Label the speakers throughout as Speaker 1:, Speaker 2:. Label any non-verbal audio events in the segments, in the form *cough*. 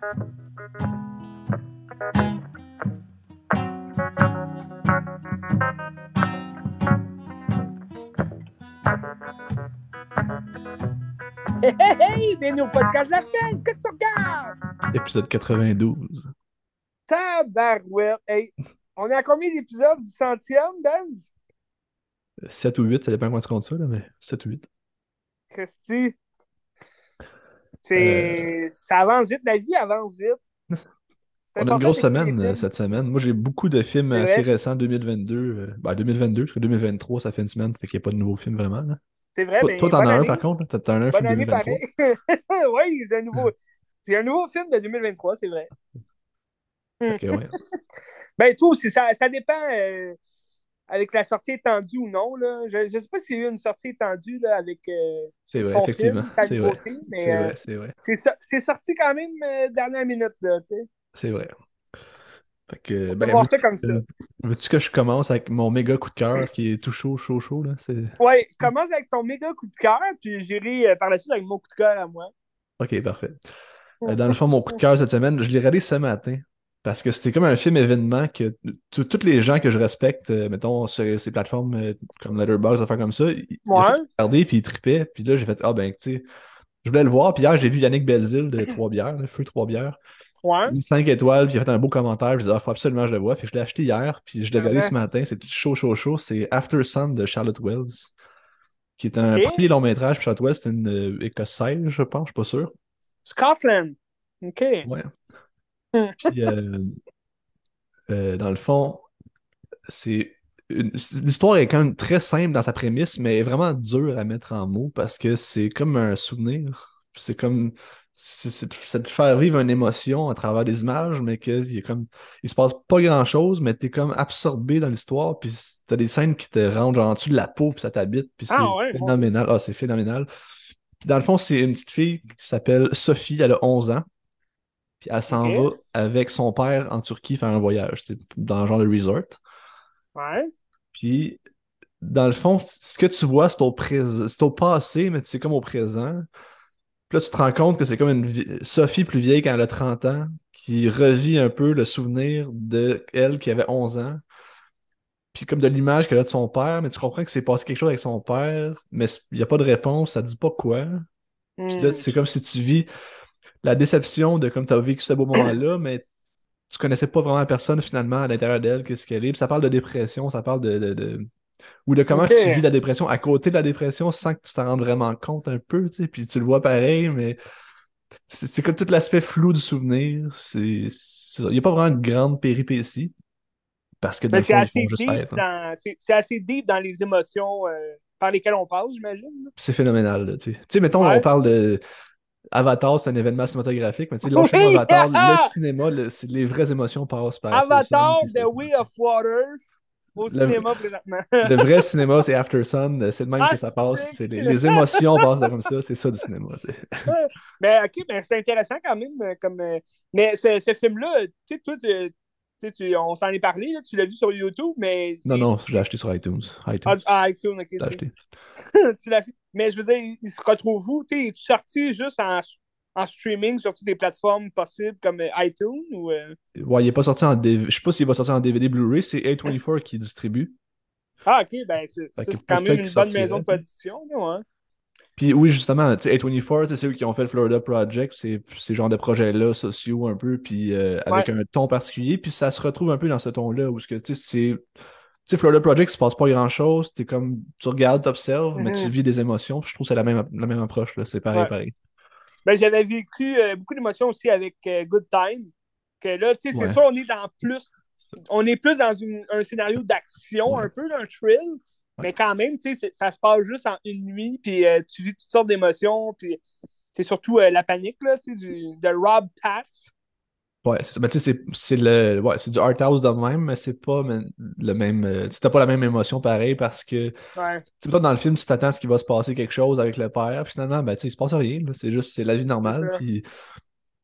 Speaker 1: Hey, hey, hey! Bienvenue au podcast de la semaine! Qu'est-ce que tu regardes?
Speaker 2: Épisode 92.
Speaker 1: Tabarouette! Hey, on est à combien d'épisodes du centième, Benz?
Speaker 2: 7 ou 8, ça dépend comment tu comptes ça, là, mais 7 ou 8.
Speaker 1: Christy? C'est... Ça avance vite, la vie avance vite. *laughs*
Speaker 2: On a une grosse semaine euh, cette semaine. Moi, j'ai beaucoup de films assez récents 2022. euh, ben, 2022, parce que 2023, ça fait une semaine, fait qu'il n'y a pas de nouveaux films vraiment. là.
Speaker 1: C'est vrai,
Speaker 2: Toi,
Speaker 1: ben,
Speaker 2: toi, t'en as un par contre, t'en as un
Speaker 1: Bonne
Speaker 2: film
Speaker 1: année
Speaker 2: 2023.
Speaker 1: pareil. *laughs* oui, j'ai un nouveau... C'est un nouveau film de 2023, c'est vrai.
Speaker 2: Que, ouais. *laughs*
Speaker 1: Ben, tout aussi, ça, ça dépend euh, avec la sortie étendue ou non. Là. Je ne sais pas s'il y a eu une sortie étendue là, avec euh,
Speaker 2: C'est vrai,
Speaker 1: ton
Speaker 2: effectivement.
Speaker 1: ta
Speaker 2: C'est vrai. C'est
Speaker 1: euh,
Speaker 2: vrai, c'est vrai.
Speaker 1: sorti quand même euh, dernière minute. Là, tu sais.
Speaker 2: C'est vrai. Fait que,
Speaker 1: On
Speaker 2: ben,
Speaker 1: voir ça comme ça.
Speaker 2: euh, veux-tu que je commence avec mon méga coup de cœur qui est tout chaud, chaud, chaud, là?
Speaker 1: Ouais, commence avec ton méga coup de cœur, puis j'irai euh, par la suite avec mon coup de cœur à moi.
Speaker 2: Ok, parfait. Euh, Dans le *laughs* fond, mon coup de cœur cette semaine, je l'ai regardé ce matin. Parce que c'était comme un film événement que tous les gens que je respecte, euh, mettons, sur ces plateformes euh, comme Letterboxd, affaires comme ça, ils
Speaker 1: Ouais.
Speaker 2: regardé puis ils tripaient. Puis là, j'ai fait Ah ben, tu sais, je voulais le voir. Puis hier, j'ai vu Yannick Belzil de *laughs* Trois-Bières, le Feu Trois-Bières.
Speaker 1: Ouais.
Speaker 2: 5 étoiles, puis il a fait un beau commentaire. Puis je disais, ah, faut absolument que je le vois. Que je l'ai acheté hier, puis je l'ai regardé
Speaker 1: Ouais.
Speaker 2: ce matin. C'est tout chaud, chaud, chaud. C'est After Sun de Charlotte Wells, qui est un premier long métrage. Puis Charlotte Wells, c'est une euh, écossaise, je pense, je suis pas sûr.
Speaker 1: Scotland. OK.
Speaker 2: Ouais. Puis, euh, euh, dans le fond, c'est l'histoire est quand même très simple dans sa prémisse, mais est vraiment dure à mettre en mots parce que c'est comme un souvenir. C'est comme c'est c'est de c'est faire vivre une émotion à travers des images, mais que il y a comme il se passe pas grand-chose, mais t'es comme absorbé dans l'histoire, puis t'as des scènes qui te genre en dessous de la peau, puis ça t'habite, puis c'est
Speaker 1: Ah ouais, ouais.
Speaker 2: phénoménal. Ah, c'est phénoménal. Puis dans le fond, c'est une petite fille qui s'appelle Sophie, elle a 11 ans. Elle s'en va avec son père en Turquie faire un voyage, c'est dans le genre de resort.
Speaker 1: Ouais.
Speaker 2: Puis dans le fond, ce que tu vois, c'est au passé, mais c'est comme au présent. Puis là, tu te rends compte que c'est comme une vie- Sophie plus vieille quand elle a 30 ans, qui revit un peu le souvenir de elle qui avait 11 ans. Puis comme de l'image qu'elle a de son père, mais tu comprends que c'est passé quelque chose avec son père, mais il n'y a pas de réponse, ça dit pas quoi. Puis là,
Speaker 1: Hmm.
Speaker 2: c'est comme si tu vis la déception de comme tu as vécu ce beau moment-là, mais tu connaissais pas vraiment la personne finalement à l'intérieur d'elle, qu'est-ce qu'elle est. Puis ça parle de dépression, ça parle de, de, de- ou de comment tu vis la dépression à côté de la dépression sans que tu t'en rendes vraiment compte un peu, tu sais. Puis tu le vois pareil, mais c'est comme tout l'aspect flou du souvenir. C'est. Il n'y a pas vraiment de grande péripétie. Parce que dans
Speaker 1: Mais
Speaker 2: le
Speaker 1: c'est assez,
Speaker 2: hein.
Speaker 1: assez deep dans les émotions euh, par lesquelles on passe, j'imagine.
Speaker 2: C'est phénoménal, tu sais. Tu sais, mettons,
Speaker 1: Ouais.
Speaker 2: on parle de. Avatar, c'est un événement cinématographique, mais tu sais,
Speaker 1: Oui!
Speaker 2: Avatar, le cinéma, le- c'est les vraies émotions passent par
Speaker 1: Avatar, The Way of Water, au
Speaker 2: Le-
Speaker 1: cinéma présentement.
Speaker 2: Le vrai cinéma, c'est After Sun, c'est de même
Speaker 1: Ah,
Speaker 2: que ça passe.
Speaker 1: c'est
Speaker 2: les, émotions passent comme ça, c'est ça du cinéma. tu sais. *laughs*
Speaker 1: Ben, ok, ben, c'est intéressant quand même. euh, Comme, euh, mais ce, ce film-là, tu sais, toi, tu, tu on s'en est parlé, là, tu l'as vu sur YouTube, mais.
Speaker 2: Non, non, je l'ai acheté sur iTunes.
Speaker 1: Ah,
Speaker 2: iTunes,
Speaker 1: ah, iTunes, ok.
Speaker 2: acheté. *laughs*
Speaker 1: tu l'as acheté. Mais je veux dire, il se retrouve où? Tu es-tu sorti juste en, en streaming sur toutes les plateformes possibles comme euh, iTunes ou. euh?
Speaker 2: Ouais, il n'est pas sorti en DVD. Je sais pas s'il va sortir en DVD Blu-ray, c'est A24 qui distribue.
Speaker 1: Ah, ok, ben, c'est, quand même une bonne maison de production, là, ouais.
Speaker 2: Puis oui, justement, tu sais, A24, tu sais, c'est eux qui ont fait le Florida Project, c'est ces genres de projets-là, sociaux un peu, puis euh, avec un ton particulier, puis ça se retrouve un peu dans ce ton-là, où ce que, tu sais, c'est... Tu sais, Florida Project, il se passe pas grand-chose, t'es comme... Tu regardes, t'observes, mais tu
Speaker 1: Mhm.
Speaker 2: vis des émotions, je trouve que c'est la même, la même approche, là, c'est pareil,
Speaker 1: Ouais.
Speaker 2: pareil.
Speaker 1: Ben, j'avais vécu euh, beaucoup d'émotions aussi avec euh, Good Time. Que là, tu sais, c'est
Speaker 2: Ouais.
Speaker 1: sûr, on est dans plus. On est plus dans une- un scénario d'action, un peu d'un thrill. Mais quand même, tu sais, ça se passe juste en une nuit, puis euh, tu vis toutes sortes d'émotions, puis c'est surtout euh, la panique, là, tu sais, du, de Rob Pass.
Speaker 2: Ouais, c'est. Ben, tu sais, c'est c'est le ouais, c'est du art house de même, mais c'est pas le même euh, tu pas la même émotion pareil parce que
Speaker 1: Ouais.
Speaker 2: tu sais, toi, dans le film, tu t'attends à ce qu'il va se passer quelque chose avec le père, puis finalement, ben tu sais, il se passe rien, c'est juste c'est la vie normale, puis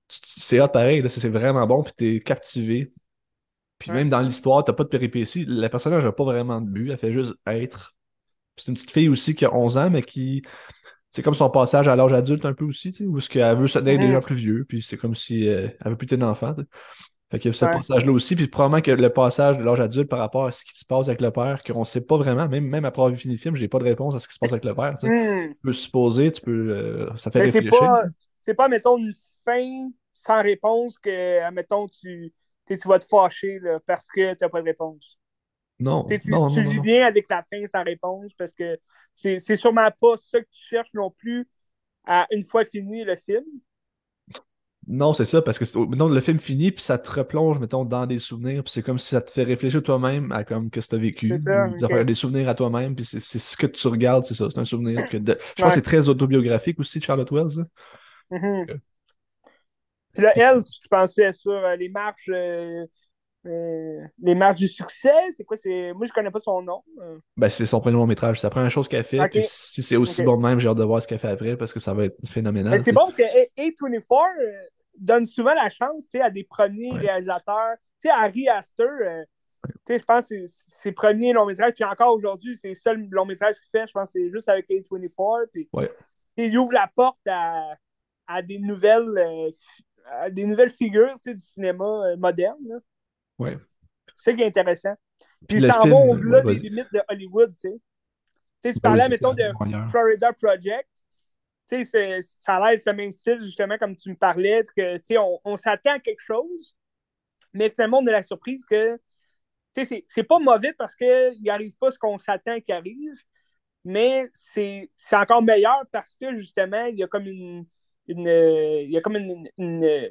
Speaker 2: c'est hot pareil, c'est vraiment bon, puis t'es captivé. Puis
Speaker 1: Ouais.
Speaker 2: même dans l'histoire, t'as pas de péripéties, le personnage n'a pas vraiment de but, elle fait juste être. C'est une petite fille aussi qui a 11 ans, mais qui c'est comme son passage à l'âge adulte un peu aussi, tu sais, où est-ce qu'elle veut se tenir des gens plus vieux, puis c'est comme si euh, elle veut plus être un enfant. Fait qu'il y a ce
Speaker 1: Ouais.
Speaker 2: passage-là aussi, puis probablement que le passage de l'âge adulte par rapport à ce qui se passe avec le père, qu'on sait pas vraiment, même, même après avoir fini le film, j'ai pas de réponse à ce qui se passe avec le père. tu sais.
Speaker 1: Hmm.
Speaker 2: Tu peux supposer, tu peux. euh, ça fait
Speaker 1: Mais c'est pas, pas, mettons, une fin sans réponse que, mettons, tu, tu sais, tu vas te fâcher là, parce que t'as pas de réponse.
Speaker 2: Non,
Speaker 1: Tu tu,
Speaker 2: non,
Speaker 1: tu
Speaker 2: non, non, non.
Speaker 1: bien avec la fin sans réponse parce que c'est c'est sûrement pas ça que tu cherches non plus à une fois fini le film.
Speaker 2: Non, c'est ça, parce que mettons, le film finit, puis ça te replonge, mettons, dans des souvenirs, puis c'est comme si ça te fait réfléchir toi-même à comme que tu as vécu,
Speaker 1: ça,
Speaker 2: ou ça
Speaker 1: ok.
Speaker 2: fait des souvenirs à toi-même, puis c'est c'est ce que tu regardes, c'est ça, c'est un souvenir. Que de- Je pense que c'est très autobiographique aussi de Charlotte Wells.
Speaker 1: Puis là, elle, tu pensais sur euh, les marches, euh, euh, les marches du succès. C'est quoi? C'est... Moi, je connais pas son nom. Euh,
Speaker 2: Ben, c'est son premier long métrage, c'est la première chose qu'elle fait, puis si c'est aussi bon de même, j'ai hâte de voir ce qu'elle fait après, parce que ça va être phénoménal.
Speaker 1: C'est bon parce que A- A24 euh, donne souvent la chance à des premiers
Speaker 2: Ouais.
Speaker 1: réalisateurs. Tu sais, Harry Astor, euh, sais, je pense que c'est ses premiers longs métrages, puis encore aujourd'hui, c'est le seul long métrage qu'il fait, je pense que c'est juste avec A24. Puis,
Speaker 2: Ouais.
Speaker 1: il ouvre la porte à, à des nouvelles à des nouvelles figures du cinéma euh, moderne. là.
Speaker 2: Ouais.
Speaker 1: C'est ça qui est intéressant. Puis ça en
Speaker 2: film,
Speaker 1: va au-delà
Speaker 2: ouais,
Speaker 1: des limites de Hollywood, tu sais. Tu sais, tu
Speaker 2: oui,
Speaker 1: parlais, mettons, de. Florida Project. Tu sais, ça a l'air le même style, justement, comme tu me parlais, que, tu sais, on, on s'attend à quelque chose, mais finalement, on a la surprise que, tu sais, c'est- c'est pas mauvais parce qu'il n'arrive pas ce qu'on s'attend qu'il arrive, mais c'est c'est encore meilleur parce que, justement, il y a comme une, une, il y a comme une, une,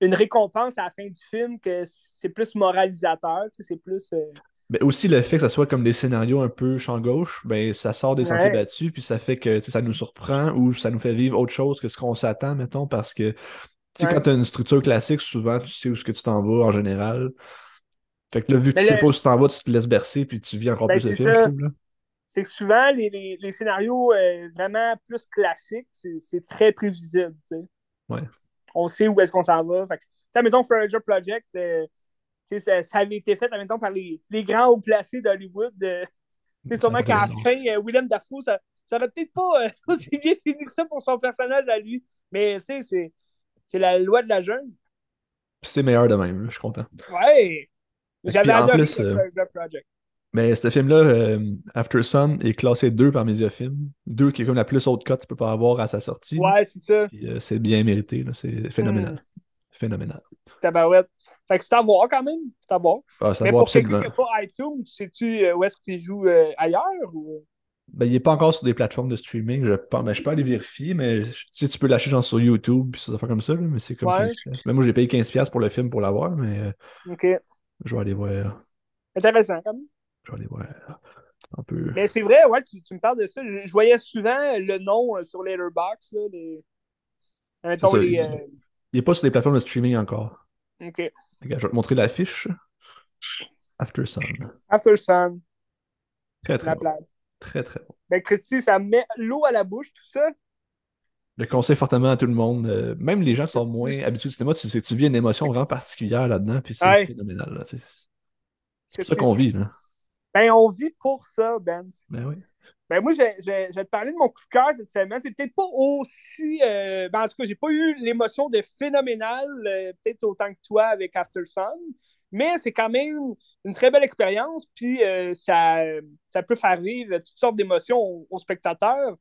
Speaker 1: une récompense à la fin du film que c'est plus moralisateur, tu sais, c'est plus... euh,
Speaker 2: Mais aussi le fait que ça soit comme des scénarios un peu champ gauche, ben ça sort des sentiers battus, puis ça fait que ça nous surprend ou ça nous fait vivre autre chose que ce qu'on s'attend, mettons, parce que tu sais,
Speaker 1: Ouais.
Speaker 2: quand tu as une structure classique, souvent tu sais où est-ce que tu t'en vas en général. Fait que là, vu que
Speaker 1: Mais
Speaker 2: tu sais
Speaker 1: le-
Speaker 2: pas où tu t'en vas, tu te laisses bercer, puis tu vis encore
Speaker 1: Ben,
Speaker 2: plus le
Speaker 1: c'est
Speaker 2: film, je trouve. Là.
Speaker 1: C'est que souvent, les, les, les scénarios euh, vraiment plus classiques, c'est c'est très prévisible.
Speaker 2: Ouais.
Speaker 1: On sait où est-ce qu'on s'en va. Fait que, mettons, Forager Project, euh, ça, ça avait été fait, mettons, par les, les grands haut placés d'Hollywood. euh, sais,
Speaker 2: Ça
Speaker 1: sûrement qu'à la fin, euh, Willem Dafoe, ça, ça aurait peut-être pas euh, *laughs* aussi bien fini que ça pour son personnage à lui. Mais tu sais, c'est- c'est la loi de la jungle.
Speaker 2: C'est meilleur de même, je suis content.
Speaker 1: Ouais! J'avais adoré
Speaker 2: plus,
Speaker 1: le
Speaker 2: euh,
Speaker 1: Project.
Speaker 2: Mais ce film-là, euh, After Sun, est classé 2 par Mediafilm. 2 qui est comme la plus haute cote que tu peux pas avoir à sa sortie.
Speaker 1: Ouais, c'est ça.
Speaker 2: Euh, c'est bien mérité, c'est phénoménal.
Speaker 1: Hmm.
Speaker 2: Phénoménal.
Speaker 1: Tabarouette. Fait que c'est à voir quand même. C'est à voir.
Speaker 2: Ah,
Speaker 1: Mais pour quelqu'un qui n'a pas iTunes, sais-tu euh, où est-ce qu'il joue euh, ailleurs? Ou...
Speaker 2: Ben, il n'est pas encore sur des plateformes de streaming, je pense. Ben, je peux aller vérifier, mais tu sais, tu peux l'acheter genre sur YouTube, puis ça va faire comme ça, là, mais c'est comme
Speaker 1: Ouais.
Speaker 2: 15$. Mais moi, j'ai payé 15$ pour le film pour l'avoir, mais
Speaker 1: OK.
Speaker 2: je vais aller voir.
Speaker 1: Intéressant quand même.
Speaker 2: Je vais aller voir un peu.
Speaker 1: Mais c'est vrai, ouais, tu, tu me parles de ça. Je, je voyais souvent le nom euh, sur Letterboxd. Là, les...
Speaker 2: Ça,
Speaker 1: les.
Speaker 2: il-
Speaker 1: euh,
Speaker 2: Il n'est pas sur des plateformes de streaming encore.
Speaker 1: OK.
Speaker 2: Regarde, je vais te montrer l'affiche. After Sun.
Speaker 1: After Sun,
Speaker 2: Très, très
Speaker 1: la
Speaker 2: bon. Très, très bon.
Speaker 1: Ben, Christy, ça me met l'eau à la bouche, tout ça.
Speaker 2: Je le conseille fortement à tout le monde. euh, même les gens qui sont moins habitués au cinéma, tu, tu vis une émotion vraiment particulière là-dedans, puis c'est phénoménal. là, c'est pour ça qu'on vit. Là.
Speaker 1: Ben, on vit pour ça, Ben.
Speaker 2: Ben oui.
Speaker 1: Ben moi, je, je- je vais te parler de mon coup de cœur cette semaine. C'est peut-être pas aussi. euh, ben, en tout cas, j'ai pas eu l'émotion de phénoménal, euh, peut-être autant que toi avec After Sun, mais c'est quand même une très belle expérience. Puis euh, ça, ça peut faire vivre toutes sortes d'émotions aux, aux spectateurs.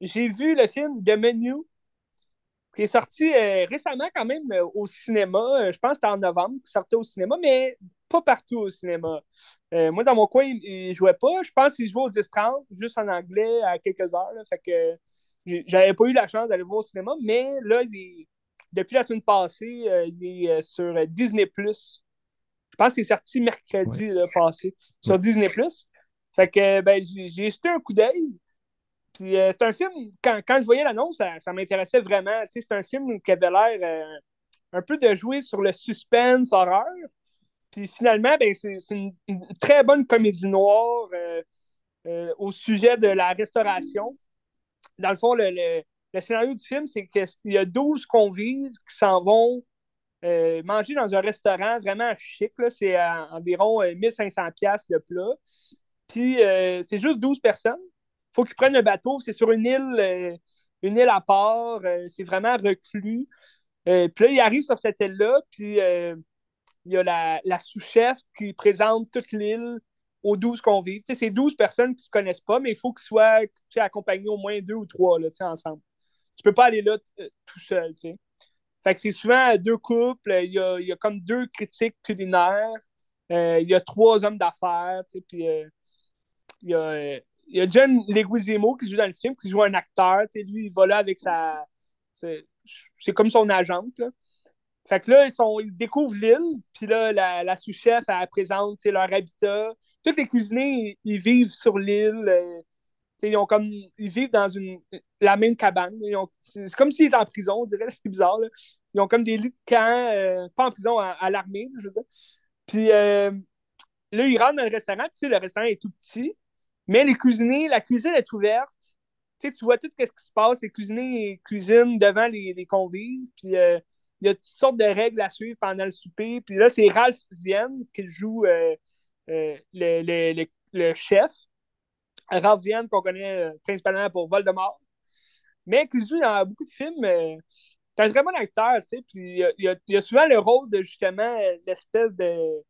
Speaker 1: J'ai vu le film The Menu, qui est sorti euh, récemment quand même euh, au cinéma. Euh, je pense que c'était en novembre qu'il sortait au cinéma, mais pas partout au cinéma. Moi, dans mon coin, il, il jouait pas. Je pense qu'il jouait au 10-30, juste en anglais, à quelques heures. là. fait que j'avais pas eu la chance d'aller le voir au cinéma, mais là, il est- depuis la semaine passée, il est sur Disney+. Je pense qu'il est sorti mercredi là, passé sur
Speaker 2: Ouais.
Speaker 1: Disney+. Fait que ben, j'ai j'ai jeté un coup d'œil. Puis euh, c'est un film, quand, quand je voyais l'annonce, ça, m'intéressait vraiment. Tu sais, C'est un film qui avait l'air euh, un peu de jouer sur le suspense, horreur. Puis finalement, ben, c'est une, très bonne comédie noire euh, au sujet de la restauration. Dans le fond, le, le- le scénario du film, c'est qu'il y a 12 convives qui s'en vont manger dans un restaurant vraiment chic. C'est environ euh, 1500$ le plat. Puis c'est juste 12 personnes. Faut qu'ils prennent un bateau. C'est sur une île euh, une île à part. c'est vraiment reclus. puis là, il arrive sur cette île-là, puis il y a la, sous-chef qui présente toute l'île aux 12 convives. c'est 12 personnes qui ne se connaissent pas, mais il faut qu'ils soient accompagnés au moins deux ou trois là, ensemble. Tu peux pas aller là euh, tout seul. Fait que c'est souvent deux couples, il y a, il y a comme deux critiques culinaires, euh, il y a trois hommes d'affaires, puis euh, il, y a, il y a John Leguizamo qui joue dans le film, qui joue un acteur. Lui, il va là avec sa. C'est comme son agente. Là. Fait que là, ils, sont, ils découvrent l'île, puis là, la, sous-chef, elle présente leur habitat. Tous les cuisiniers, ils, vivent sur l'île. Euh, ils ont comme ils vivent dans une la même cabane. C'est comme s'ils étaient en prison, on dirait, *laughs* c'est bizarre. Ils ont comme des lits de camp, euh, pas en prison, à, l'armée, je veux dire. Puis euh, là, ils rentrent dans le restaurant, puis le restaurant est tout petit. Mais les cuisiniers, la cuisine est ouverte. tu vois tout ce qui se passe. Les cuisiniers cuisinent devant les, les convives. Puis il y a toutes sortes de règles à suivre pendant le souper. Puis là, c'est Ralph Vienne qui joue euh, euh, le, chef. Ralph Vienne, qu'on connaît euh, principalement pour Voldemort. Mais qui joue dans beaucoup de films. c'est un très bon acteur, tu sais. Puis il y, a, souvent le rôle de justement l'espèce de.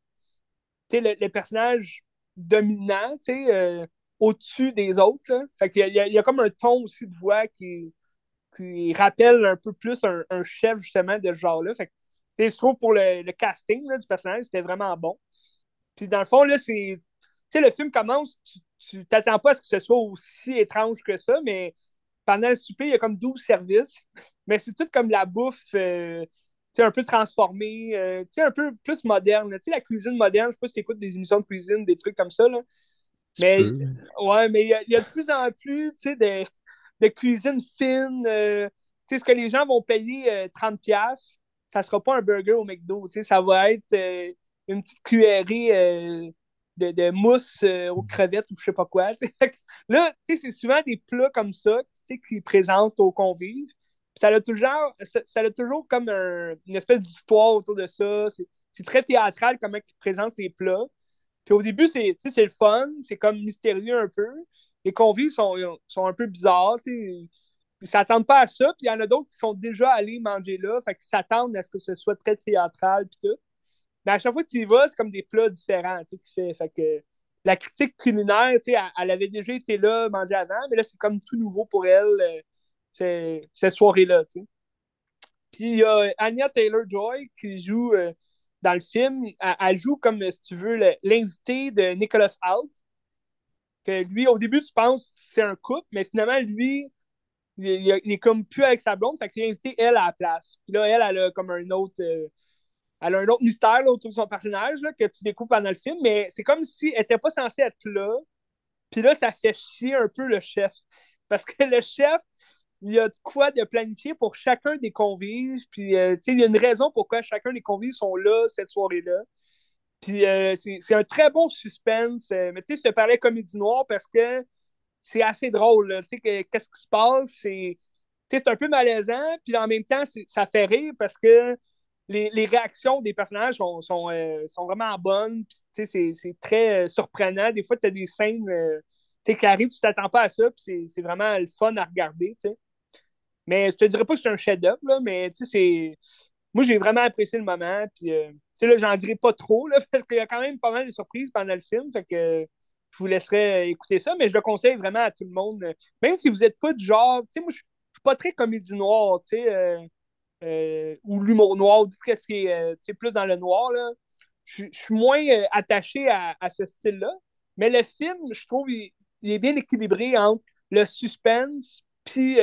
Speaker 1: Tu sais, le, personnage dominant, tu sais, au-dessus des autres. Là. Fait y, y, a comme un ton aussi de voix qui qui rappelle un peu plus un, chef justement de ce genre-là. Fait que, je trouve pour le, casting du personnage, c'était vraiment bon. Puis dans le fond, là, c'est. Le film commence, tu t'attends pas à ce que ce soit aussi étrange que ça, mais pendant le souper, il y a comme 12 services. *laughs* Mais c'est tout comme la bouffe, euh, un peu transformée, euh, un peu plus moderne. Sais, la cuisine moderne, je sais pas si tu écoutes des émissions de cuisine, des trucs comme ça. Là. Mais, ouais, mais il y, a de plus en plus, tu sais, des de cuisine fine. Euh, tu sais, ce que les gens vont payer 30$, euh, ça sera pas un burger au McDo. Tu sais, ça va être euh, une petite cuillerée de, de, mousse aux crevettes ou je sais pas quoi. *laughs* Là, tu sais, c'est souvent des plats comme ça qu'ils présentent aux convives. ça a toujours, ça, a toujours comme une espèce d'histoire autour de ça. C'est très théâtral comment ils présentent les plats. Puis au début, c'est le fun, c'est comme mystérieux un peu les convives sont, sont un peu bizarres. Ils ne s'attendent pas à ça. Puis il y en a d'autres qui sont déjà allés manger là. Fait qu'ils s'attendent à ce que ce soit très théâtral. Puis tout. Mais à chaque fois que tu y vas, c'est comme des plats différents. Fait, fait que la critique culinaire, elle, elle, avait déjà été là, manger avant, mais là, c'est comme tout nouveau pour elle, euh, cette soirée-là. Puis il y a Anya Taylor-Joy qui joue euh, dans le film. Elle, joue comme, si tu veux, l'invité de Nicholas Hoult que lui, au début, tu penses que c'est un couple, mais finalement, lui, il, est comme plus avec sa blonde, fait qu'il a invité elle à la place. Puis là, elle, elle a comme un autre. Euh, elle a un autre mystère autour de son personnage là, que tu découvres pendant le film, mais c'est comme si elle n'était pas censée être là. Puis là, ça fait chier un peu le chef. Parce que le chef, il y a de quoi de planifier pour chacun des convives. Puis, euh, il y a une raison pourquoi chacun des convives sont là cette soirée-là. Puis euh, c'est un très bon suspense. Euh, mais tu sais, je te parlais comédie noire parce que c'est assez drôle. Tu sais, qu'est-ce qui se passe? C'est un peu malaisant, puis en même temps, ça fait rire parce que les, les réactions des personnages sont, sont, sont vraiment bonnes. C'est très surprenant. Des fois, tu as des scènes qui arrivent, tu t'attends pas à ça, puis c'est vraiment le fun à regarder. Tu sais. Mais je te dirais pas que c'est un chef-d'œuvre, mais tu sais, c'est. Moi, j'ai vraiment apprécié le moment, puis sais, là, j'en dirai pas trop, là, *laughs* parce qu'il y a quand même pas mal de surprises pendant le film. Fait que je vous laisserai écouter ça, mais je le conseille vraiment à tout le monde. Même si vous n'êtes pas du genre, tu sais, moi, je suis pas très comédie noire, tu sais, euh, euh, ou l'humour noir, ou tout ce qui est euh, plus dans le noir, là. Je, suis moins attaché à, ce style-là. Mais le film, je trouve, il, est bien équilibré entre le suspense puis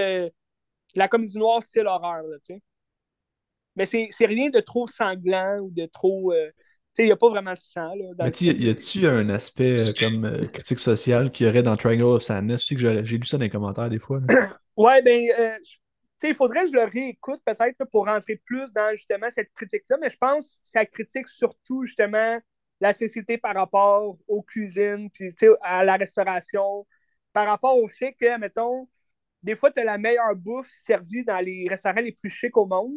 Speaker 1: la comédie noire style horreur, tu sais. Mais c'est rien de trop sanglant ou de trop. Euh, tu sais, il n'y a pas vraiment de sang. Là,
Speaker 2: mais y a-tu un aspect euh, comme euh, critique sociale qu'il y aurait dans Triangle of Sadness? Tu sais que j'ai lu ça dans les commentaires des fois. *clears throat*
Speaker 1: ouais, ben, tu sais, il faudrait que je le réécoute peut-être pour rentrer plus dans justement cette critique-là, mais je pense que ça critique surtout justement la société par rapport aux cuisines, puis à la restauration, par rapport au fait que, mettons, des fois, tu as la meilleure bouffe servie dans les restaurants les plus chics au monde,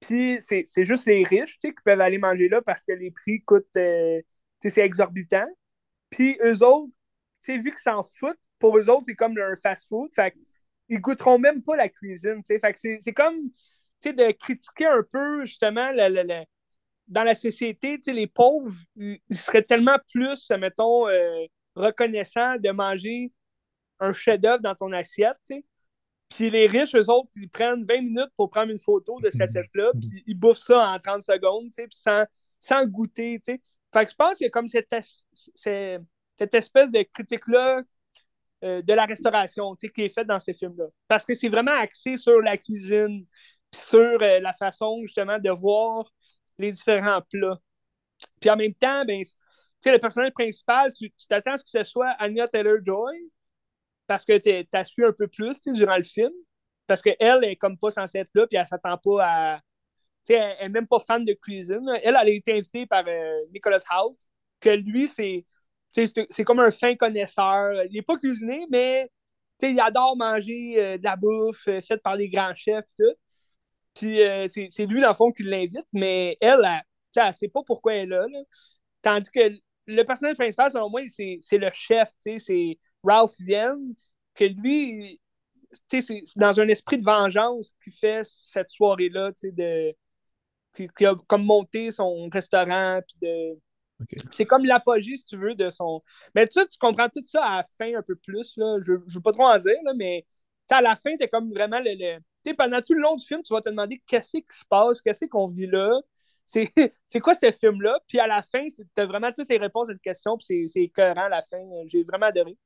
Speaker 1: puis c'est juste les riches qui peuvent aller manger là parce que les prix coûtent. Euh, c'est exorbitant. Puis eux autres, vu qu'ils s'en foutent, pour eux autres, c'est comme un fast-food. Fait ils goûteront même pas la cuisine. Fait c'est comme de critiquer un peu justement dans la société, les pauvres, ils seraient tellement plus, mettons, euh, reconnaissants de manger un chef-d'œuvre dans ton assiette. Puis les riches, eux autres, ils prennent 20 minutes pour prendre une photo de cette assiette-là, *laughs* puis ils bouffent ça en 30 secondes, puis sans, sans goûter. Fait que je pense qu'il y a comme cette, cette espèce de critique-là euh, de la restauration qui est faite dans ce film-là. Parce que c'est vraiment axé sur la cuisine, sur euh, la façon justement de voir les différents plats. Puis en même temps, ben, le personnage principal, tu t'attends à ce que ce soit Anya Taylor-Joy? Parce que tu as su un peu plus durant le film. Parce qu'elle est comme pas censée être là, puis elle s'attend pas à. elle n'est même pas fan de cuisine. Elle, elle a été invitée par euh, Nicholas Hoult, que lui, c'est c'est comme un fin connaisseur. Il n'est pas cuisiné, mais il adore manger euh, de la bouffe euh, faite par des grands chefs. Tout. Puis euh, c'est lui, dans le fond, qui l'invite, mais elle, elle ne sait pas pourquoi elle est là, Tandis que le personnage principal, selon moi, c'est le chef, c'est Ralph Yen, que lui, c'est dans un esprit de vengeance qui fait cette soirée-là, de qui, a comme monté son restaurant, puis de c'est comme l'apogée, si tu veux, de son. Mais tu tu comprends tout ça à la fin un peu plus. Là. Je ne veux pas trop en dire, là, mais à la fin, tu es comme vraiment le. le... pendant tout le long du film, tu vas te demander qu'est-ce qui se passe, qu'est-ce qu'on vit là. C'est *laughs* quoi ce film-là? Puis à la fin, tu as vraiment toutes les réponses à cette question, puis c'est écœurant à la fin. J'ai vraiment adoré.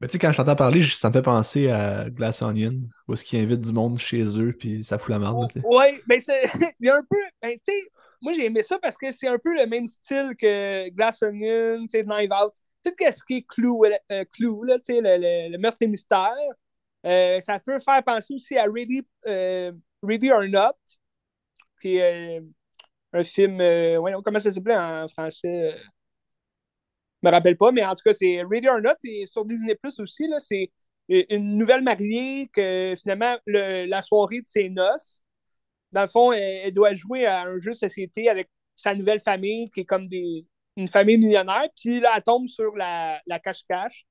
Speaker 2: Mais tu sais, quand je t'entends parler, ça me fait penser à Glass Onion, où est-ce qu'ils invitent du monde chez eux, puis ça fout la merde.
Speaker 1: Oui, mais *laughs* il y a un peu. Ben, tu sais, moi, j'ai aimé ça parce que c'est un peu le même style que Glass Onion, Knife Out. Tout ce qui est Clue, euh, là, le, le, meurtre et mystère. Euh, ça peut faire penser aussi à Ready, euh, Ready or Not, qui est un film. comment ça s'appelait en français me rappelle pas, mais en tout cas, c'est Ready or Not et sur Disney Plus aussi. C'est une nouvelle mariée que finalement, la soirée de ses noces, dans le fond, elle, doit jouer à un jeu de société avec sa nouvelle famille, qui est comme des, une famille millionnaire. Puis là, elle tombe sur la, la cache-cache.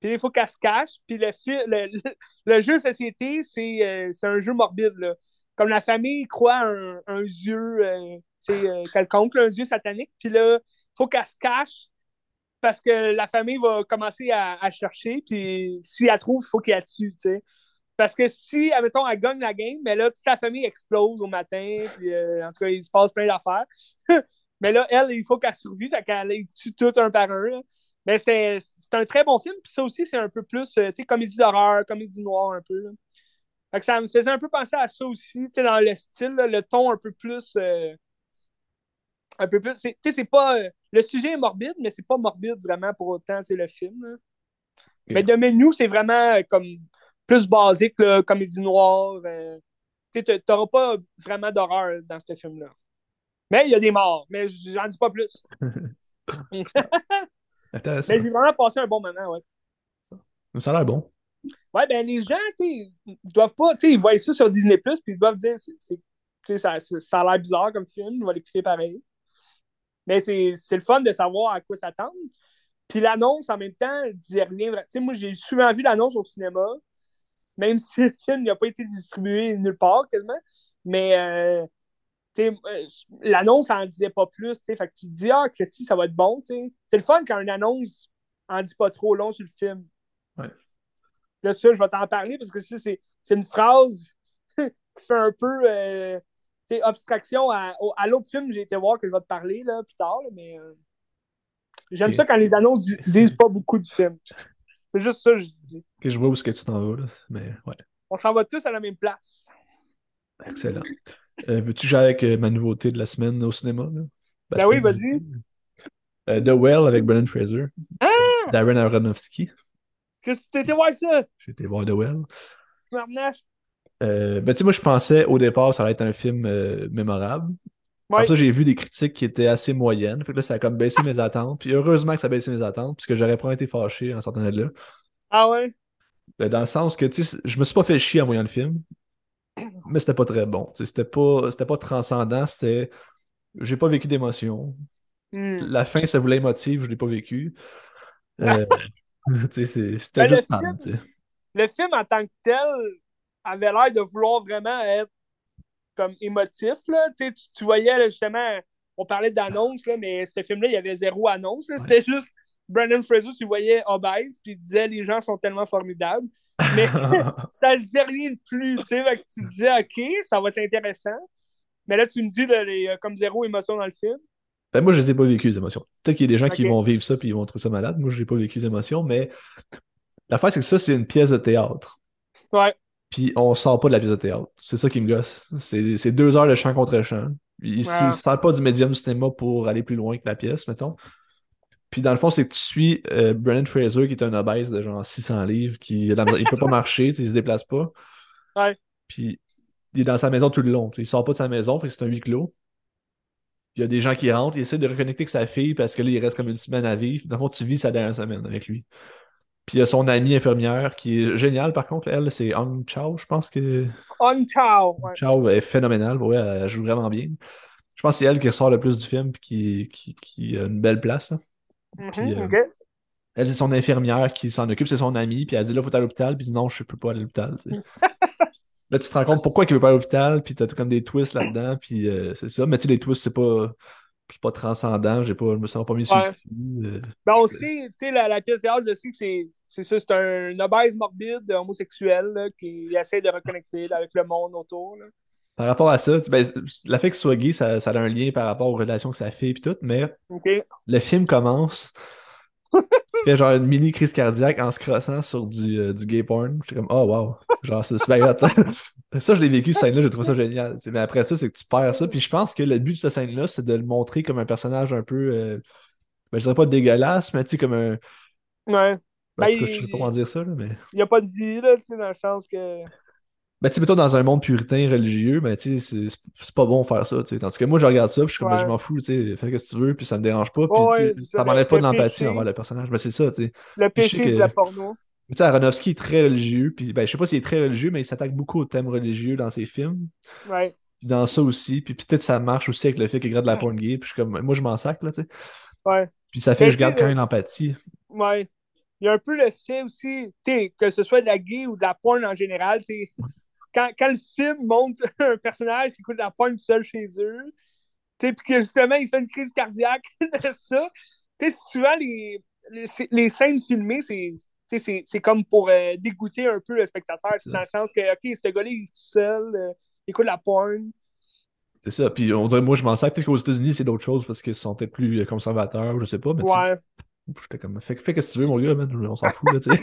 Speaker 1: Puis il faut qu'elle se cache. Puis le, le, *laughs* le, jeu de société, euh, c'est un jeu morbide. Là. Comme la famille croit un, un dieu euh, euh, quelconque, un dieu satanique. Puis là, il faut qu'elle se cache parce que la famille va commencer à, chercher. Puis si elle trouve, il faut qu'elle tue. sais. Parce que si, admettons, elle gagne la game, mais là, toute la famille explose au matin, puis euh, en tout cas, il se passe plein d'affaires. *laughs* mais là, elle, il faut qu'elle survive, fait qu'elle tue tout un par un. Mais c'est un très bon film, puis ça aussi, c'est un peu plus, euh, tu sais, comédie d'horreur, comédie noire un peu. Fait que ça me faisait un peu penser à ça aussi, tu sais, dans le style, le ton un peu plus. Euh, un peu plus. Tu sais, c'est pas. Le sujet est morbide, mais c'est pas morbide vraiment pour autant, sais, le film. Mais de menu, c'est vraiment comme plus basique, là, comédie noire. Euh, tu n'auras pas vraiment d'horreur dans ce film-là. Mais il y a des morts, mais j'en dis pas plus. *laughs* *laughs* mais j'ai vraiment passé un bon moment, ouais.
Speaker 2: Ça a l'air bon.
Speaker 1: Ouais, ben les gens, tu doivent pas, tu ils voient ça sur Disney+, puis ils doivent dire, c'est, ça, ça a l'air bizarre comme film, ils vont l'écouter pareil. Mais c'est, le fun de savoir à quoi s'attendre. Puis l'annonce, en même temps, disait rien. Tu sais, moi, j'ai souvent vu l'annonce au cinéma même *laughs* si le film n'a pas été distribué nulle part quasiment. Mais euh, euh l'annonce n'en disait pas plus. Fait que tu te dis, ah, Cléty, ça va être bon. C'est le fun quand une annonce en dit pas trop long sur le film.
Speaker 2: Ouais.
Speaker 1: Là, ça, je vais t'en parler parce que c'est une phrase *laughs* qui fait un peu euh, abstraction à, à l'autre film que j'ai été voir que je vais te parler là, plus tard. mais euh, j'aime ça quand les annonces disent pas beaucoup du film. C'est juste ça que je dis.
Speaker 2: Que je vois où est-ce que tu t'en vas, là. Mais ouais.
Speaker 1: On s'en va tous à la même place.
Speaker 2: Excellent. Euh, veux-tu jouer avec euh, ma nouveauté de la semaine au cinéma? Là?
Speaker 1: Ben, oui, vas-y.
Speaker 2: Euh, The Well avec Brendan Fraser.
Speaker 1: Ah!
Speaker 2: Darren Aronofsky.
Speaker 1: Qu'est-ce que tu étais voir ça?
Speaker 2: J'ai été voir The Well.
Speaker 1: Euh,
Speaker 2: ben, tu sais, moi, je pensais au départ ça allait être un film mémorable. Ouais. ça, j'ai vu des critiques qui étaient assez moyennes. Fait que là, ça a comme baissé mes attentes. Puis heureusement que ça a baissé mes attentes, puisque j'aurais pas été fâché en sortant de là.
Speaker 1: Ah ouais?
Speaker 2: Ben, dans le sens que, tu sais, je me suis pas fait chier en voyant le film, mais c'était pas très bon. C'était pas, pas transcendant. C'était. J'ai pas vécu d'émotion.
Speaker 1: Hmm.
Speaker 2: La fin, ça voulait émotive, je l'ai pas vécu. Euh, *laughs* *laughs* c'était ben, juste mal,
Speaker 1: le film en tant que tel avait l'air de vouloir vraiment être comme émotif. Là. Tu, tu voyais justement, on parlait d'annonce, mais ce film-là, il y avait zéro annonce. C'était juste Brandon Fraser, tu voyais obèse, puis il disait les gens sont tellement formidables. Mais *laughs* ça ne disait rien de plus. Tu sais, tu disais, OK, ça va être intéressant. Mais là, tu me dis, comme zéro émotion dans le film.
Speaker 2: Ben, moi, je les ai pas vécu, les émotions. Peut-être qu'il y a des gens qui vont vivre ça puis ils vont trouver ça malade. Moi, je n'ai pas vécu les émotions, mais l'affaire, c'est que ça, c'est une pièce de théâtre.
Speaker 1: Ouais.
Speaker 2: Puis on sort pas de la pièce de théâtre. C'est ça qui me gosse. C'est deux heures de chant contre chant. Ouais. ne sort pas du médium cinéma pour aller plus loin que la pièce, mettons. Puis dans le fond, c'est que tu suis euh, Brennan Fraser, qui est un obèse de genre 600 livres, qui il peut pas marcher, il se déplace pas.
Speaker 1: Ouais.
Speaker 2: Puis il est dans sa maison tout le long. Il sort pas de sa maison, fait que c'est un huis clos. Il y a des gens qui rentrent, il essaie de reconnecter avec sa fille parce que là, il reste comme une semaine à vivre. Dans le fond, tu vis sa dernière semaine avec lui. Puis il y a son amie infirmière qui est géniale, par contre, elle, c'est Hong Chao, je pense que.
Speaker 1: Hong Chao, ouais.
Speaker 2: Chao est phénoménale, ouais, elle joue vraiment bien. Je pense que c'est elle qui ressort le plus du film et qui, qui, qui, a une belle place.
Speaker 1: Mm -hmm, euh,
Speaker 2: Elle, c'est son infirmière qui s'en occupe, c'est son amie, puis elle dit là, faut aller à l'hôpital, puis dit non, je peux pas aller à l'hôpital. là, tu te rends compte pourquoi il veut pas aller à l'hôpital, puis t'as comme des twists là-dedans, puis euh, c'est ça. Mais tu sais, les twists, c'est pas c'est pas transcendant, j'ai pas, je me sens pas mis sur
Speaker 1: ouais. le euh, Ben aussi, tu sais, la, la, pièce théâtre, je sais que c'est ça, c'est un obèse morbide homosexuel là, qui essaie de reconnecter avec le monde autour. Là.
Speaker 2: Par rapport à ça, ben, la fait que ce soit gay, ça, ça, a un lien par rapport aux relations que ça fait et tout, mais
Speaker 1: okay.
Speaker 2: le film commence. Il fait genre une mini crise cardiaque en se crossant sur du, euh, du gay porn. J'étais comme, oh wow, genre c'est super *laughs* Ça, je l'ai vécu, cette scène-là, j'ai trouvé ça génial. Mais après ça, c'est que tu perds ça. Puis je pense que le but de cette scène-là, c'est de le montrer comme un personnage un peu. Euh... Ben, je dirais pas dégueulasse, mais tu sais, comme un.
Speaker 1: Ouais.
Speaker 2: Ben, en tout cas, je sais pas comment dire ça, là, mais.
Speaker 1: Il n'y a pas de vie, là, tu sais, dans le sens que.
Speaker 2: Ben, tu sais, mettons, dans un monde puritain, religieux, ben, tu sais, c'est pas bon de faire ça, tu sais. Tandis que moi, je regarde ça, puis je suis comme, ben,
Speaker 1: ouais.
Speaker 2: je m'en fous, tu sais, fais ce que tu veux, puis ça me dérange pas, puis
Speaker 1: ouais,
Speaker 2: ça, m'enlève pas de
Speaker 1: le
Speaker 2: l'empathie envers le personnage. Ben, c'est ça, tu sais.
Speaker 1: Le péché
Speaker 2: que-
Speaker 1: de la porno.
Speaker 2: Tu sais, Aronofsky est très religieux, puis ben, je sais pas s'il est très religieux, mais il s'attaque beaucoup aux thèmes religieux dans ses films.
Speaker 1: Ouais.
Speaker 2: Puis dans ça aussi, puis peut-être ça marche aussi avec le fait qu'il regarde de la porn gay, puis je suis comme, moi, je m'en sac, là, tu sais.
Speaker 1: Ouais.
Speaker 2: Puis ça fait
Speaker 1: Mais
Speaker 2: que je garde quand même l'empathie.
Speaker 1: Ouais. Il y a un peu le fait aussi, tu sais, que ce soit de la gay ou de la porn en général, tu sais, quand, quand le film montre *laughs* un personnage qui écoute de la porn tout seul chez eux, puis que justement, il fait une crise cardiaque *laughs* de ça, souvent, les, les, les scènes filmées, c'est. comme pour euh, dégoûter un peu le spectateur. C'est dans le sens que, OK, ce gars-là, il est tout seul, euh, il écoute de la porn.
Speaker 2: C'est ça. Puis on dirait, moi, je m'en sac. Peut-être qu'aux États-Unis, c'est d'autres choses parce qu'ils sont peut-être plus euh, conservateurs, je sais pas, mais
Speaker 1: Ouais.
Speaker 2: j'étais comme, fais, fais ce que tu veux, mon gars, man. on s'en fout, là, tu sais.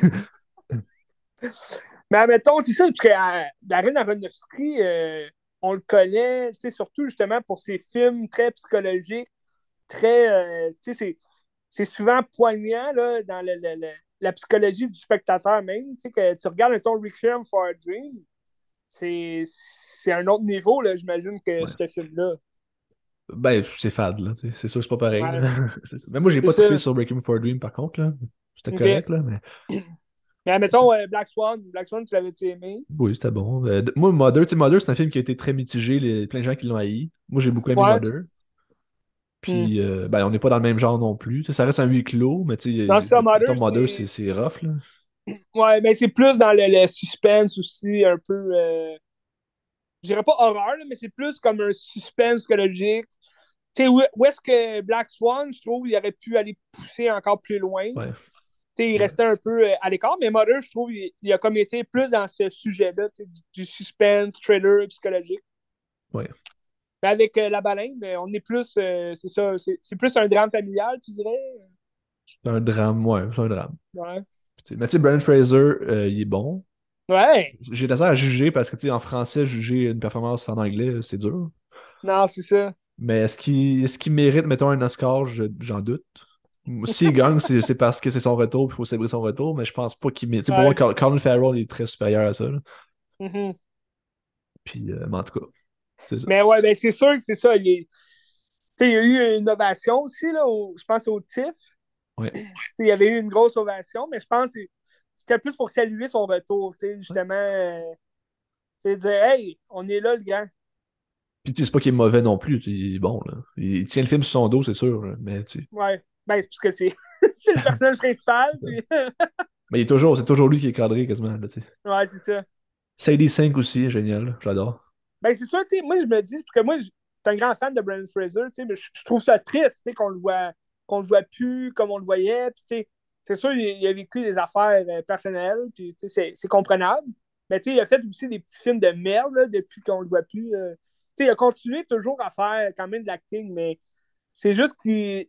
Speaker 2: *laughs*
Speaker 1: Mais admettons, c'est ça, parce que euh, Darren Aronofsky, euh, on le connaît, tu sais, surtout justement pour ses films très psychologiques, très, euh, tu sais, c'est- c'est souvent poignant là, dans le- le- le- la psychologie du spectateur même. Tu sais, que tu regardes ton Requiem for a Dream, c'est c'est un autre niveau, là, j'imagine, que
Speaker 2: Ouais.
Speaker 1: ce film-là.
Speaker 2: Ben, c'est fade, là. C'est sûr que c'est pas pareil.
Speaker 1: Ouais. *laughs*
Speaker 2: C'est. Mais moi, j'ai
Speaker 1: C'est
Speaker 2: pas trippé sur Breaking for a Dream, par contre, là. C'était
Speaker 1: Ok.
Speaker 2: correct, là, mais *clears throat*
Speaker 1: Mais admettons, euh, Black Swan, Black Swan, tu l'avais-tu aimé?
Speaker 2: oui, c'était bon. Euh, moi, Mother, tu sais, Mother, c'est un film qui a été très mitigé. Les... Plein de gens qui l'ont haï. Moi, j'ai beaucoup aimé
Speaker 1: Ouais.
Speaker 2: Mother. Puis, euh, ben, on n'est pas dans le même genre non plus. Ça reste un huis clos, mais tu sais,
Speaker 1: ça, Mother,
Speaker 2: mettons, Mother,
Speaker 1: c'est-
Speaker 2: rough, là.
Speaker 1: Ouais, mais c'est plus dans le, le suspense aussi, un peu. Je dirais pas horreur, là, mais c'est plus comme un suspense psychologique. Tu sais, où, où est-ce que Black Swan, je trouve, il aurait pu aller pousser encore plus loin.
Speaker 2: Ouais.
Speaker 1: Tu sais, il restait un peu euh, à l'écart, mais Mother, je trouve, il, il a comme été plus dans ce sujet-là, du, du suspense, thriller, psychologique.
Speaker 2: Ouais.
Speaker 1: Mais avec euh, La Baleine, euh, on est plus, euh, c'est ça, c'est plus un drame familial, tu dirais?
Speaker 2: C'est un drame, ouais, c'est un drame.
Speaker 1: Ouais.
Speaker 2: Mais tu sais, Brandon Fraser, euh, il est bon.
Speaker 1: Ouais,
Speaker 2: J'ai misère à juger parce que, tu sais, en français, juger une performance en anglais, c'est dur.
Speaker 1: non, c'est ça.
Speaker 2: Mais est-ce qu'il est qu'il mérite, mettons, un Oscar? Je- J'en doute. S'il gagne, c'est c'est parce que c'est son retour, puis il faut célébrer son retour, mais je pense pas qu'il. Tu sais, Pour
Speaker 1: Ouais.
Speaker 2: moi, Col- Colin Farrell est très supérieur à ça. là.
Speaker 1: Mhm.
Speaker 2: Puis, euh, mais en tout cas, c'est ça.
Speaker 1: Mais ouais, ben c'est sûr que c'est ça. Il, est- y a eu une ovation aussi, là, au- je pense au TIFF.
Speaker 2: Ouais.
Speaker 1: Il y avait eu une grosse ovation, mais je pense que c'était plus pour saluer son retour, justement. euh, tu sais, dire, hey, on est là, le grand.
Speaker 2: Puis, tu sais, c'est pas qu'il est mauvais non plus. Il est bon, là. Il tient le film sur son dos, c'est sûr. Mais, tu
Speaker 1: Ouais. Ben, c'est parce que c'est *laughs* c'est le personnage principal. puis- *laughs*
Speaker 2: Mais il est toujours, c'est toujours lui qui est cadré quasiment. Là.
Speaker 1: Ouais, c'est ça.
Speaker 2: Sadie 5 aussi, génial, j'adore.
Speaker 1: Ben, c'est sûr, tu sais, moi, je me dis, parce que moi, je suis un grand fan de Brandon Fraser, tu sais, mais je, je trouve ça triste, tu sais, qu'on le voit, qu'on le voit plus comme on le voyait. Puis, tu sais, c'est sûr, il, il a vécu des affaires euh, personnelles, puis, tu sais, c'est- c'est comprenable. Mais, tu sais, il a fait aussi des petits films de merde, là, depuis qu'on le voit plus. euh. Tu sais, il a continué toujours à faire quand même de l'acting, mais c'est juste qu'il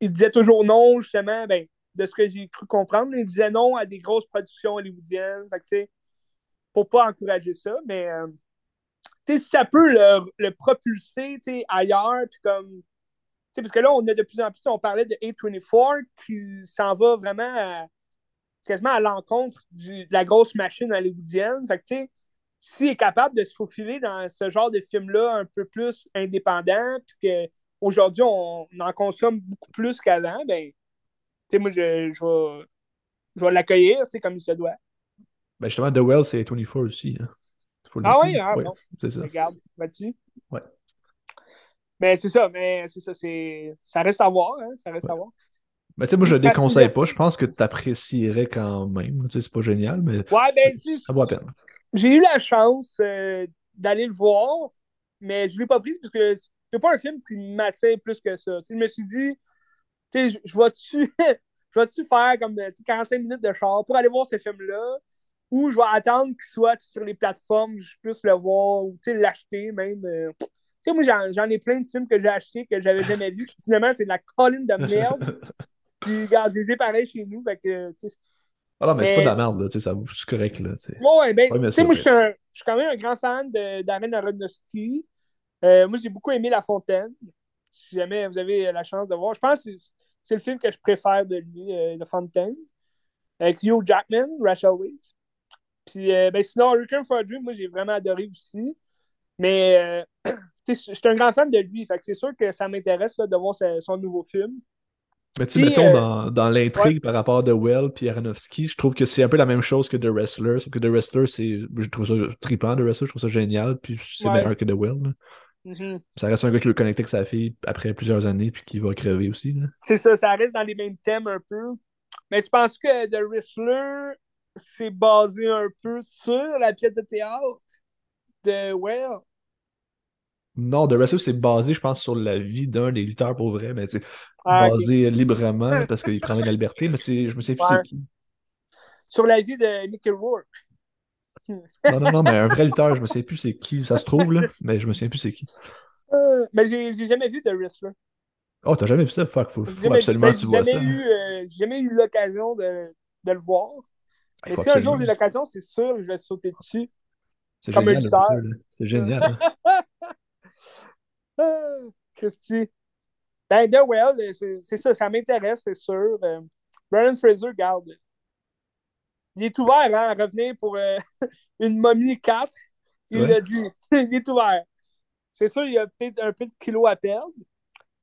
Speaker 1: il disait toujours non, justement, ben, de ce que j'ai cru comprendre, il disait non à des grosses productions hollywoodiennes. Fait que, pour pas encourager ça, mais euh, si ça peut le, propulser ailleurs, puis comme. Parce que là, on a de plus en plus, on parlait de A24 qui s'en va vraiment à- quasiment à l'encontre de la grosse machine hollywoodienne. Fait que, s'il est capable de se faufiler dans ce genre de film-là un peu plus indépendant, puis qu'aujourd'hui, on en consomme beaucoup plus qu'avant, ben, tu sais, moi, je, je vais, je vais l'accueillir, tu sais, comme il se doit.
Speaker 2: Ben justement, The Well, c'est 24 aussi. Hein.
Speaker 1: Ah oui, ah
Speaker 2: Ouais,
Speaker 1: bon.
Speaker 2: C'est ça.
Speaker 1: Regarde, là-dessus.
Speaker 2: Ouais.
Speaker 1: Mais c'est ça, mais c'est ça, c'est. Ça reste à voir, hein, ça reste à voir.
Speaker 2: Ben, tu sais, moi, je
Speaker 1: que
Speaker 2: déconseille
Speaker 1: merci.
Speaker 2: pas. Je pense que tu apprécierais quand même. Tu sais, c'est pas génial, mais
Speaker 1: Ouais, ben,
Speaker 2: ça vaut la peine.
Speaker 1: j'ai eu la chance euh, d'aller le voir, mais je ne l'ai pas prise parce que c'est pas un film qui m'attire plus que ça. Je me suis dit, je- vais-tu *laughs* je vais-tu faire comme euh, tu sais, 45 minutes de char pour aller voir ce film-là? Ou je vais attendre qu'il soit sur les plateformes, je puisse le voir ou l'acheter même. euh. Moi, j'en j'en ai plein de films que j'ai achetés que j'avais jamais vus. Finalement, c'est de la colline de merde. *laughs* Puis, regarde, je les ai pareils chez nous. Fait que,
Speaker 2: Ah non, mais c'est pas de la merde, là. Tu sais, c'est correct, là. tu sais.
Speaker 1: Ouais, ben,
Speaker 2: Ouais,
Speaker 1: tu sais, moi, je suis quand même un grand fan de- d'Aren Aronofsky. Euh, moi, j'ai beaucoup aimé La Fontaine. Si jamais vous avez la chance de voir. Je pense que c'est- le film que je préfère de lui, euh, La Fontaine. Avec Hugh Jackman, Rachel Weisz. Puis, euh, ben, sinon, Requiem for a Dream, moi, j'ai vraiment adoré aussi. Mais, *clears throat* tu sais, je suis un grand fan de lui. Fait que c'est sûr que ça m'intéresse de voir sa- son nouveau film.
Speaker 2: Mais tu mettons, dans, dans l'intrigue par rapport à The Well puis Aronofsky, je trouve que c'est un peu la même chose que The Wrestler, sauf que The Wrestler, c'est. Je trouve ça trippant, The Wrestler, je trouve ça génial, puis c'est
Speaker 1: Ouais.
Speaker 2: meilleur que The Well. là.
Speaker 1: Mhm.
Speaker 2: Ça reste un gars qui veut connecter avec sa fille après plusieurs années, puis qui va crever aussi. Là.
Speaker 1: C'est ça, ça reste dans les mêmes thèmes un peu. Mais tu penses que The Wrestler, c'est basé un peu sur la pièce de théâtre de Well?
Speaker 2: Non, The Wrestler, c'est basé, je pense, sur la vie d'un des lutteurs pour vrai, mais c'est
Speaker 1: Ah,
Speaker 2: basé librement parce qu'il prend la *laughs* liberté, mais c'est, je me sais plus
Speaker 1: Ouais.
Speaker 2: c'est qui.
Speaker 1: Sur la vie de Mickey Rourke.
Speaker 2: Non, non, non, mais un vrai lutteur, je me sais plus c'est qui. Ça se trouve, là, mais je me souviens plus c'est qui.
Speaker 1: Euh, mais j'ai j'ai jamais vu The Wrestler.
Speaker 2: Oh, t'as jamais vu ça? Fuck, faut, faut
Speaker 1: jamais,
Speaker 2: absolument
Speaker 1: ben,
Speaker 2: que tu vois ça.
Speaker 1: eu, euh, j'ai jamais eu l'occasion de, de le voir.
Speaker 2: Il
Speaker 1: Mais si un jour j'ai l'occasion, c'est sûr que je vais sauter dessus.
Speaker 2: C'est
Speaker 1: comme un
Speaker 2: génial,
Speaker 1: lutteur.
Speaker 2: ça, là. C'est génial. hein. *laughs*
Speaker 1: Ah, Christy. Ben, The Well, euh, c'est c'est ça, ça m'intéresse, c'est sûr. Euh, Brian Fraser, garde. Il est ouvert hein, à revenir pour euh, *laughs* une momie 4.
Speaker 2: C'est
Speaker 1: Il l'a dit. *laughs* il est ouvert. C'est sûr, il y a peut-être un peu de kilos à perdre.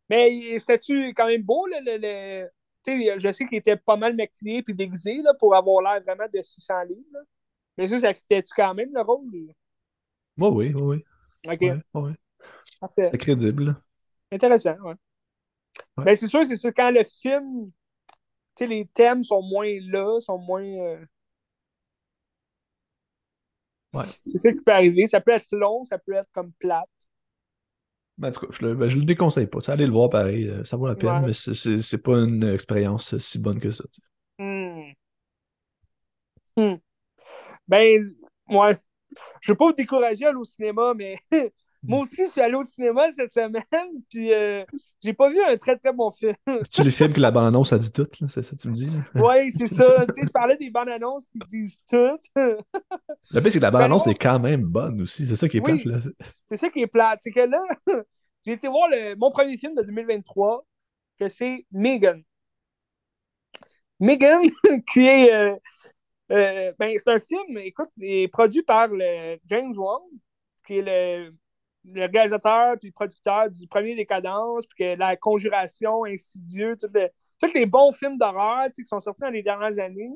Speaker 1: Mais il- c'était-tu quand même beau, là, le, le- je sais qu'il était pas mal maquillé puis déguisé là, pour avoir l'air vraiment de 600 livres. là. Mais ça, ça fitait-tu quand même le rôle?
Speaker 2: Moi, oui, oui, oui.
Speaker 1: Ok,
Speaker 2: Ouais, ouais.
Speaker 1: parfait.
Speaker 2: C'est crédible.
Speaker 1: Intéressant, ouais.
Speaker 2: Ouais.
Speaker 1: Ben, c'est sûr, c'est sûr, quand le film, les thèmes sont moins là, sont moins. euh,
Speaker 2: Ouais.
Speaker 1: C'est ça qui peut arriver. Ça peut être long, ça peut être comme plate.
Speaker 2: Ben, en tout cas, je le, ben, je le déconseille pas. Allez le voir pareil, euh, ça vaut la peine,
Speaker 1: Ouais.
Speaker 2: mais c'est- c'est pas une expérience si bonne que ça.
Speaker 1: Hmm. Hmm. Ben, ouais. Je veux pas vous décourager à aller au cinéma, mais *laughs* moi aussi, je suis allé au cinéma cette semaine, *laughs* puis euh, j'ai pas vu un très très bon film.
Speaker 2: C'est-tu les films que la bande-annonce a dit tout, là? C'est ça que tu me dis?
Speaker 1: Ouais, *laughs* c'est ça. Tu sais, je parlais des bandes annonces qui disent tout. *laughs*
Speaker 2: Le pire, c'est que la bande-annonce
Speaker 1: non.
Speaker 2: est quand même bonne aussi. C'est ça qui est
Speaker 1: Oui.
Speaker 2: plate, là.
Speaker 1: C'est ça qui est plate. C'est que là, j'ai été voir le- mon premier film de 2023, que c'est Megan. Megan, qui est. euh, euh, ben, c'est un film, écoute, est produit par le James Wan, qui est le, le réalisateur puis le producteur du premier Décadence, puis que La Conjuration, Insidieux, tous les bons films d'horreur qui sont sortis dans les dernières années.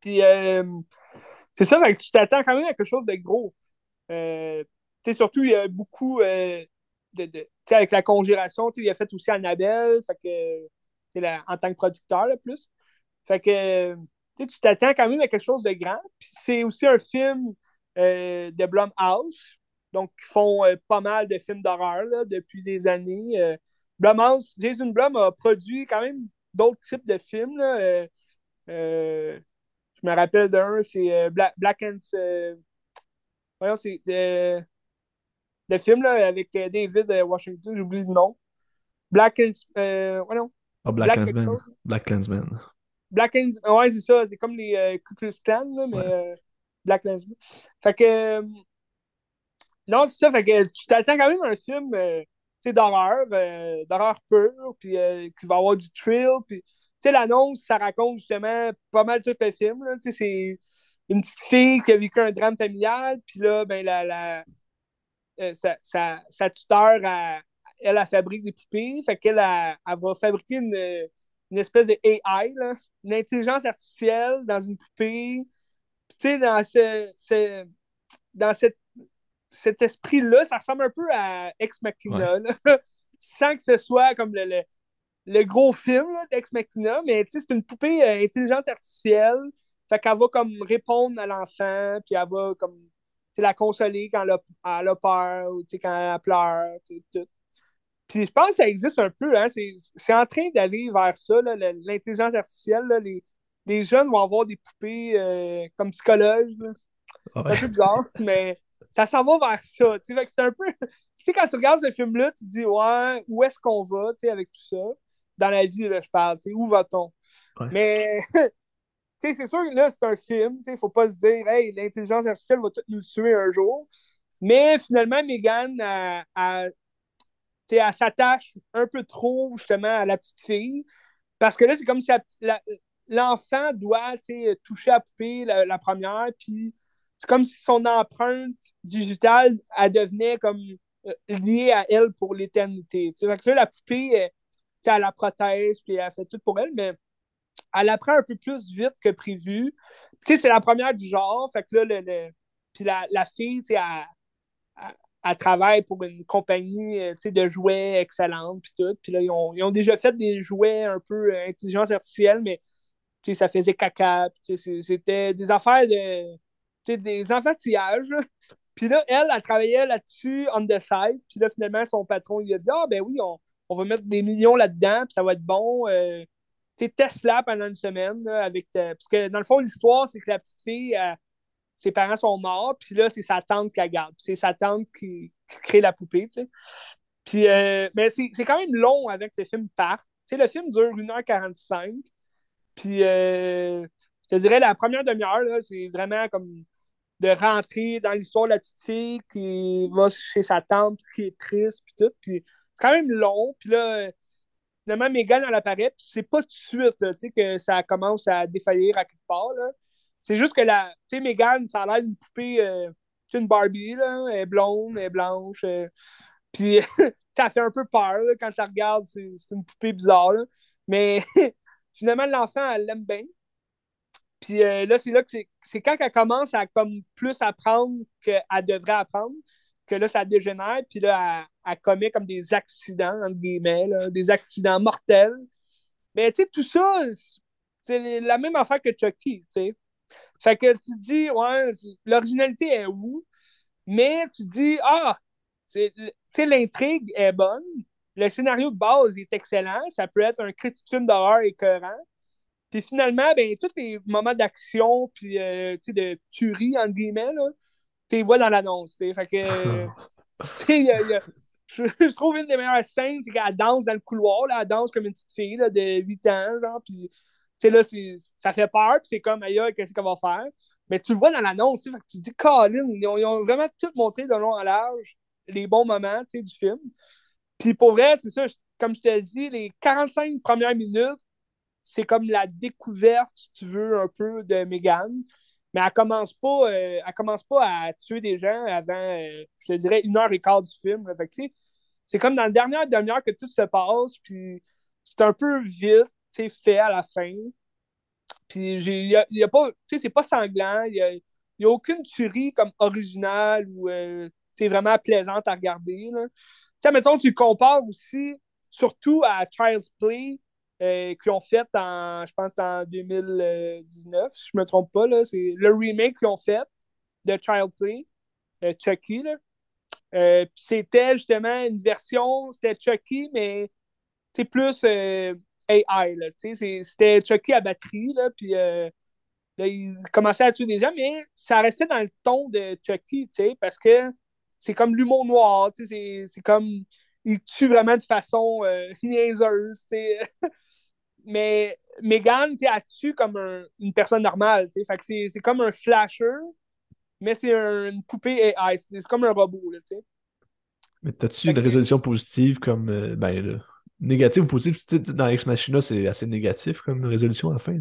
Speaker 1: Puis, euh, c'est ça, tu t'attends quand même à quelque chose de gros. Euh, surtout, il y a beaucoup euh, de. de- avec la conjuration, il a fait aussi Annabelle, fait que. en tant que producteur, là, plus. Fait que. tu t'attends quand même à quelque chose de grand. Puis c'est aussi un film euh, de Blumhouse, donc ils font euh, pas mal de films d'horreur depuis des années. Euh, Blumhouse, Jason Blum a produit quand même d'autres types de films. je me rappelle d'un, c'est Black, Black and... voyons, c'est le film là, avec David Washington, j'oublie le nom. Black and... voyons.
Speaker 2: Oh, Black, Black Clansman. Black Clansman.
Speaker 1: Black Clansman, ouais, c'est ça. C'est comme les euh, Ku Klux Klan, là, mais euh, Black Clansman. Fait que. Euh, non, c'est ça. Fait que tu t'attends quand même à un film d'horreur, d'horreur pure, puis qui va avoir du thrill. Puis, l'annonce, ça raconte justement pas mal tout le film. C'est une petite fille qui a vécu un drame familial, puis là, ben, la, la, sa, sa, tuteur, elle, elle, elle, fabrique des poupées. Fait qu'elle elle, elle va fabriquer une, une espèce de AI, là, une intelligence artificielle dans une poupée. tu sais, dans, ce, dans cette, cet esprit-là, ça ressemble un peu à Ex Machina, *laughs* sans que ce soit comme le, le, gros film d'Ex Machina, mais c'est une poupée euh, intelligente artificielle. Fait qu'elle va comme répondre à l'enfant, puis elle va comme la consoler quand elle a, elle a peur, ou quand elle pleure, tout. Puis je pense que ça existe un peu, hein? c'est en train d'aller vers ça, l'intelligence artificielle. Là, les, les, jeunes vont avoir des poupées euh, comme psychologues. Un peu bizarre, mais ça s'en va vers ça. C'est un peu. *laughs* Tu sais, quand tu regardes ce film-là, tu te dis, ouais, où est-ce qu'on va avec tout ça? Dans la vie, là, je parle, où va-t-on? Mais *laughs* c'est sûr que là, c'est un film. Il ne faut pas se dire, hey, l'intelligence artificielle va tout nous tuer un jour. Mais finalement, Megan elle s'attache un peu trop justement à la petite fille. Parce que là, c'est comme si l'enfant doit toucher à la poupée la, première, puis c'est comme si son empreinte digitale, elle devenait comme euh, liée à elle pour l'éternité. Fait que là, la poupée, elle, elle la protège, puis elle fait tout pour elle, mais elle apprend un peu plus vite que prévu. c'est la première du genre, fait que là, le, puis la, la fille, elle, elle travaille pour une compagnie euh, de jouets excellente, puis tout. Puis là, ils ont, ils ont, déjà fait des jouets un peu euh, intelligence artificielle, mais ça faisait caca. C'était des affaires de. Des enfantillages. Puis là, elle, elle travaillait là-dessus on the side. Puis là, finalement, son patron, il a dit Ah, ben oui, on, on va mettre des millions là-dedans, puis ça va être bon. Euh, tu Tesla pendant une semaine, avec. Parce que dans le fond, l'histoire, c'est que la petite fille, ses parents sont morts, puis là, c'est sa tante qui la garde. C'est sa tante qui, crée la poupée. Puis, euh, mais c'est quand même long avec le film part. Tu sais, le film dure 1h45. Puis, euh, je te dirais, la première demi-heure, c'est vraiment comme de rentrer dans l'histoire de la petite fille qui va chez sa tante, qui est triste, puis tout. Puis, c'est quand même long. Puis là, finalement, Megan, elle apparaît, puis c'est pas tout de suite, sais, que ça commence à défaillir à quelque part, là. C'est juste que la, tu sais, Megan, ça a l'air d'une poupée, euh, une Barbie, là, elle est blonde, elle est blanche. Euh, puis *laughs* ça fait un peu peur là, quand je la regarde, c'est une poupée bizarre. Là. Mais *laughs* finalement, l'enfant, elle l'aime bien. Puis euh, là, c'est là que c'est quand elle commence à comme plus apprendre qu'elle devrait apprendre, que là, ça dégénère, puis là, elle, commet comme des accidents, entre guillemets, là, des accidents mortels. Mais tu sais, tout ça, c'est la même affaire que Chucky, tu sais. Fait que tu dis, ouais, l'originalité est où? Mais tu dis, ah, tu sais, l'intrigue est bonne, le scénario de base est excellent, ça peut être un critique film d'horreur écœurant. Puis finalement, ben, tous les moments d'action, puis euh, de tuerie, entre guillemets, là, tu les vois dans l'annonce. Fait que, je, trouve une des meilleures scènes, c'est qu'elle danse dans le couloir, là, elle danse comme une petite fille là, de 8 ans, genre, puis sais, là, ça fait peur, puis c'est comme, ailleurs, qu'est-ce qu'on va faire? Mais tu le vois dans l'annonce, tu te dis, Colin, ils ont, vraiment tout montré de long en large, les bons moments du film. Puis pour vrai, c'est ça, comme je te dit, les 45 premières minutes, c'est comme la découverte, si tu veux, un peu de Megan. Mais elle commence pas, euh, elle commence pas à tuer des gens avant, euh, je te dirais, une heure et quart du film. c'est comme dans la dernière demi-heure que tout se passe, puis c'est un peu vite fait à la fin. Puis il y a, y a, pas, tu sais, c'est pas sanglant, il y a, y a, aucune tuerie comme originale ou euh, vraiment plaisante à regarder. Tu sais, mettons, tu compares aussi, surtout à Child's Play, euh, qu'ils ont fait en, je pense, en 2019, si je me trompe pas. C'est le remake qu'ils ont fait de Child Play, euh, Chucky. Euh, c'était justement une version, c'était Chucky, mais c'est plus AI. C'était Chucky à batterie, là, puis là, il commençait à tuer des gens, mais ça restait dans le ton de Chucky, parce que c'est comme l'humour noir, c'est comme il tue vraiment de façon euh, *laughs* niaiseuse. *laughs* Mais Megan, elle tue comme une personne normale. Fait que c'est comme un slasher, mais c'est une poupée AI. C'est comme un robot. Là,
Speaker 2: mais t'as-tu une résolution positive comme. Euh, ben, négative ou positive? Dans Ex Machina, c'est assez négatif comme résolution à la fin.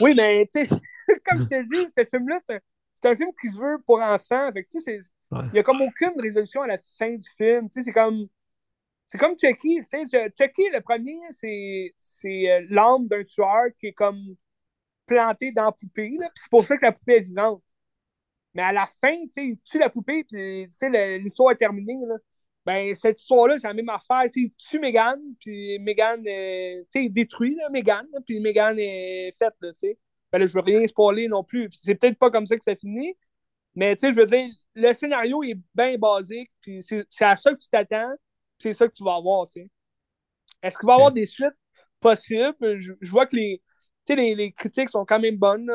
Speaker 1: Oui, mais tu sais, *laughs* comme je t'ai dit, ce film-là, c'est un film qui se veut pour enfants. Fait que, il n'y a comme aucune résolution à la fin du film. C'est comme c'est comme Chucky. Tu sais, Chucky, le premier, c'est euh, l'âme d'un tueur qui est comme planté dans la poupée. C'est pour ça que la poupée est vivante. Mais à la fin, tu sais, il tue la poupée, puis l'histoire est terminée. Là. Ben, cette histoire-là, c'est la même affaire. il tue Megan, puis Megan, euh, tu sais, il détruit là, Megan, puis Megan est faite. Là, sais. ben, là, je veux rien spoiler non plus. C'est peut-être pas comme ça que ça finit. Mais tu sais, je veux dire, le scénario est bien basique, puis c'est à ça que tu t'attends c'est ça que tu vas avoir, tu sais. Est-ce qu'il va y avoir des suites possibles? Je, vois que les, les, les, critiques sont quand même bonnes,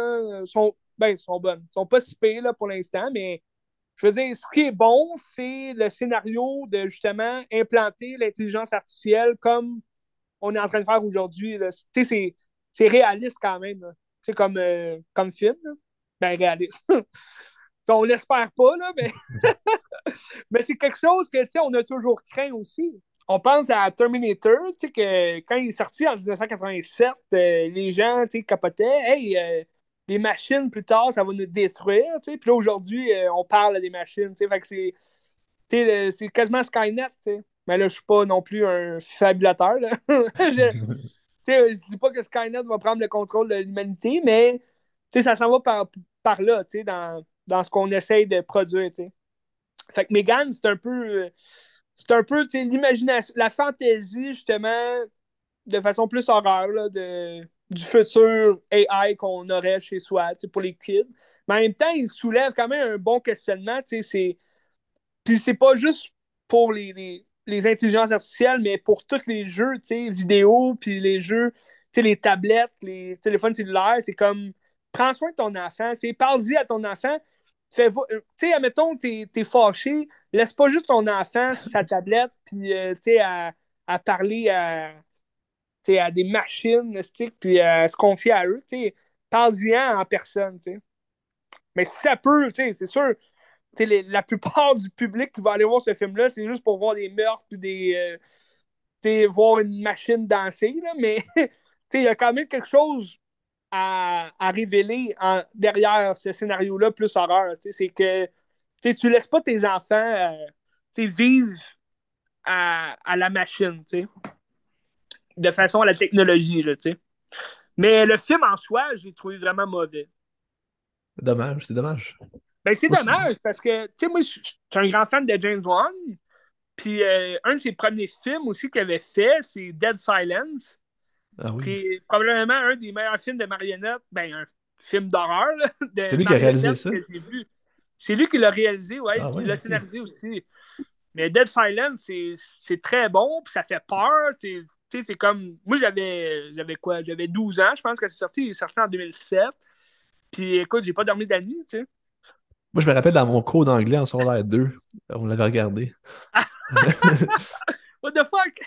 Speaker 1: sont, ben, sont bonnes. sont pas si pires là, pour l'instant, mais je veux dire, ce qui est bon, c'est le scénario de justement implanter l'intelligence artificielle comme on est en train de faire aujourd'hui. C'est, c'est réaliste quand même. C'est comme, euh, comme film. Ben, réaliste. *laughs* on l'espère pas, là, mais, *laughs* mais c'est quelque chose que on a toujours craint aussi. On pense à Terminator, que quand il est sorti en 1987, euh, les gens capotaient Hey, euh, les machines plus tard, ça va nous détruire. Puis là, aujourd'hui, euh, on parle des machines. C'est quasiment Skynet. Mais là, je suis pas non plus un fabulateur. *laughs* je, je dis pas que Skynet va prendre le contrôle de l'humanité, mais ça s'en va par, par là, dans, dans ce qu'on essaye de produire, tu sais. Fait que Megan, c'est un peu. C'est un peu l'imagination, la fantaisie, justement, de façon plus horreur, là, de, du futur AI qu'on aurait chez soi, pour les kids. Mais en même temps, il soulève quand même un bon questionnement, sais. Puis c'est pas juste pour les, les, les, intelligences artificielles, mais pour tous les jeux, vidéo, puis les jeux, les tablettes, les téléphones cellulaires, c'est comme prends soin de ton enfant, parle-y à ton enfant, euh, tu sais, admettons, t'es es fâché, laisse pas juste ton enfant sur sa tablette, puis, euh, tu sais, à, à, parler à, à des machines, puis à se confier à eux, tu parle-y en personne, tu. Mais si ça peut, tu sais, c'est sûr, la plupart du public qui va aller voir ce film-là, c'est juste pour voir des meurtres, puis des, euh, voir une machine danser, là, mais, *laughs* il y a quand même quelque chose à, révéler en, derrière ce scénario-là plus horreur. C'est que tu laisses pas tes enfants euh, vivre à, la machine, de façon à la technologie. Là, Mais le film en soi, je l'ai trouvé vraiment mauvais.
Speaker 2: Dommage, c'est dommage.
Speaker 1: Ben, c'est dommage parce que, tu sais, moi, je suis un grand fan de James Wan. Puis euh, un de ses premiers films aussi qu'il avait fait, c'est Dead Silence.
Speaker 2: Ah
Speaker 1: probablement un des meilleurs films de marionnettes, ben un film d'horreur.
Speaker 2: C'est lui qui a réalisé ça?
Speaker 1: C'est lui qui l'a réalisé, ouais, ah, il l'a scénarisé aussi. Mais Dead Silence, c'est très bon, puis ça fait peur. C'est comme. Moi, j'avais quoi? J'avais 12 ans, je pense que c'est sorti. Il est sorti en 2007. Puis écoute, j'ai pas dormi de la nuit, tu sais.
Speaker 2: Moi, je me rappelle dans mon cours d'anglais en secondaire 2, on l'avait regardé. *laughs*
Speaker 1: What the fuck?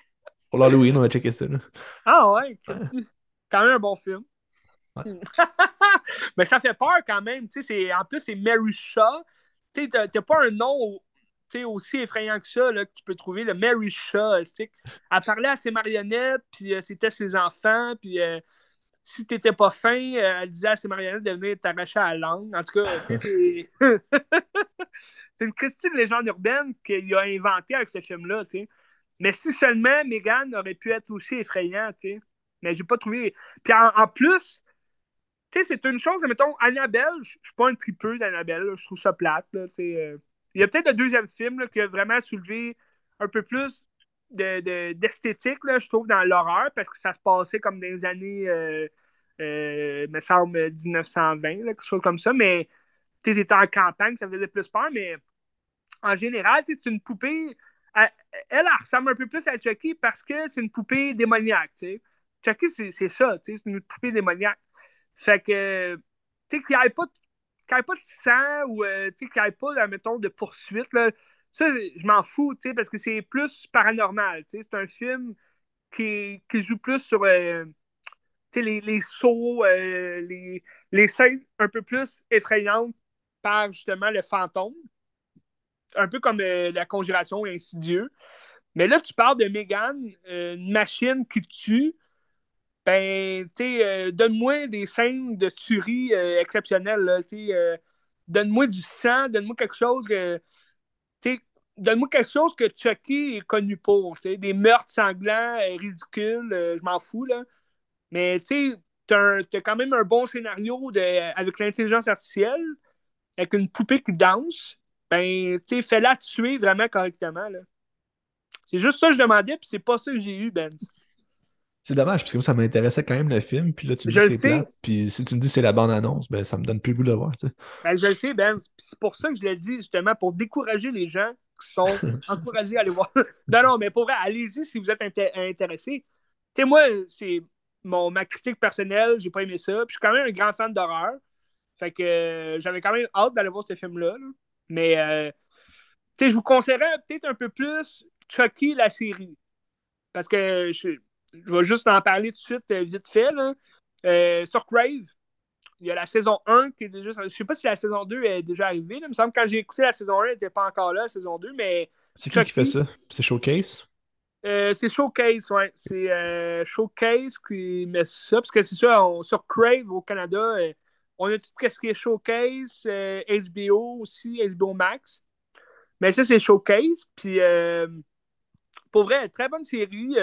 Speaker 2: Pour l'Halloween, on va checker ça.
Speaker 1: Ah ouais, quand même un bon film. *laughs* Mais ça fait peur quand même. En plus, c'est Mary Shaw. Tu n'as pas un nom aussi effrayant que ça là, que tu peux trouver. Le Mary Shaw. Elle parlait à ses marionnettes, puis euh, c'était ses enfants, puis euh, si tu n'étais pas fin, euh, elle disait à ses marionnettes de venir t'arracher à la langue. En tout cas, c'est. *laughs* c'est une Christine légende urbaine qu'il a inventée avec ce film-là. Mais si seulement Megan aurait pu être aussi effrayant, tu sais. Mais j'ai pas trouvé. Puis en, plus, tu sais, c'est une chose, mettons, Annabelle, je suis pas un tripeux d'Annabelle, je trouve ça plate, là, tu sais. Euh. Il y a peut-être le deuxième film là, qui a vraiment soulevé un peu plus d'esthétique, de, je trouve, dans l'horreur, parce que ça se passait comme dans les années, euh, euh me semble, 1920, quelque chose comme ça. Mais tu étais en campagne, ça faisait plus peur, mais en général, c'est une poupée. Elle, ressemble un peu plus à Chucky parce que c'est une poupée démoniaque. sais. Chucky, c'est ça, c'est une poupée démoniaque. Fait que, tu sais, qu'il n'y ait pas pas de sang ou euh, qu'il n'y ait pas, mettons, de poursuite, là, ça, je m'en fous, parce que c'est plus paranormal. C'est un film qui, joue plus sur euh, les, les sauts, euh, les, les scènes un peu plus effrayantes par justement le fantôme. Un peu comme la conjuration insidieux. Mais là, tu parles de Megan, une machine qui tue ben, tu euh, donne-moi des scènes de tuerie euh, exceptionnelles, euh, donne-moi du sang, donne-moi quelque chose que, donne-moi quelque chose que Chucky est connu pour, des meurtres sanglants, ridicules, je m'en fous, là. Mais, tu sais, quand même un bon scénario de, avec l'intelligence artificielle, avec une poupée qui danse, ben, tu sais, fais-la tuer vraiment correctement, là. C'est juste ça que je demandais, puis c'est pas ça que j'ai eu, Ben.
Speaker 2: C'est dommage, parce que ça m'intéressait quand même le film, puis là, tu me dis c'est plate, puis si tu me dis c'est la bande-annonce, ben ça me donne plus le goût de le voir, tu sais.
Speaker 1: Ben, je le sais, Ben, c'est pour ça que je l'ai dit, justement, pour décourager les gens qui sont *laughs* encouragés à aller voir. non, non, mais pour vrai, allez-y si vous êtes intéressés. Tu sais, moi, c'est mon, ma critique personnelle, j'ai pas aimé ça, puis je suis quand même un grand fan d'horreur, fait que euh, j'avais quand même hâte d'aller voir ce film-là, mais, euh, je vous conseillerais peut-être un peu plus Chucky, la série, parce que je je vais juste en parler tout de suite, euh, vite fait. Là. Euh, sur Crave, il y a la saison 1 qui est déjà. Je ne sais pas si la saison 2 est déjà arrivée. Il me semble que quand j'ai écouté la saison 1, elle n'était pas encore là, la saison 2, mais.
Speaker 2: C'est qui qui fait ça? C'est Showcase?
Speaker 1: Euh, c'est Showcase, ouais. C'est Showcase qui met ça, parce que c'est ça, sur Crave au Canada, on a tout ce qui est Showcase, HBO aussi, HBO Max. Mais ça, c'est Showcase. Puis, pour vrai, très bonne série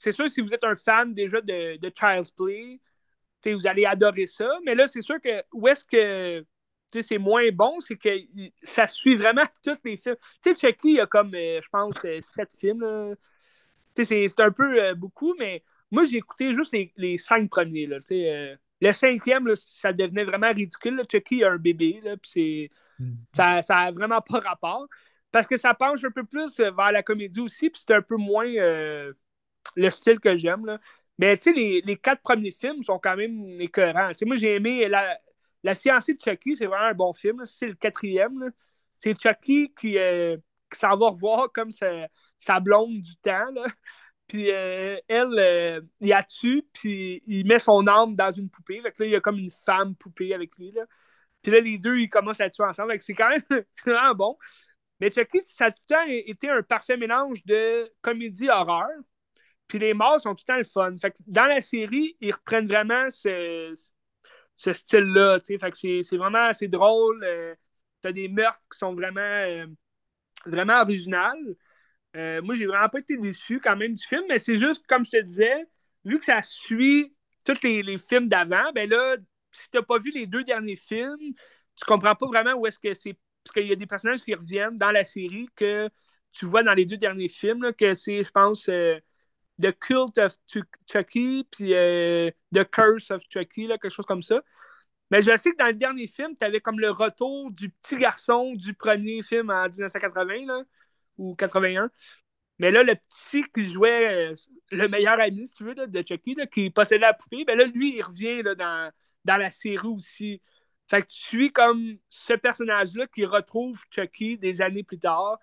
Speaker 1: c'est sûr, si vous êtes un fan déjà de, Child's Play, vous allez adorer ça. Mais là, c'est sûr que où est-ce que c'est moins bon, c'est que ça suit vraiment *laughs* tous les films. Tu sais, Chucky, il y a comme, euh, je pense, euh, sept films. C'est un peu euh, beaucoup, mais moi, j'ai écouté juste les, cinq premiers. Là, le cinquième, ça devenait vraiment ridicule. Chucky a un bébé, là, c'est, mm. ça n'a vraiment pas rapport. Parce que ça penche un peu plus vers la comédie aussi, puis c'est un peu moins le style que j'aime. Mais tu sais, les, les, quatre premiers films sont quand même écœurants. moi, j'ai aimé la, la de Chucky, c'est vraiment un bon film. C'est le quatrième. C'est Chucky qui, euh, qui s'en va revoir comme sa, sa blonde du temps. Puis euh, elle, euh, il la tue, puis il met son âme dans une poupée. Fait là, il y a comme une femme poupée avec lui. Là. Puis là, les deux, ils commencent à tuer ensemble. C'est quand même *laughs* vraiment bon. Mais Chucky, ça a tout le temps été un parfait mélange de comédie horreur. Puis les morts sont tout le temps le fun. Fait que dans la série, ils reprennent vraiment ce, ce style-là. Fait que c'est vraiment assez drôle. Euh, T'as des meurtres qui sont vraiment, vraiment originales. Euh, moi, j'ai vraiment pas été déçu quand même du film, mais c'est juste, comme je te disais, vu que ça suit tous les, les films d'avant, ben là, si t'as pas vu les deux derniers films, tu comprends pas vraiment où est-ce que c'est. Parce qu'il y a des personnages qui reviennent dans la série que tu vois dans les deux derniers films, que c'est, je pense, euh, The Cult of Chucky, puis euh, The Curse of Chucky, là, quelque chose comme ça. Mais je sais que dans le dernier film, tu avais comme le retour du petit garçon du premier film en 1980, là, ou 81. Mais là, le petit qui jouait euh, le meilleur ami, si tu veux, de Chucky, qui possédait la poupée, ben là, lui, il revient dans, dans la série aussi. Fait que tu suis comme ce personnage-là qui retrouve Chucky des années plus tard.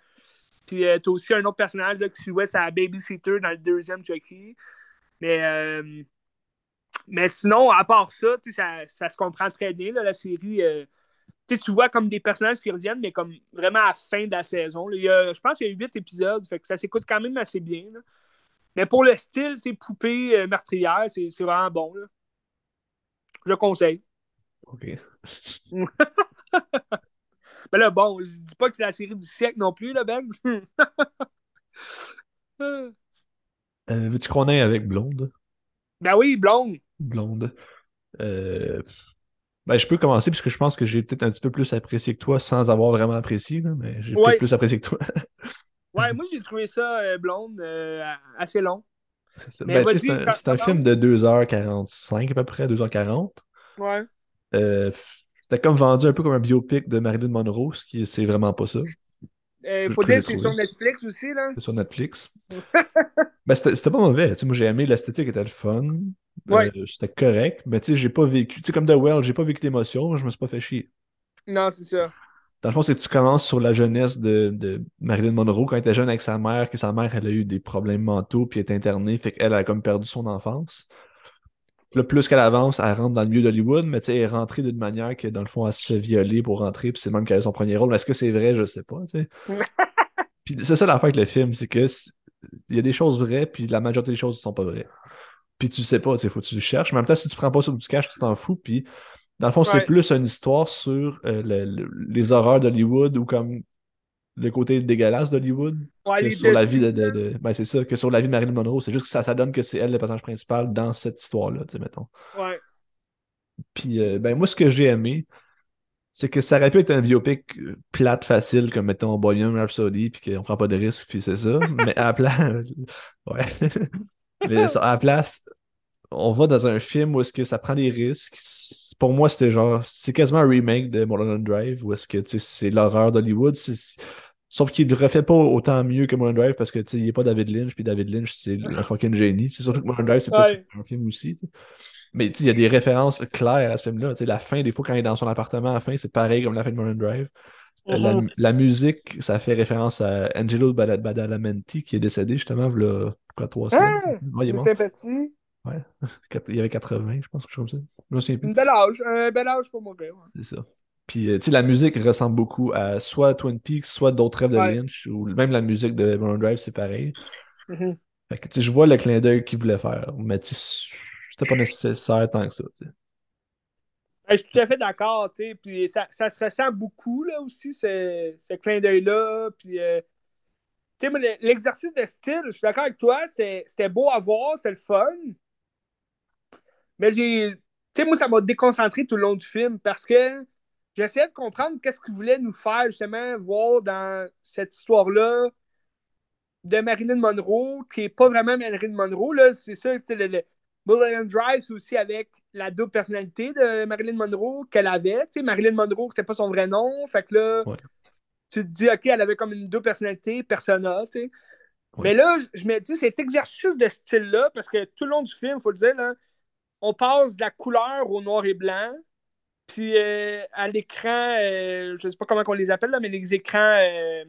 Speaker 1: Puis euh, t'as aussi un autre personnage là, qui jouait sa babysitter dans le deuxième Chucky. Mais, euh, mais sinon, à part ça, ça, ça se comprend très bien, la série. Euh, tu vois comme des personnages qui reviennent, mais comme vraiment à la fin de la saison. Il y a, je pense qu'il y a huit épisodes, fait que ça s'écoute quand même assez bien. Mais pour le style, poupée meurtrière, c'est vraiment bon. Là. Je le conseille.
Speaker 2: OK. *laughs*
Speaker 1: Mais là, bon, je dis pas que c'est la série du siècle non plus, là, Ben. *laughs*
Speaker 2: euh, Veux-tu qu'on aille avec Blonde?
Speaker 1: Ben oui, Blonde.
Speaker 2: Blonde. Euh, ben, je peux commencer puisque je pense que j'ai peut-être un petit peu plus apprécié que toi sans avoir vraiment apprécié, mais j'ai peut-être plus apprécié que toi. *laughs*
Speaker 1: Ouais, moi j'ai trouvé ça, euh, Blonde, euh, assez long.
Speaker 2: C'est ben, un, un film de 2h45 à peu près, 2h40.
Speaker 1: Ouais.
Speaker 2: Euh, c'était comme vendu un peu comme un biopic de Marilyn Monroe, ce qui c'est vraiment pas ça.
Speaker 1: Il faut dire que c'est sur Netflix aussi, là.
Speaker 2: C'est sur Netflix. *laughs* ben, c'était pas mauvais. moi, j'ai aimé l'esthétique, était le fun.
Speaker 1: Ouais.
Speaker 2: c'était correct. Mais tu sais, j'ai pas vécu. Tu sais, comme The Well, j'ai pas vécu d'émotion, je me suis pas fait chier.
Speaker 1: Non, c'est ça.
Speaker 2: Dans le fond, c'est que tu commences sur la jeunesse de, de, Marilyn Monroe quand elle était jeune avec sa mère, que sa mère, elle a eu des problèmes mentaux, puis est internée, fait qu'elle a comme perdu son enfance. Le plus qu'elle avance, elle rentre dans le milieu d'Hollywood, mais tu sais, elle est rentrée d'une manière que, dans le fond, elle se fait violer pour rentrer, puis c'est même qu'elle a son premier rôle. Est-ce que c'est vrai? Je sais pas, tu sais. *laughs* puis c'est ça l'affaire avec le film, c'est que il y a des choses vraies, puis la majorité des choses ne sont pas vraies. Puis tu sais pas, il faut que tu le cherches. Mais en même temps, si tu prends pas ça du cash, tu t'en fous, puis dans le fond, c'est plus une histoire sur euh, les horreurs d'Hollywood ou comme le côté dégueulasse d'Hollywood.
Speaker 1: Ouais,
Speaker 2: sur la vie de. Ben, c'est ça, que sur la vie de Marilyn Monroe. C'est juste que ça, ça donne que c'est elle le personnage principal dans cette histoire-là, tu sais, mettons.
Speaker 1: Ouais.
Speaker 2: Puis, euh, ben, moi, ce que j'ai aimé, c'est que ça aurait pu être un biopic euh, plate, facile, comme mettons Bohemian Rhapsody, puis qu'on prend pas de risques, puis c'est ça. *laughs* mais à la place. *laughs* ouais. *laughs* mais à la place, on va dans un film où est-ce que ça prend des risques. Pour moi, c'était genre, c'est quasiment un remake de Mulholland Drive, où est-ce que c'est l'horreur d'Hollywood. Sauf qu'il le refait pas autant mieux que Mulholland Drive parce que il n'y a pas David Lynch, puis David Lynch, c'est un fucking génie. C'est surtout que Mulholland Drive, c'est peut-être un film aussi. Mais il y a des références claires à ce film-là. La fin, des fois, quand il est dans son appartement, à la fin, c'est pareil comme la fin de Mulholland Drive. Euh, mm-hmm. la, musique, ça fait référence à Angelo Badalamenti qui est décédé justement il y a quoi, trois
Speaker 1: semaines. Ah, il est sympathie.
Speaker 2: Ouais. *laughs* Il y avait 80, je pense, quelque chose comme
Speaker 1: ça. Un bel âge, un bel âge pour mourir.
Speaker 2: C'est ça. Puis, euh, tu sais, la musique ressemble beaucoup à soit Twin Peaks, soit d'autres rêves de Lynch, ou même la musique de Mulholland Drive, c'est pareil.
Speaker 1: Mm-hmm.
Speaker 2: Fait que, tu sais, je vois le clin d'œil qu'il voulait faire, mais tu sais, c'était pas nécessaire tant que ça.
Speaker 1: Je suis tout à fait d'accord, tu sais, puis ça, ça, se ressent beaucoup, là, aussi, ce, clin d'œil-là, puis... Euh, tu sais, l'exercice de style, je suis d'accord avec toi, c'était beau à voir, c'était le fun. Mais j'ai. Tu sais, moi, ça m'a déconcentré tout le long du film parce que j'essayais de comprendre qu'est-ce qu'il voulait nous faire, justement, voir dans cette histoire-là de Marilyn Monroe, qui n'est pas vraiment Marilyn Monroe. Là. C'est ça, le Mulholland Drive, c'est aussi avec la double personnalité de Marilyn Monroe qu'elle avait. Tu sais, Marilyn Monroe, c'était pas son vrai nom. Fait que là, tu te dis, OK, elle avait comme une double personnalité, persona, tu sais. Mais là, je me dis, cet exercice de style-là, parce que tout le long du film, il faut le dire, là, on passe de la couleur au noir et blanc. Puis euh, à l'écran, euh, je ne sais pas comment on les appelle, là, mais les écrans, euh,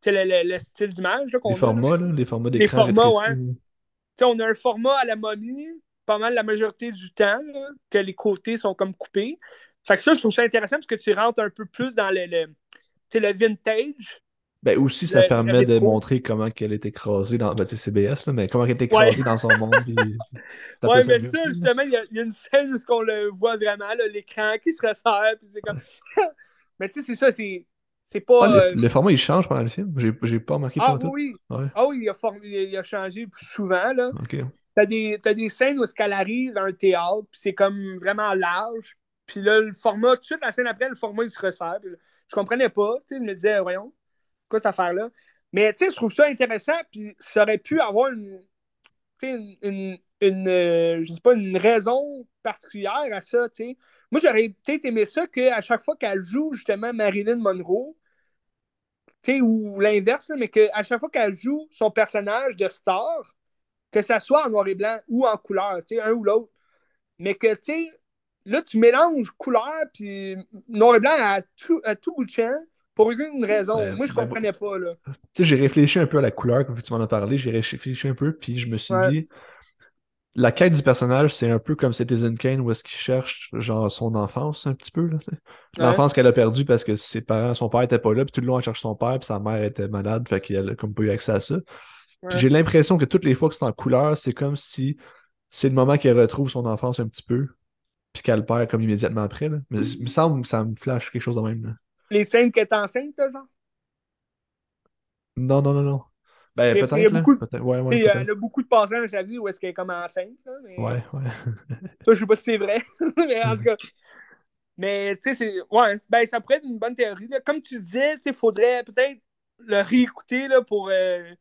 Speaker 1: c'est le, style d'image.
Speaker 2: Les formats, là, les formats
Speaker 1: d'écran. Les formats, ouais. On a un format à la momie, pas mal la majorité du temps, que les côtés sont comme coupés. Fait que ça, je trouve ça intéressant parce que tu rentres un peu plus dans le, le, le vintage.
Speaker 2: Ben aussi, ça permet de montrer comment elle est écrasée dans. Ben, tu sais, CBS, là, mais comment elle est écrasée dans son *laughs* monde.
Speaker 1: ouais, mais ça, justement, il y, a une scène où on le voit vraiment, l'écran qui se resserre, puis c'est comme. *laughs* mais tu sais, c'est ça, c'est. C'est pas.
Speaker 2: Ah, euh, le, format, il change pendant le film. J'ai pas remarqué
Speaker 1: Ah oui. Ah oui, il a, il a, changé souvent, là.
Speaker 2: OK.
Speaker 1: T'as des, as des scènes où elle arrive dans un théâtre, puis c'est comme vraiment large. Puis là, le format, tout de suite, la scène après, le format, il se resserre. je comprenais pas. Tu sais, je me disais, voyons quoi cette affaire-là? Mais tu sais, je trouve ça intéressant, puis ça aurait pu avoir une, une, une, euh, je sais pas, une raison particulière à ça, tu sais. Moi, j'aurais peut-être aimé ça qu'à chaque fois qu'elle joue justement Marilyn Monroe, tu sais, ou l'inverse, mais qu'à chaque fois qu'elle joue son personnage de star, que ça soit en noir et blanc ou en couleur, tu sais, un ou l'autre. Mais que, tu sais, là, tu mélanges couleur puis noir et blanc à tout, à tout bout de champ pour aucune raison. Ben, Moi, je ben, comprenais pas, là. Tu
Speaker 2: sais, j'ai réfléchi un peu à la couleur, comme tu m'en as parlé, j'ai réfléchi un peu, puis je me suis dit, la quête du personnage, c'est un peu comme Citizen Kane, où est-ce qu'il cherche, genre, son enfance, un petit peu. L'enfance qu'elle a perdue parce que ses parents, son père était pas là, puis tout le long, elle cherche son père, puis sa mère était malade, fait qu'elle a comme pas eu accès à ça. Puis j'ai l'impression que toutes les fois que c'est en couleur, c'est comme si c'est le moment qu'elle retrouve son enfance un petit peu, puis qu'elle le perd comme immédiatement après, là. Mais il me semble que ça me flash quelque chose de même, là.
Speaker 1: Les scènes qu'elle est enceinte, genre?
Speaker 2: Non, non, non, non. Ben, peut-être. Il y a
Speaker 1: beaucoup,
Speaker 2: de... ouais,
Speaker 1: ouais, il y a beaucoup de passages dans sa vie où est-ce qu'elle est comme enceinte. Là, mais...
Speaker 2: Ouais, ouais. *laughs*
Speaker 1: ça, je sais pas si c'est vrai. *laughs* mais en tout cas. Mais, tu sais, c'est. Ouais, ben, ça pourrait être une bonne théorie. Là. Comme tu disais, il faudrait peut-être le réécouter là, pour euh,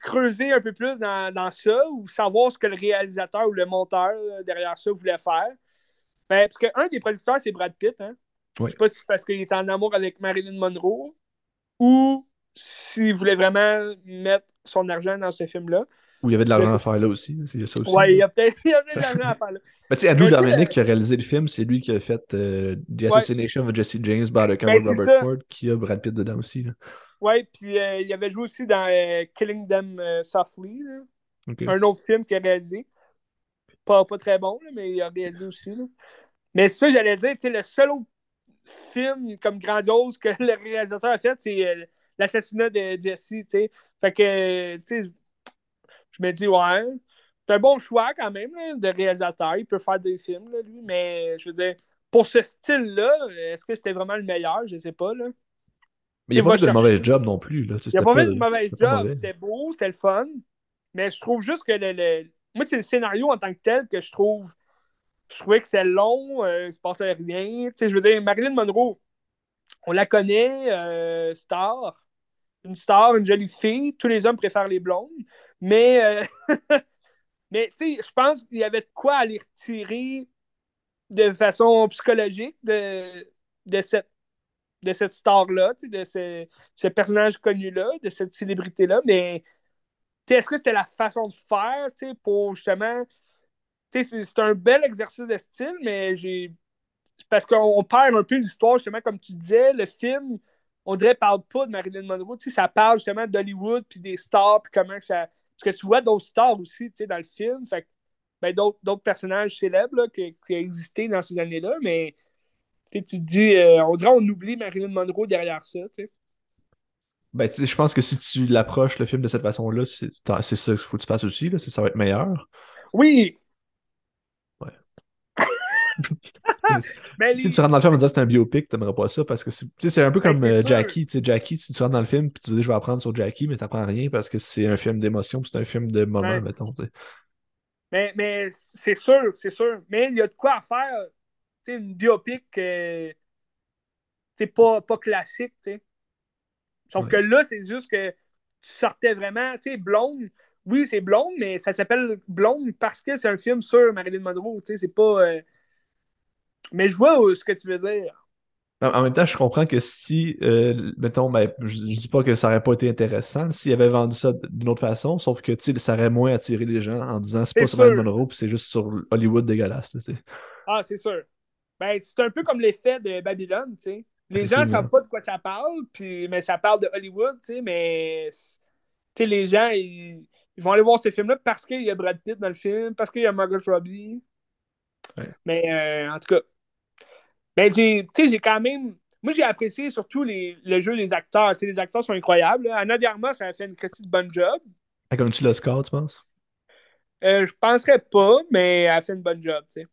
Speaker 1: creuser un peu plus dans, dans, ça ou savoir ce que le réalisateur ou le monteur derrière ça voulait faire. Ben, parce qu'un des producteurs, c'est Brad Pitt. Hein?
Speaker 2: Oui.
Speaker 1: Je sais pas si c'est parce qu'il est en amour avec Marilyn Monroe ou s'il voulait vraiment mettre son argent dans ce film-là.
Speaker 2: Ou il y avait de l'argent à faire là aussi. Il y a ça aussi.
Speaker 1: Ouais, il y a peut-être *laughs* de l'argent à faire là.
Speaker 2: Mais tu sais, Andrew Dominic qui a réalisé le film, c'est lui qui a fait euh, The Assassination ouais, of Jesse James by the ben, Robert ça. Ford, qui a Brad Pitt dedans aussi.
Speaker 1: Ouais, puis euh, il avait joué aussi dans euh, Killing Them Softly, là. Okay. un autre film qu'il a réalisé. Pas, pas très bon, là, mais il a réalisé aussi. Là. Mais ça, j'allais dire, le seul autre film comme grandiose que *laughs* le réalisateur a fait, c'est l'assassinat de Jesse. sais. Fait que, tu sais, je me dis, ouais, c'est un bon choix quand même là, de réalisateur. Il peut faire des films, là, lui, mais je veux dire, pour ce style-là, est-ce que c'était vraiment le meilleur? Je sais pas. Là.
Speaker 2: Mais il n'y a pas fait de mauvais job non plus. Là.
Speaker 1: Il n'y a pas fait de mauvais job. C'était beau, c'était le fun. Mais je trouve juste que le, le... moi, c'est le scénario en tant que tel que je trouve. Je trouvais que c'était long, euh, il ne se passait rien. Tu sais, je veux dire, Marilyn Monroe, on la connaît, euh, star. Une star, une jolie fille. Tous les hommes préfèrent les blondes. Mais, euh... *laughs* mais tu sais, je pense qu'il y avait de quoi aller retirer de façon psychologique de, de cette, de cette star-là, de ce, personnage connu-là, de cette célébrité-là. Mais est-ce que c'était la façon de faire pour justement. C'est un bel exercice de style, mais j'ai. Parce qu'on perd un peu l'histoire, justement, comme tu disais, le film, on dirait, parle pas de Marilyn Monroe. Ça parle justement d'Hollywood, puis des stars, puis comment ça parce que tu vois d'autres stars aussi dans le film. Fait ben, d'autres personnages célèbres là, qui, qui, ont existé dans ces années-là, mais tu te dis, euh, on dirait qu'on oublie Marilyn Monroe derrière ça. T'sais.
Speaker 2: Ben, je pense que si tu l'approches le film de cette façon-là, c'est ça qu'il faut que tu fasses aussi, là, ça va être meilleur.
Speaker 1: Oui!
Speaker 2: Ouais. Si, tu rentres dans le film en disant c'est un biopic, t'aimerais pas ça parce que c'est un peu ben, comme euh, Jackie. Jackie, si tu rentres dans le film puis tu dis je vais apprendre sur Jackie, mais t'apprends rien parce que c'est un film d'émotion c'est un film de moment, mettons.
Speaker 1: Mais, mais c'est sûr, c'est sûr. Mais il y a de quoi faire. sais une biopic euh, c'est pas, pas classique. sais Sauf que là, c'est juste que tu sortais vraiment, tu sais, blonde. Oui, c'est blonde, mais ça s'appelle blonde parce que c'est un film sur Marilyn Monroe. tu sais C'est pas. Euh, mais je vois ce que tu veux dire.
Speaker 2: En même temps, je comprends que si, euh, mettons, ben, je, ne dis pas que ça aurait pas été intéressant s'il avait vendu ça d'une autre façon, sauf que ça aurait moins attiré les gens en disant c'est pas sur Marilyn Monroe, puis c'est juste sur Hollywood dégueulasse.
Speaker 1: Ah, c'est sûr. Ben, c'est un peu comme l'effet de Babylone, tu sais. Les gens ne savent pas de quoi ça parle, puis, mais ça parle de Hollywood, tu sais, mais les gens, ils, vont aller voir ce film-là parce qu'il y a Brad Pitt dans le film, parce qu'il y a Margot Robbie. Mais euh, en tout cas, ben, j'ai, j'ai quand même. Moi, j'ai apprécié surtout les, le jeu des acteurs. les acteurs sont incroyables. Anna Diarma, ça a fait une de bonne job.
Speaker 2: Elle gagne-tu l'Oscar, tu penses?
Speaker 1: Euh, je penserais pas, mais elle a fait une bonne job, tu sais.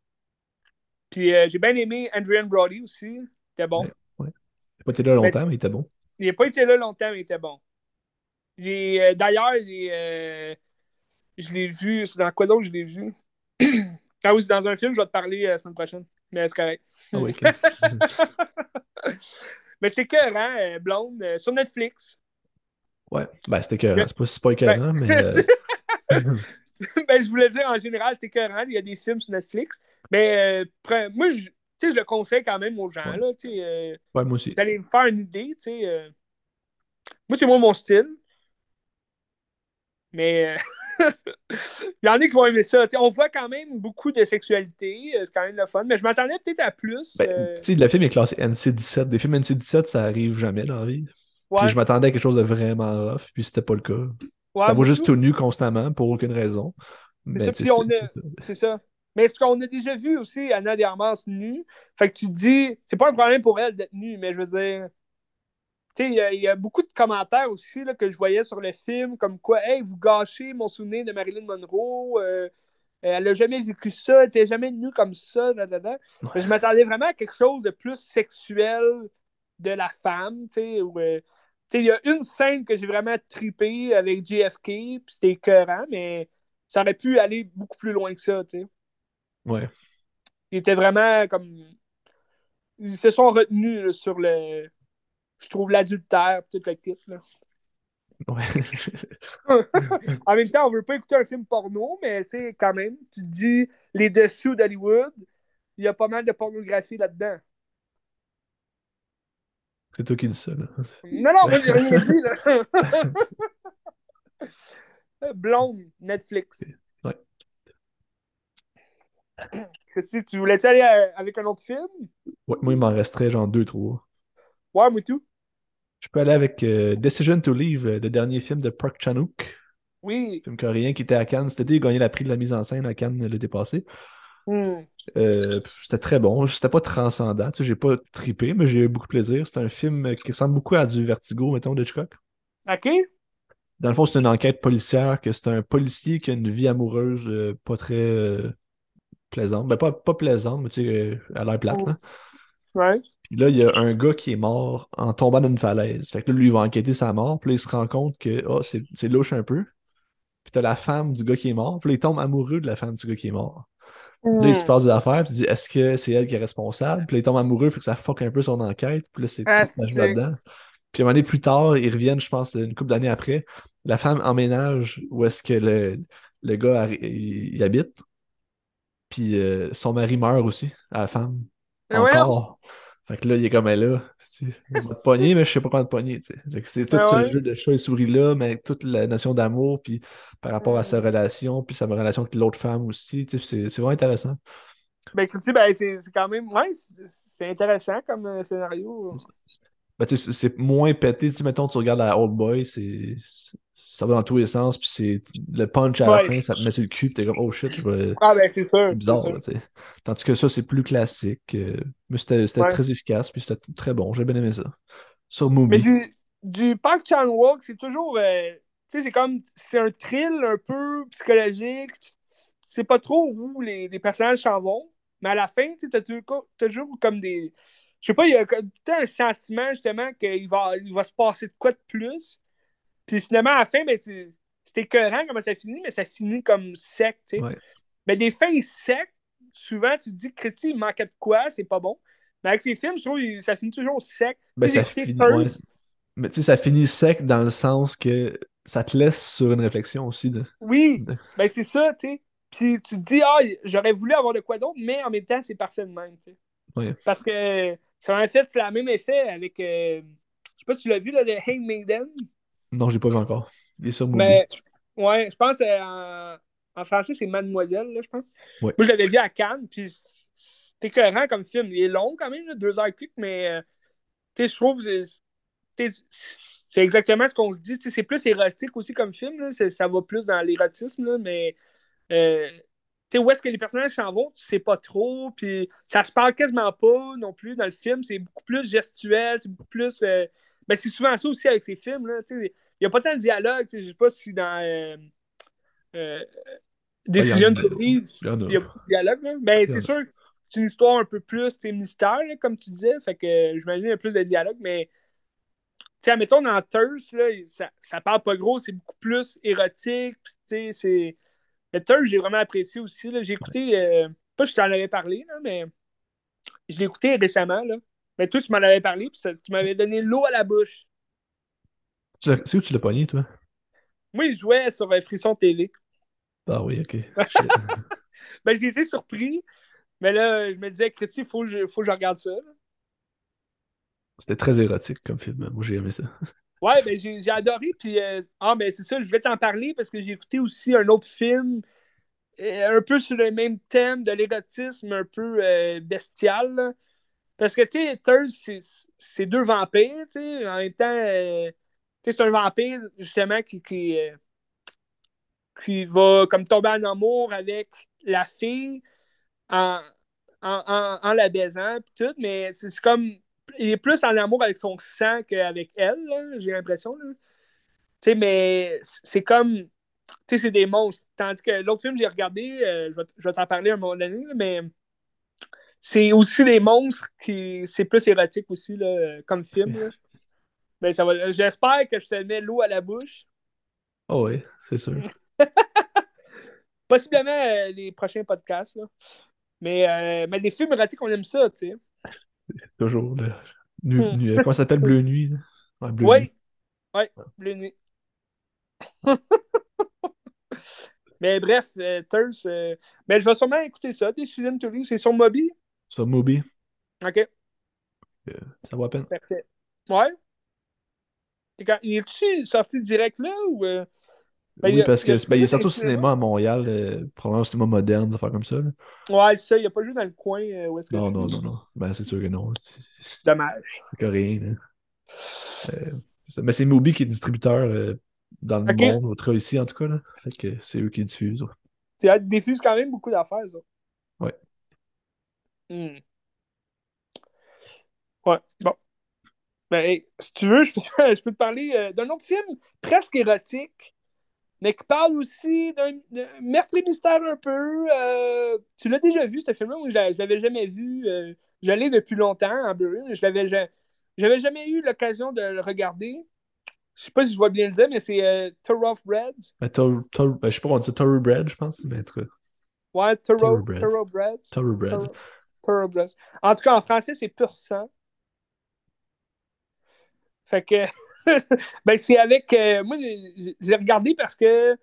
Speaker 1: Puis euh, j'ai bien aimé Andrian Brody aussi. Il était bon.
Speaker 2: Ouais, Il n'a pas été là longtemps, mais, il était bon.
Speaker 1: Il n'a pas été là longtemps, mais il était bon. J'ai, d'ailleurs, je l'ai vu. C'est dans quoi d'autre je l'ai vu? *clears throat* ah oui, c'est dans un film, je vais te parler la semaine prochaine. Mais c'est correct.
Speaker 2: Ah oui, *laughs*
Speaker 1: Mais c'était écœurant, euh, Blonde, euh, sur Netflix.
Speaker 2: Ouais, ben c'était écœurant. C'est pas, pas écœurant, ben, mais. Euh, *laughs*
Speaker 1: ben, je voulais dire en général, c'était écœurant. Il y a des films sur Netflix. Mais moi, je, je le conseille quand même aux gens.
Speaker 2: Ouais.
Speaker 1: Là,
Speaker 2: ouais, moi aussi.
Speaker 1: Allez me faire une idée. Moi, c'est moi mon style. Mais *laughs* *laughs* il y en a qui vont aimer ça. on voit quand même beaucoup de sexualité. Euh, c'est quand même le fun. Mais je m'attendais peut-être à plus.
Speaker 2: Ben,
Speaker 1: euh.
Speaker 2: Le film est classé NC-17. Des films NC-17, ça arrive jamais dans la vie. Puis je m'attendais à quelque chose de vraiment rough, puis c'était pas le cas. Ouais, ça juste tout nu constamment pour aucune raison.
Speaker 1: C'est ça. Mais ce qu'on a déjà vu aussi, Anna Diarmas nue, fait que tu te dis, c'est pas un problème pour elle d'être nue, mais je veux dire, il y, a beaucoup de commentaires aussi là, que je voyais sur le film, comme quoi, hey, vous gâchez mon souvenir de Marilyn Monroe. Euh, elle n'a jamais vécu ça, elle n'était jamais nue comme ça. Je m'attendais vraiment à quelque chose de plus sexuel de la femme. Euh, il y a une scène que j'ai vraiment tripé avec JFK, puis c'était écœurant, mais ça aurait pu aller beaucoup plus loin que ça.
Speaker 2: Ouais.
Speaker 1: Il était vraiment comme. Ils se sont retenus sur le je trouve l'adultère, tout le kit. Là.
Speaker 2: Ouais. *laughs*
Speaker 1: en même temps, on veut pas écouter un film porno, mais tu sais, quand même, tu te dis les dessous d'Hollywood, il y a pas mal de pornographie là-dedans.
Speaker 2: C'est toi qui dis ça, là.
Speaker 1: Non, non, moi j'ai rien *laughs* dit, là. *laughs* Blonde, Netflix.
Speaker 2: Ouais.
Speaker 1: Christy, tu voulais-tu aller euh, avec un autre film?
Speaker 2: Ouais, moi, il m'en resterait genre deux, trois.
Speaker 1: Ouais, tout?
Speaker 2: Je peux aller avec euh, Decision to Leave, le dernier film de Park Chan-wook,
Speaker 1: Oui.
Speaker 2: film coréen qui était à Cannes. Été, il a gagné la prix de la mise en scène à Cannes l'été passé.
Speaker 1: Hmm.
Speaker 2: Euh, c'était très bon. C'était pas transcendant. Tu sais, j'ai pas tripé, mais j'ai eu beaucoup de plaisir. C'est un film qui ressemble beaucoup à du Vertigo, mettons, de Hitchcock.
Speaker 1: OK.
Speaker 2: Dans le fond, c'est une enquête policière que c'est un policier qui a une vie amoureuse euh, pas très euh, plaisante. Ben, pas, pas plaisante, mais tu sais, euh, a l'air plate, là.
Speaker 1: Ouais.
Speaker 2: Puis là, il y a un gars qui est mort en tombant d'une falaise. Fait que là, lui, il va enquêter sa mort. Puis là, il se rend compte que oh, c'est louche un peu. Puis t'as la femme du gars qui est mort. Puis là, il tombe amoureux de la femme du gars qui est mort. Là, il se passe des affaires. Puis il dit est-ce que c'est elle qui est responsable? Puis là, il tombe amoureux. Fait que ça fuck un peu son enquête. Puis là, c'est
Speaker 1: Ah,
Speaker 2: tout
Speaker 1: c'est-
Speaker 2: là-dedans. Puis à un moment donné, plus tard, ils reviennent, je pense, une couple d'années après. La femme emménage où est-ce que le, le gars il, il habite. Puis euh, son mari meurt aussi, à la femme.
Speaker 1: Mais ouais,
Speaker 2: Encore. Fait que là, il est comme elle là. Tu sais, *laughs* pogner, mais je sais pas comment te pogner. tu sais. C'est tout
Speaker 1: Ah
Speaker 2: ce jeu de chat et souris-là, mais avec toute la notion d'amour, puis par rapport à sa
Speaker 1: Hmm.
Speaker 2: relation, puis sa relation avec l'autre femme aussi. tu sais, C'est vraiment intéressant.
Speaker 1: Ben, Christy, ben, c'est quand même. Ouais, c'est- intéressant comme euh, scénario.
Speaker 2: Ben, tu sais, c'est c'est moins pété. Tu sais, mettons, tu regardes la Old Boy, c'est ça va dans tous les sens, puis c'est le punch à la fin, ça te met sur le cul, puis t'es comme, oh shit, je vais.
Speaker 1: Ah, ben, c'est sûr.
Speaker 2: C'est bizarre,
Speaker 1: sûr.
Speaker 2: là. Tandis que ça, c'est plus classique. euh, mais c'était
Speaker 1: Ouais.
Speaker 2: très efficace, puis c'était très bon. J'ai bien aimé ça. Sur
Speaker 1: Mais
Speaker 2: Movie.
Speaker 1: du, du Park Chan-wook, c'est toujours. euh, tu sais, c'est comme. C'est un thrill un peu psychologique. Tu sais pas trop où les, les personnages s'en vont. Mais à la fin, tu t'as toujours, toujours comme des. Je sais pas, il y a un sentiment justement qu'il va, il va se passer de quoi de plus. Puis finalement, à la fin, ben, c'est écœurant comment ça finit, mais ça finit comme sec, tu sais.
Speaker 2: Ouais.
Speaker 1: Mais des fins secs, souvent, tu te dis Christy, il manquait de quoi, c'est pas bon. Mais avec ces films, je trouve que ça finit toujours sec.
Speaker 2: Ben, ça finit, ouais. Mais tu sais, ça finit sec dans le sens que ça te laisse sur une réflexion aussi. De...
Speaker 1: Oui,
Speaker 2: de-
Speaker 1: ben c'est ça, tu sais. Puis tu te dis, ah, j'aurais voulu avoir de quoi d'autre, mais en même temps, c'est parfait de même, tu sais.
Speaker 2: Ouais.
Speaker 1: Parce que ça a fait le même effet avec. euh, je sais pas si tu l'as vu, là, de Handmaiden.
Speaker 2: Non, je l'ai pas vu encore. Il est sur Movie.
Speaker 1: Mais, ouais, je pense euh, en, en français, c'est Mademoiselle, là, je pense.
Speaker 2: Ouais.
Speaker 1: Moi, je l'avais vu à Cannes, puis c'est écœurant comme film. Il est long quand même, là, deux heures quick, mais euh, je trouve que c'est- exactement ce qu'on se dit. C'est plus érotique aussi comme film, là. Ça va plus dans l'érotisme, mais euh, où est-ce que les personnages s'en vont, tu sais pas trop, puis ça se parle quasiment pas non plus dans le film. C'est beaucoup plus gestuel, c'est beaucoup plus. euh, ben, c'est souvent ça aussi avec ces films, là. Il n'y a pas tant de dialogue. Je sais pas si dans euh, euh,
Speaker 2: a.
Speaker 1: to Leave,
Speaker 2: Il y en a.
Speaker 1: beaucoup de dialogue. Là. Ben, c'est sûr que c'est une histoire un peu plus mystère, là, comme tu disais. Fait que euh, j'imagine qu'il y a plus de dialogue, mais tu admettons, dans Thirst, là, ça, ça parle pas gros, c'est beaucoup plus érotique. sais, c'est. Le Thirst, j'ai vraiment apprécié aussi. là. J'ai écouté, euh, pas que je t'en avais parlé, là, mais je l'ai écouté récemment. Là. Mais toi, tu m'en avais parlé, puis ça- tu m'avais donné l'eau à la bouche.
Speaker 2: C'est où tu l'as pogné, toi?
Speaker 1: Moi, je jouais sur euh, Frisson TV.
Speaker 2: Ah oui, ok. *laughs*
Speaker 1: Ben, j'ai été surpris, mais là, je me disais, Christy, il faut, que je- faut que je regarde ça.
Speaker 2: C'était très érotique comme film. Moi, j'ai aimé ça. *laughs*
Speaker 1: Ouais, ben, j'ai adoré, puis euh, ah, ben, c'est ça, je vais t'en parler parce que j'ai écouté aussi un autre film, euh, un peu sur le même thème de l'érotisme, un peu euh, bestial. là. Parce que, tu sais, Thirst, c'est- deux vampires, tu sais, en même temps, euh, tu sais, c'est un vampire, justement, qui, qui, euh, qui va comme tomber en amour avec la fille en, en, en, la baisant, pis tout, mais c'est comme. Il est plus en amour avec son sang qu'avec elle, j'ai l'impression. Tu sais, mais c'est comme. Tu sais, c'est des monstres. Tandis que l'autre film j'ai regardé, euh, je vais, t'en parler à un moment donné, mais c'est aussi des monstres qui. C'est plus érotique aussi, là, comme film. là. *laughs* Ben, ça va... J'espère que je te mets l'eau à la bouche.
Speaker 2: Oh oui, c'est sûr. *laughs*
Speaker 1: Possiblement euh, les prochains podcasts. Là. Mais, euh, mais des films érotiques, on aime ça, tu sais. *laughs*
Speaker 2: Toujours le Nu-
Speaker 1: Hmm.
Speaker 2: nu- comment ça s'appelle? Bleu Nuit? Ouais,
Speaker 1: Oui,
Speaker 2: Nuit.
Speaker 1: oui, Bleu Nuit. Mais bref, euh, Thirst, euh, ben, je vais sûrement écouter ça, des Susan Tully. C'est sur Moby.
Speaker 2: Ça, Moby,
Speaker 1: OK,
Speaker 2: euh, ça vaut la peine.
Speaker 1: parfait. Ouais. Quand- Il est-tu sorti direct là ou. euh, Ben,
Speaker 2: oui,
Speaker 1: a-
Speaker 2: parce
Speaker 1: il y a
Speaker 2: que ben, il est sorti au cinéma à Montréal, euh, probablement au cinéma moderne, des affaires comme ça. là.
Speaker 1: Ouais, c'est ça, il a pas joué dans le coin où est-ce que
Speaker 2: Non, non, non, non. Ben, c'est sûr que non. C'est c'est
Speaker 1: Dommage.
Speaker 2: coréen. c'est ça. Mais c'est Moby qui est distributeur dans le monde, autre ici en tout cas. Là. Fait que c'est eux qui diffusent. ouais.
Speaker 1: Ça diffuse quand même beaucoup d'affaires, ça.
Speaker 2: Ouais.
Speaker 1: Hmm. Ouais, bon. Ben, hey, si tu veux, je peux, *laughs* je peux te parler euh, d'un autre film presque érotique, mais qui parle aussi d'un meurtre et mystère un peu. Euh, tu l'as déjà vu, ce film-là? Moi, je je l'avais jamais vu. Euh, je l'ai depuis longtemps en Blu-ray, mais je l'avais ja- j'avais jamais eu l'occasion de le regarder. Je sais pas si je vois bien le dire, mais c'est euh, Thoroughbreds.
Speaker 2: Ben, Tor- Tor- ben, je sais pas, on dit Thoroughbred, je pense. Mais
Speaker 1: Ouais, Thorough,
Speaker 2: Thoroughbred.
Speaker 1: Thoroughbreds. En tout cas, en français, c'est pur sang. Fait que, *laughs* ben, c'est avec. euh, moi, j'ai regardé parce que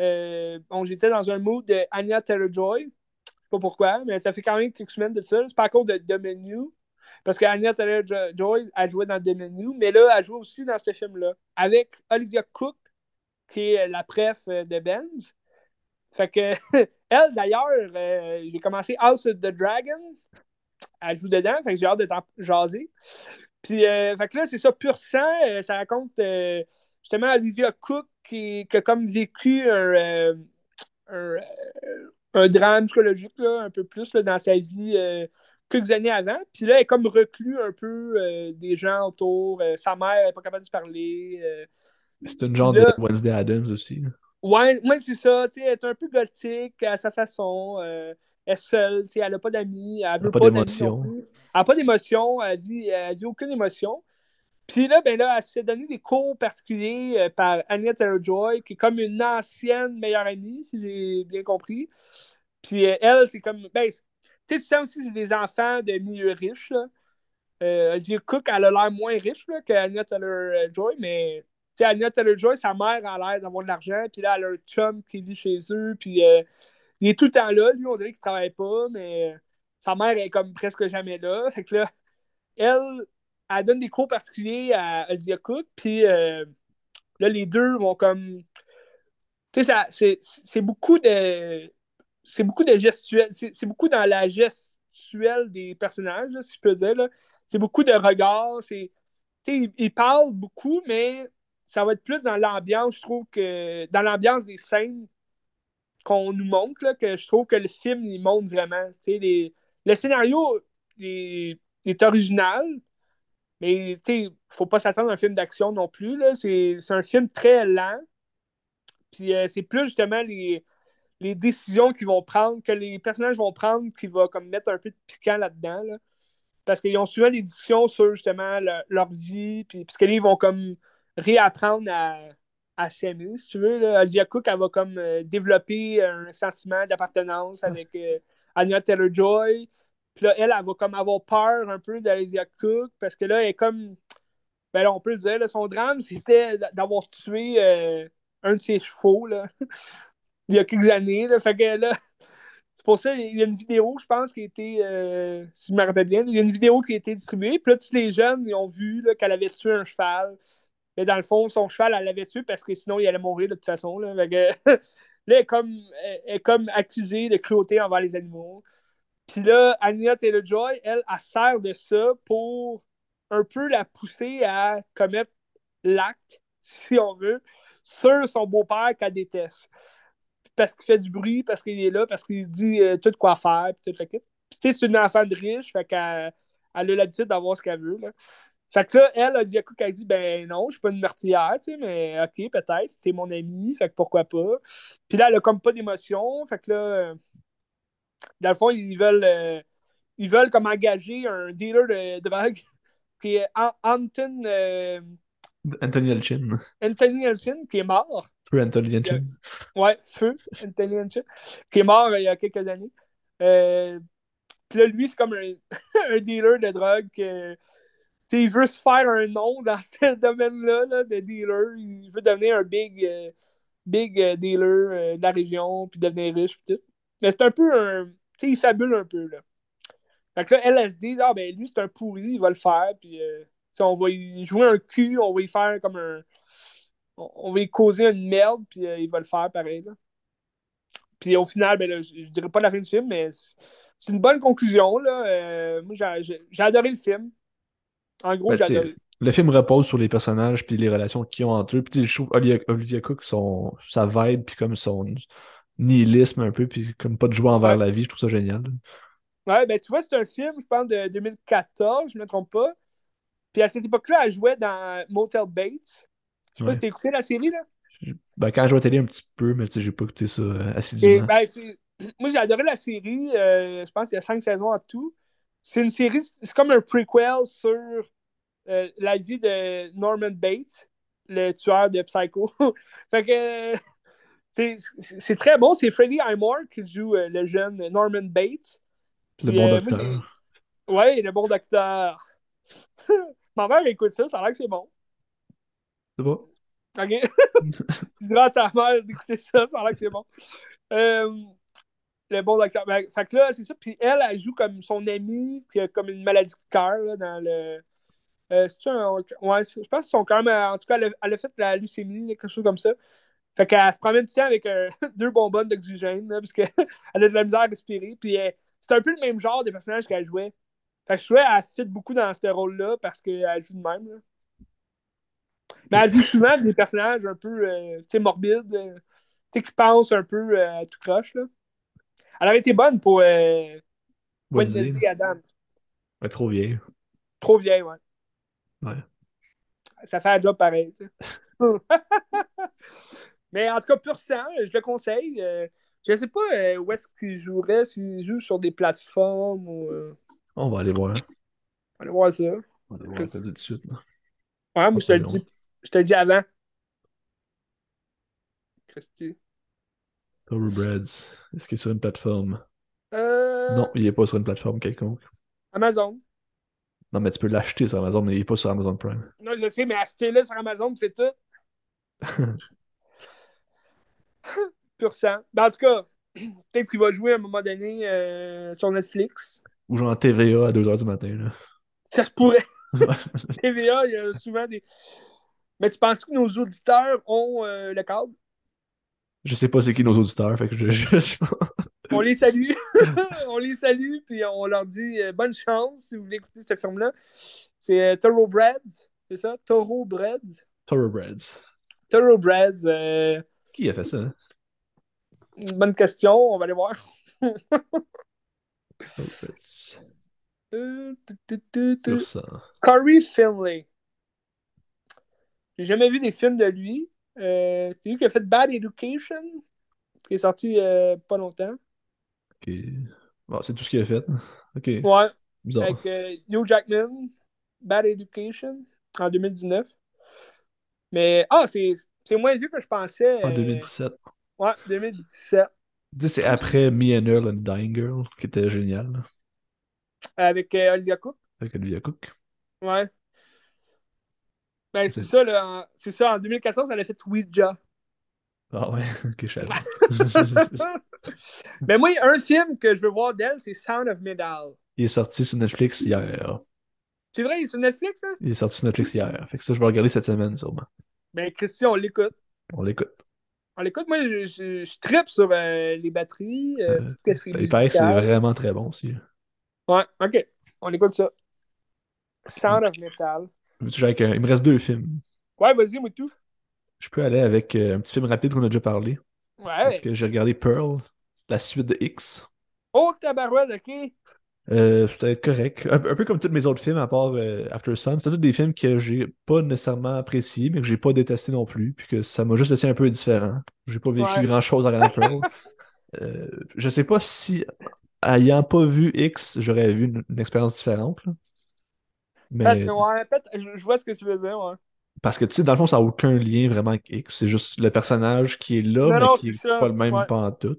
Speaker 1: euh, bon, j'étais dans un mood de Anya Taylor-Joy. Je sais pas pourquoi, mais ça fait quand même quelques semaines de ça. C'est pas à cause de The Menu. Parce qu'Anya Taylor-Joy a joué dans The Menu, mais là, elle joue aussi dans ce film-là. Avec Olivia Cook, qui est la préf euh, de Benz. Fait que, *laughs* elle, d'ailleurs, euh, j'ai commencé House of the Dragon. Elle joue dedans, fait que j'ai hâte de t'en jaser. Puis, euh, fait que là, c'est ça, pur sang. euh, ça raconte justement Olivia Cook qui, qui a comme vécu un, un, un drame psychologique, là, un peu plus là, dans sa vie quelques années avant. Puis là, elle est comme reclus un peu des gens autour. Sa mère n'est pas capable de se parler.
Speaker 2: C'est une genre
Speaker 1: là-
Speaker 2: de Wednesday Adams aussi. là.
Speaker 1: Ouais, moi, c'est ça. tu sais, Elle est un peu gothique à sa façon. euh, elle est seule. tu sais, Elle n'a pas d'amis. Elle veut
Speaker 2: pas
Speaker 1: pas,
Speaker 2: d'émotion.
Speaker 1: Elle n'a pas d'émotion. Elle dit, elle dit aucune émotion. Puis là, ben là, elle s'est donné des cours particuliers euh, par Anya Taylor-Joy, qui est comme une ancienne meilleure amie, si j'ai bien compris. Puis euh, elle, c'est comme. Ben, tu sais, tu sais aussi, c'est des enfants de milieu riche. Là. Euh, Cook, elle a l'air moins riche là, que Anya Taylor-Joy, mais sais, Anya Taylor-Joy, sa mère a l'air d'avoir de l'argent, puis là, elle a un chum qui vit chez eux, puis euh, il est tout le temps là. Lui, on dirait qu'il travaille pas, mais sa mère est comme presque jamais là. *laughs* Fait que là, elle, elle donne des cours particuliers à Olivia Cook, puis euh, là, les deux vont comme. Tu sais, c'est beaucoup de. C'est beaucoup de gestuels. C'est beaucoup dans la gestuelle des personnages, si je peux dire. C'est beaucoup de regards. Tu ils, ils parlent beaucoup, mais ça va être plus dans l'ambiance, je trouve que. Dans l'ambiance des scènes qu'on nous montre, là, que je trouve que le film, il montre vraiment. Les- le scénario est, original, mais sais, faut pas s'attendre à un film d'action non plus. C'est un film très lent. Puis euh, c'est plus justement les, les décisions qu'ils vont prendre, que les personnages vont prendre, qui va comme mettre un peu de piquant là-dedans. là. Parce qu'ils ont souvent des discussions sur justement le- leur vie, puis parce que là, ils vont comme réapprendre à, à s'aimer, si tu veux. Là. Olivia Cook, elle va comme euh, développer un sentiment d'appartenance avec euh, Anya Taylor-Joy. Puis là, elle, elle va comme avoir peur un peu d'Olivia Cook, parce que là, elle est comme... Ben là, on peut le dire, là, son drame, c'était d'avoir tué euh, un de ses chevaux, là, *laughs* il y a quelques années. Là. Fait que là, *laughs* c'est pour ça il y a une vidéo, je pense, qui a été, euh, si je me rappelle bien, il y a une vidéo qui a été distribuée. Puis là, tous les jeunes, ils ont vu qu'elle avait tué un cheval. Mais dans le fond, son cheval, elle l'avait tué parce que sinon, il allait mourir de toute façon. Là, *laughs* elle est, comme, accusée de cruauté envers les animaux. Puis là, Anya Taylor-Joy, elle, elle sert de ça pour un peu la pousser à commettre l'acte, si on veut, sur son beau-père qu'elle déteste. Parce qu'il fait du bruit, parce qu'il est là, parce qu'il dit euh, tout quoi faire, puis tout le. Puis tu sais, c'est une enfant de riche, fait qu'elle elle a l'habitude d'avoir ce qu'elle veut. Là. Fait que là, elle, a dit à coup qu'elle dit Ben non, je suis pas une meurtrière, tu sais, mais ok, peut-être, t'es mon ami, fait que pourquoi pas. Puis là, elle a comme pas d'émotion, fait que là, euh, dans le fond, ils veulent, euh, ils veulent comme engager un dealer de drogue *laughs* qui est An- Anton, euh,
Speaker 2: Anthony Elchin.
Speaker 1: Anthony Elchin, qui est mort.
Speaker 2: Peu Anthony Elchin.
Speaker 1: Ouais, Feu, Anthony Elchin, qui est mort euh, il y a quelques années. Euh, puis là, lui, c'est comme un, *laughs* un dealer de drogue il veut se faire un nom dans *laughs* ce domaine-là là, de dealer. Il veut devenir un big, euh, big euh, dealer euh, de la région, puis devenir riche, puis tout. Mais c'est un peu un. Tu sais, il fabule un peu, là. Fait que là, dit, ah ben lui, c'est un pourri, il va le faire, puis on va y jouer un cul, on va y faire comme un. On va y causer une merde, puis il va le faire pareil, là. Puis au final, ben je, je dirais pas la fin du film, mais c'est une bonne conclusion, là. moi, j'ai adoré le film. En gros,
Speaker 2: ben, Le film repose sur les personnages puis les relations qu'ils ont entre eux. Puis je trouve Olivia, Cook, son, sa vibe, puis comme son nihilisme un peu, puis comme pas de joie envers la vie, je trouve ça génial.
Speaker 1: Ouais, ben tu vois, c'est un film, je pense, de 2014, je me trompe pas. Puis à cette époque-là, elle jouait dans Motel Bates. Je sais pas si t'as écouté la série, là.
Speaker 2: Ben, quand je à télé un petit peu, mais tu sais, j'ai pas écouté ça euh, assidûment.
Speaker 1: Ben, *clears throat* moi, j'ai adoré la série. Euh, je pense qu'il y a cinq saisons en tout. C'est une série, c'est comme un prequel sur euh, la vie de Norman Bates, le tueur de Psycho. *laughs* fait que c'est très bon. C'est Freddie Highmore qui joue euh, le jeune Norman Bates.
Speaker 2: le bon docteur.
Speaker 1: ouais, le bon docteur. *laughs* Ma mère écoute ça, ça a l'air que c'est bon.
Speaker 2: C'est bon.
Speaker 1: Ok. *laughs* tu diras à ta mère d'écouter ça, ça a l'air que c'est bon. Euh, le bon docteur. Ben, fait que là, c'est ça. Puis elle, elle joue comme son amie, qui a comme une maladie de cœur dans le. Euh, un... Ouais, je pense qu'ils sont quand même. En tout cas, elle a, fait la leucémie, quelque chose comme ça. Fait qu'elle se promène tout le temps avec euh, *laughs* deux bonbonnes d'oxygène, parce qu'elle *laughs* a de la misère à respirer. Puis euh, c'est un peu le même genre de personnage qu'elle jouait. Fait que je trouvais qu'elle fit beaucoup dans ce rôle-là parce qu'elle joue de même. Là. Mais elle joue souvent des personnages un peu morbides, qui pensent un peu à tout croche. Là. Elle aurait été bonne pour euh, Wednesday Adams.
Speaker 2: Ouais, trop vieille.
Speaker 1: Trop vieille, ouais.
Speaker 2: Ouais.
Speaker 1: Ça fait un job pareil, tu sais. *laughs* Mais en tout cas, pur sang, je le conseille. Euh, je ne sais pas euh, où est-ce qu'il jouerait, s'il joue sur des plateformes ou. Euh,
Speaker 2: On va aller voir. On
Speaker 1: va aller voir ça.
Speaker 2: On va aller voir ça tout de suite. Là.
Speaker 1: Ouais, moi, je te le dis. Je te le dis avant. Christy.
Speaker 2: Thoroughbreds, est-ce qu'il est sur une plateforme? Non, il n'est pas sur une plateforme quelconque.
Speaker 1: Amazon.
Speaker 2: Non, mais tu peux l'acheter sur Amazon, mais il n'est pas sur Amazon Prime.
Speaker 1: Non, je sais, mais achetez-le sur Amazon, c'est tout. *laughs* Pur sang. Ben, en tout cas, *clears throat* peut-être qu'il va jouer à un moment donné euh, sur Netflix.
Speaker 2: Ou genre TVA à 2h du matin. Là.
Speaker 1: Ça se pourrait. *laughs* TVA, il y a souvent des. Mais tu penses que nos auditeurs ont euh, le câble?
Speaker 2: Je sais pas c'est qui nos auditeurs, fait que je, je
Speaker 1: On les salue. *laughs* on les salue, puis on leur dit euh, bonne chance si vous voulez écouter ce film-là. C'est euh, Thoroughbreds, c'est ça? Thoroughbreds?
Speaker 2: Thoroughbreds.
Speaker 1: Thoroughbreds. Euh...
Speaker 2: Qui a fait ça? Hein?
Speaker 1: Une bonne question, on va aller voir. *laughs* euh, Corey Finlay. J'ai jamais vu des films de lui. Euh, c'est lui qui a fait Bad Education, qui est sorti euh, pas longtemps.
Speaker 2: Ok. Bon, c'est tout ce qu'il a fait. Ok.
Speaker 1: Ouais. Bizarre. Avec euh, Hugh Jackman, Bad Education, en 2019. Mais, ah, c'est moins vieux que je pensais.
Speaker 2: En 2017.
Speaker 1: Ouais, 2017.
Speaker 2: C'est après Me and Earl and Dying Girl, qui était génial.
Speaker 1: Avec Olivia Cook.
Speaker 2: Avec Olivia Cook.
Speaker 1: Ouais. Ben, c'est ça, là. C'est ça, en 2014, elle a fait Ouija.
Speaker 2: Ah ouais, *laughs* ok, je *laughs*
Speaker 1: Ben, moi, un film que je veux voir d'elle, c'est Sound of Metal.
Speaker 2: Il est sorti sur Netflix hier.
Speaker 1: C'est vrai, il est sur Netflix, hein?
Speaker 2: Il est sorti sur Netflix hier. Fait que ça, je vais regarder cette semaine, sûrement.
Speaker 1: Ben, Christian, on l'écoute.
Speaker 2: On l'écoute.
Speaker 1: On l'écoute. Moi, je, je, je tripe sur euh, les batteries. Euh, euh,
Speaker 2: tout ce il paraît que c'est vraiment très bon aussi.
Speaker 1: Ouais, ok. On écoute ça. Sound of Metal.
Speaker 2: Il me reste deux films.
Speaker 1: Ouais, vas-y, moi tout.
Speaker 2: Je peux aller avec euh, un petit film rapide qu'on a déjà parlé.
Speaker 1: Ouais.
Speaker 2: Parce que j'ai regardé Pearl, la suite de X?
Speaker 1: Oh, tabarouette, ok.
Speaker 2: Euh, c'était correct. Un, peu comme tous mes autres films, à part euh, After Sun. C'était tous des films que j'ai pas nécessairement appréciés, mais que j'ai pas détesté non plus. Puis que ça m'a juste laissé un peu indifférent. J'ai pas vécu grand chose à regarder *laughs* Pearl. je sais pas si, ayant pas vu X, j'aurais vu une, expérience différente.
Speaker 1: Mais... Ouais, je vois ce que tu veux dire, ouais.
Speaker 2: Parce que tu sais, dans le fond, ça n'a aucun lien vraiment avec X. C'est juste le personnage qui est là, mais qui n'est pas le même ouais. pas en tout.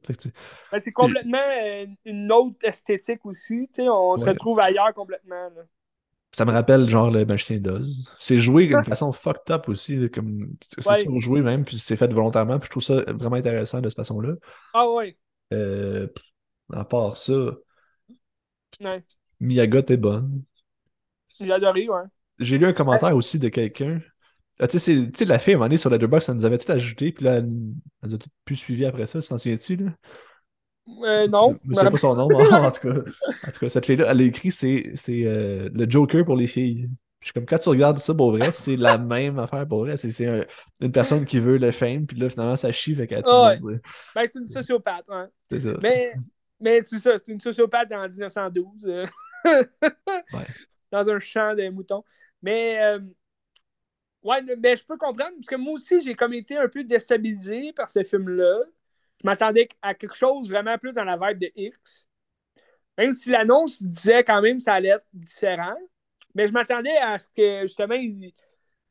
Speaker 1: Ben, c'est complètement une autre esthétique aussi. Tu sais, on se retrouve ailleurs complètement.
Speaker 2: Ça me rappelle genre le Magicien d'Oz. C'est joué *laughs* d'une façon fucked up aussi, comme c'est
Speaker 1: Ouais.
Speaker 2: surjoué même, puis c'est fait volontairement, puis je trouve ça vraiment intéressant de cette façon-là.
Speaker 1: Ah ouais.
Speaker 2: Euh, à part ça. Miyaga, t'es bonne.
Speaker 1: J'ai adoré, ouais.
Speaker 2: J'ai lu un commentaire aussi de quelqu'un. Ah, tu sais, sais, la fille, à un moment donné, sur Letterboxd, ça nous avait tout ajouté, puis là, elle, elle nous a tout plus suivi après ça, tu t'en souviens-tu, là?
Speaker 1: Euh, non.
Speaker 2: Je me souviens pas son nom, en tout cas, en tout cas, cette fille-là, elle a écrit, c'est euh, le Joker pour les filles. Puis je suis comme, quand tu regardes ça pour vrai, c'est la même affaire pour vrai. C'est c'est un- une personne qui veut le fame, puis là, finalement, ça chie, fait qu'elle
Speaker 1: Ah ouais. Ben, c'est une sociopathe, hein.
Speaker 2: C'est ça.
Speaker 1: Mais, mais c'est ça, c'est une sociopathe en 1912. euh,
Speaker 2: Ouais. *laughs*
Speaker 1: Dans un champ de moutons. Mais, euh, ouais, mais je peux comprendre, parce que moi aussi, j'ai comme été un peu déstabilisé par ce film-là. Je m'attendais à quelque chose vraiment plus dans la vibe de X. Même si l'annonce disait quand même que ça allait être différent. Mais je m'attendais à ce que, justement, il,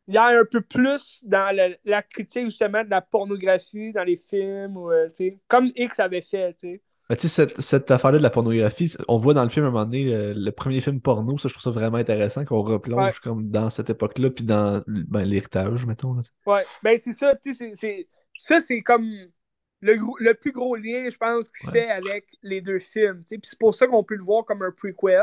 Speaker 1: y ait un peu plus dans la critique, justement, de la pornographie dans les films, ou, euh, comme X avait fait, tu sais.
Speaker 2: Mais tu sais, cette, cette affaire-là de la pornographie, on voit dans le film à un moment donné le, le premier film porno, ça je trouve ça vraiment intéressant qu'on replonge
Speaker 1: Ouais.
Speaker 2: comme dans cette époque-là, puis dans ben, l'héritage, mettons. Là.
Speaker 1: Ouais, ben c'est ça, tu sais, c'est- c'est- ça c'est comme le, gros- le plus gros lien, je pense, qu'il
Speaker 2: Ouais.
Speaker 1: fait avec les deux films, tu sais, puis c'est pour ça qu'on peut le voir comme un prequel.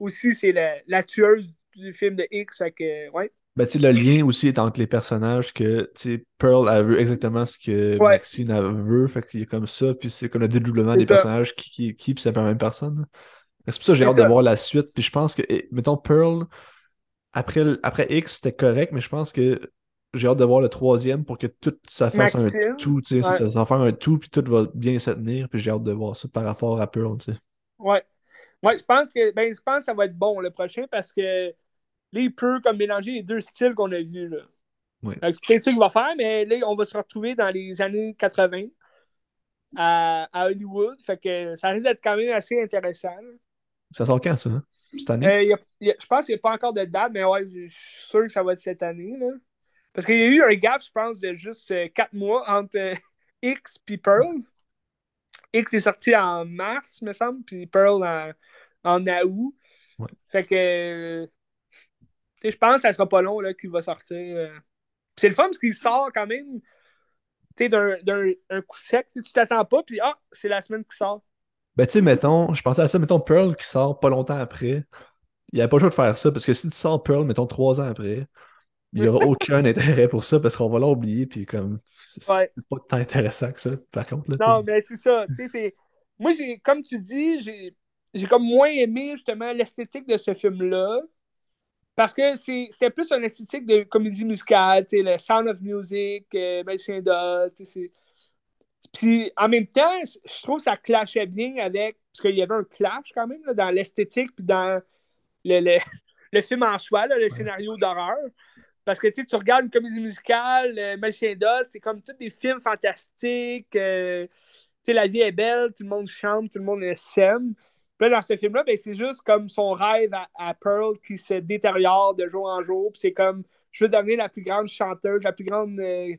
Speaker 1: Aussi, c'est la, la tueuse du film de X, fait que, ouais.
Speaker 2: Ben, le lien aussi est entre les personnages que, Pearl, elle veut exactement ce que
Speaker 1: Ouais.
Speaker 2: Maxine elle veut, fait qu'il a comme ça, puis c'est comme le dédoublement des
Speaker 1: ça.
Speaker 2: personnages qui, qui, qui puis c'est pas la même personne. C'est pour ça que j'ai hâte
Speaker 1: ça.
Speaker 2: de voir la suite, puis je pense que, mettons, Pearl, après, après X, c'était correct, mais je pense que j'ai hâte de voir le troisième pour que tout ça fasse un tout, tu sais,
Speaker 1: ouais.
Speaker 2: ça, ça va faire un tout, puis tout va bien se tenir, puis j'ai hâte de voir ça par rapport à Pearl, tu sais.
Speaker 1: Ouais. Ouais, je pense que ben, je pense que ça va être bon le prochain parce que là, il peut comme mélanger les deux styles qu'on a vus. Là. C'est peut-être ça qu'il va faire, mais là, on va se retrouver dans les années 80 à, à Hollywood. Fait que ça risque d'être quand même assez intéressant. là.
Speaker 2: Ça sort quand, ça, hein? Cette année?
Speaker 1: Euh, il y a- il y a- je pense qu'il n'y a pas encore de date, mais ouais, je suis sûr que ça va être cette année. Là. Parce qu'il y a eu un gap, je pense, de juste 4 mois entre euh, X et Pearl. X est sorti en mars, me semble, puis Pearl en, en août.
Speaker 2: Ouais.
Speaker 1: Fait que euh, je pense que ça sera pas long qu'il va sortir. euh. C'est le fun parce qu'il sort quand même tu sais, d'un d'un- un coup sec. Tu t'attends pas, puis ah, c'est la semaine qui sort.
Speaker 2: Ben, tu sais, mettons, je pensais à ça, mettons Pearl qui sort pas longtemps après. Il n'y a pas le choix de faire ça, parce que si tu sors Pearl, mettons, trois ans après, il n'y aura *laughs* aucun intérêt pour ça, parce qu'on va l'oublier, puis comme, c'est
Speaker 1: Ouais.
Speaker 2: pas tant intéressant que ça, par contre. Là,
Speaker 1: Non, mais c'est ça. Tu sais, c'est. Moi, comme tu dis, j'ai, j'ai comme moins aimé justement l'esthétique de ce film-là. Parce que c'est, c'était plus une esthétique de comédie musicale, tu sais, le Sound of Music, euh, Magicien d'Oz, c'est- Puis en même temps, je trouve que ça clashait bien avec. Parce qu'il y avait un clash quand même là, dans l'esthétique puis dans le, le, *laughs* le film en soi, là, le scénario d'horreur. Parce que tu sais, tu regardes une comédie musicale, euh, Magicien d'Oz, c'est comme tous des films fantastiques. euh, tu sais, la vie est belle, tout le monde chante, tout le monde s'aime. Puis là, dans ce film-là, ben, c'est juste comme son rêve à, à Pearl qui se détériore de jour en jour. Puis c'est comme, je veux devenir la plus grande chanteuse, la plus grande euh,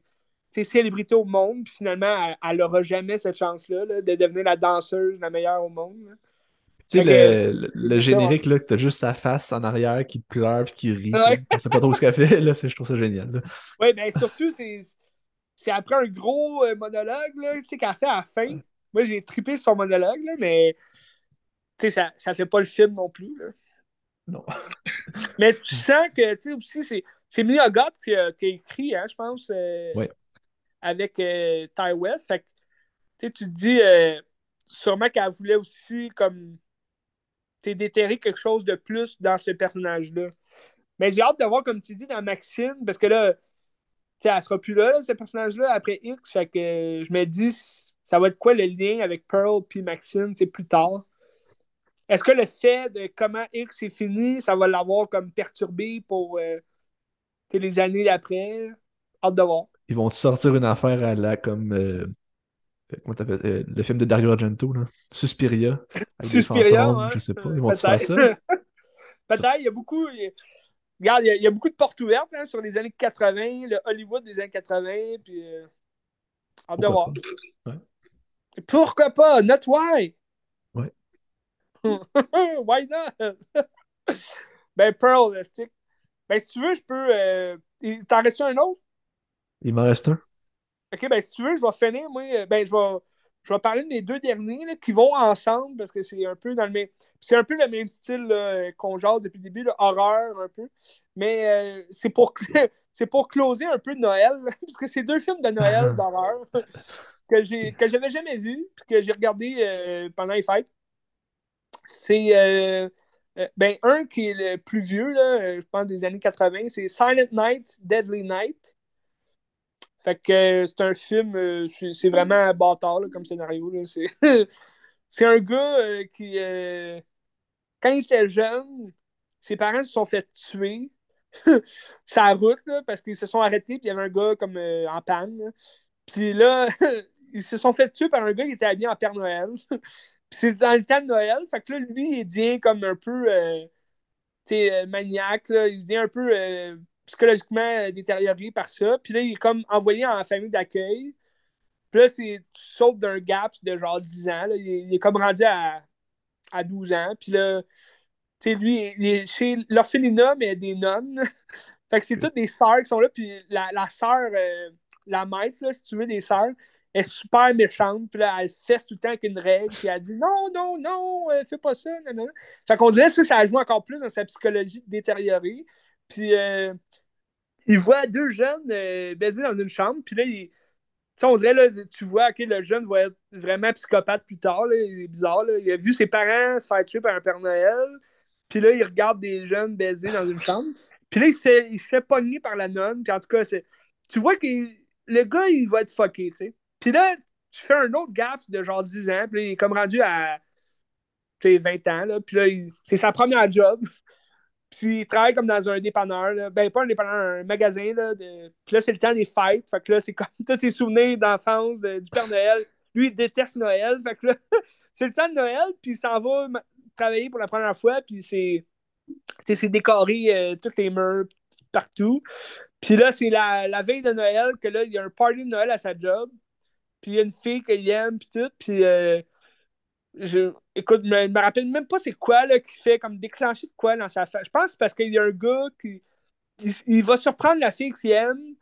Speaker 1: célébrité au monde. Puis finalement, elle n'aura jamais cette chance-là là, de devenir la danseuse la meilleure au monde. là.
Speaker 2: Tu sais, le, le- générique, là, que t'as juste sa face en arrière qui pleure puis qui rit.
Speaker 1: Ouais.
Speaker 2: On sait pas trop ce qu'elle fait, là, je trouve ça génial.
Speaker 1: Oui, mais surtout, c'est après un gros euh, monologue là, tu sais, qu'elle fait à la fin. Moi, j'ai trippé sur son monologue, là, mais tu sais, ça, ça fait pas le film non plus. Là.
Speaker 2: Non. *laughs*
Speaker 1: Mais tu sens que, tu sais, aussi, c'est, c'est Mia qui a, qui a écrit, hein, je pense, euh,
Speaker 2: Ouais.
Speaker 1: avec euh, Ty West. Fait que, tu sais, tu te dis, euh, sûrement qu'elle voulait aussi, comme, tu déterrer quelque chose de plus dans ce personnage-là. Mais j'ai hâte de voir, comme tu dis, dans Maxine, parce que là, tu sais, elle sera plus là, là, ce personnage-là, après X. Fait que je me dis, ça va être quoi le lien avec Pearl puis Maxine, tu sais, plus tard? Est-ce que le fait de comment X est fini, ça va l'avoir comme perturbé pour euh, les années d'après? Hâte de voir.
Speaker 2: Ils vont sortir une affaire à la comme. euh, euh, comment euh, Le film de Dario Argento, là? Suspiria. Avec des
Speaker 1: Suspiria,
Speaker 2: fantômes,
Speaker 1: hein?
Speaker 2: je sais pas. Ils vont faire ça? *laughs*
Speaker 1: Peut-être. Il y a beaucoup. il Regarde, il y, a, il y a beaucoup de portes ouvertes hein, sur les années 80, le Hollywood des années 80, puis. hâte de voir.
Speaker 2: Pourquoi pas? Ouais.
Speaker 1: Pourquoi pas? Not why? *laughs* Why not? *laughs* Ben, Pearl, stick. Ben, si tu veux, je peux. Euh... T'en restes un autre?
Speaker 2: Il m'en reste un.
Speaker 1: Ok, ben, si tu veux, je vais finir, moi. Euh, ben, je vais, je vais parler de mes deux derniers là, qui vont ensemble parce que c'est un peu dans le même. C'est un peu le même style qu'on genre depuis le début, là, horreur un peu. Mais euh, c'est pour. *laughs* c'est pour closer un peu Noël, parce que c'est deux films de Noël d'horreur que j'ai que j'avais jamais vus, puis que j'ai regardé euh, pendant les fêtes. C'est euh, euh, ben un qui est le plus vieux, là, je pense des années 80, c'est Silent Night, Deadly Night. Fait que c'est un film, c'est vraiment bâtard comme scénario. *laughs* C'est un gars qui, quand il était jeune, ses parents se sont fait tuer *laughs* sa route, là, parce qu'ils se sont arrêtés, puis il y avait un gars en panne. Puis là, *laughs* ils se sont fait tuer par un gars qui était habillé en Père Noël. C'est dans le temps de Noël. Fait que là, lui, il devient comme un peu euh, euh maniaque. Là. Il devient un peu euh, psychologiquement détérioré par ça. Puis là, il est comme envoyé en famille d'accueil. Puis là, c'est, tu sautes d'un gap de genre 10 ans. Là. Il, est comme rendu à, à 12 ans. Puis là, tu sais, lui, il est chez l'orphelinat, mais des nonnes. *laughs* fait que c'est toutes des sœurs qui sont là. Puis la, la sœur, euh, la maître, là, si tu veux, des sœurs, est super méchante, puis là, elle fesse tout le temps avec une règle, puis elle dit non, non, non, euh, fais pas ça, non, non. Fait qu'on dirait que ça joue encore plus dans sa psychologie détériorée. Puis euh, il voit deux jeunes euh, baiser dans une chambre, puis là, il, on dirait, là, tu vois, que le jeune va être vraiment psychopathe plus tard, là, il est bizarre, là. il a vu ses parents se faire tuer par un Père Noël, puis là, il regarde des jeunes baiser dans une chambre, puis là, il se, il fait pogner par la nonne, puis en tout cas, tu vois que le gars, il va être fucké, tu sais. Puis là, tu fais un autre gap de genre 10 ans, puis il est comme rendu à 20 ans, là, puis là, c'est sa première job. *laughs* Puis il travaille comme dans un dépanneur, là. ben pas un dépanneur, un magasin. Là. Puis là, c'est le temps des fêtes. Fait que là, c'est comme *laughs* tous ses souvenirs d'enfance du Père Noël. Lui, il déteste Noël. Fait que là, *laughs* c'est le temps de Noël, puis il s'en va travailler pour la première fois, puis c'est, c'est décoré euh, toutes les murs partout. Puis là, c'est la, la veille de Noël que là, il y a un party de Noël à sa job. Puis il y a une fille qu'il aime, puis tout. Puis, euh, je, écoute, je me, me rappelle même pas c'est quoi là, qui fait comme déclencher de quoi dans sa face. Je pense que parce qu'il y a un gars qui. Il, va surprendre la fille qu'il aime.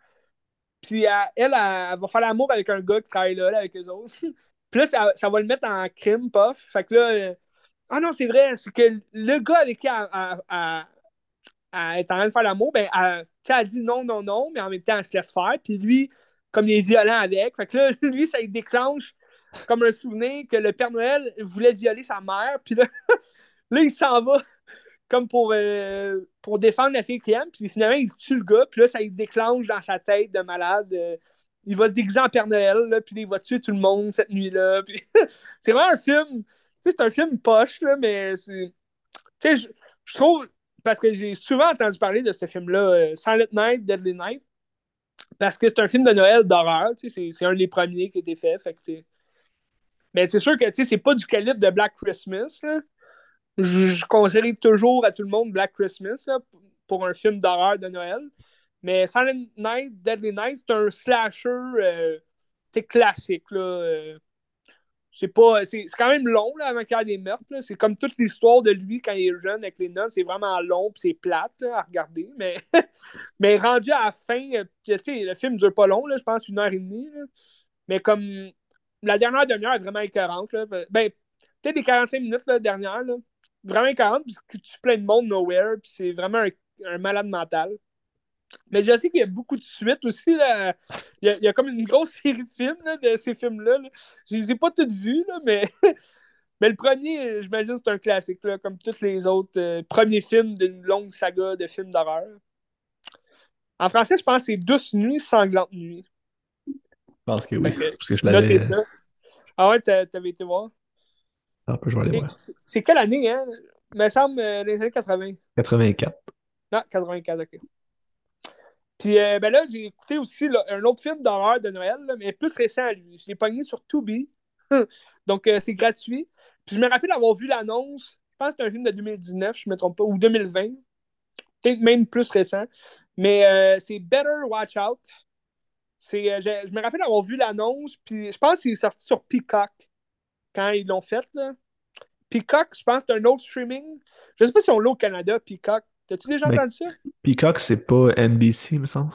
Speaker 1: Puis elle, elle, va faire l'amour avec un gars qui travaille là, avec eux autres. *laughs* puis là, ça, va le mettre en crime, puff. Fait que là. Euh, ah non, c'est vrai, c'est que le gars avec qui elle, est en train de faire l'amour, ben, elle, elle dit non, non, non, mais en même temps, elle se laisse faire. Puis lui, comme il est violent avec. Fait que là, *laughs* lui, ça déclenche comme un souvenir que le Père Noël voulait violer sa mère. Puis là, *laughs* là il s'en va *laughs* comme pour, euh, pour défendre la fille qu'il aime. Puis finalement, il tue le gars. Puis là, ça déclenche dans sa tête de malade. Euh, il va se déguiser en Père Noël. Là, puis il va tuer tout le monde cette nuit-là. Puis c'est vraiment un film. C'est un film poche, là, mais c'est. Tu sais, je trouve. Parce que j'ai souvent entendu parler de ce film-là, euh, Silent Night, Deadly Night. Parce que c'est un film de Noël d'horreur, c'est un des premiers qui a été fait. fait mais c'est sûr que c'est pas du calibre de Black Christmas. Je, je, conseillerais toujours à tout le monde Black Christmas pour un film d'horreur de Noël. Mais Silent Night, Deadly Night, c'est un slasher euh, classique. Là, euh, c'est pas c'est quand même long là, avant qu'il y ait des meurtres. C'est comme toute l'histoire de lui quand il est jeune avec les nonnes. C'est vraiment long puis c'est plate à regarder. Mais, *laughs* mais rendu à la fin, euh, le film ne dure pas long, je pense une heure et demie. Mais comme la dernière demi-heure est vraiment écœurante. Ben, peut-être les 45 minutes la dernière. Là, vraiment écœurante parce que tu plein de monde nowhere. C'est vraiment un, un malade mental. Mais je sais qu'il y a beaucoup de suites aussi. Là. Il, y a, comme une grosse *laughs* série de films de ces films-là. Je ne les ai pas toutes vues, mais... *laughs* mais le premier, j'imagine, c'est un classique, là, comme tous les autres euh, premiers films d'une longue saga de films d'horreur. En français, je pense que c'est Douce nuit, sanglante nuit.
Speaker 2: Je pense que oui. Parce que, je l'avais.
Speaker 1: Ah ouais, t'avais été voir?
Speaker 2: Ah, je vais aller voir.
Speaker 1: C'est quelle année, hein? Il me semble euh, les années 80.
Speaker 2: 84.
Speaker 1: Non, 84, ok. Puis euh, ben là, j'ai écouté aussi un autre film d'horreur de Noël, mais plus récent lui. Je l'ai pogné sur Tubi. *laughs* Donc, euh, c'est gratuit. Puis je me rappelle d'avoir vu l'annonce. Je pense que c'est un film de 2019, je ne me trompe pas, ou 2020. Peut-être même plus récent. Mais euh, c'est Better Watch Out. Je, me rappelle d'avoir vu l'annonce. Puis je pense qu'il est sorti sur Peacock quand ils l'ont fait. Là. Peacock, je pense que c'est un autre streaming. Je ne sais pas si on l'a au Canada, Peacock. T'as-tu déjà entendu ça?
Speaker 2: Peacock, c'est pas NBC, me semble.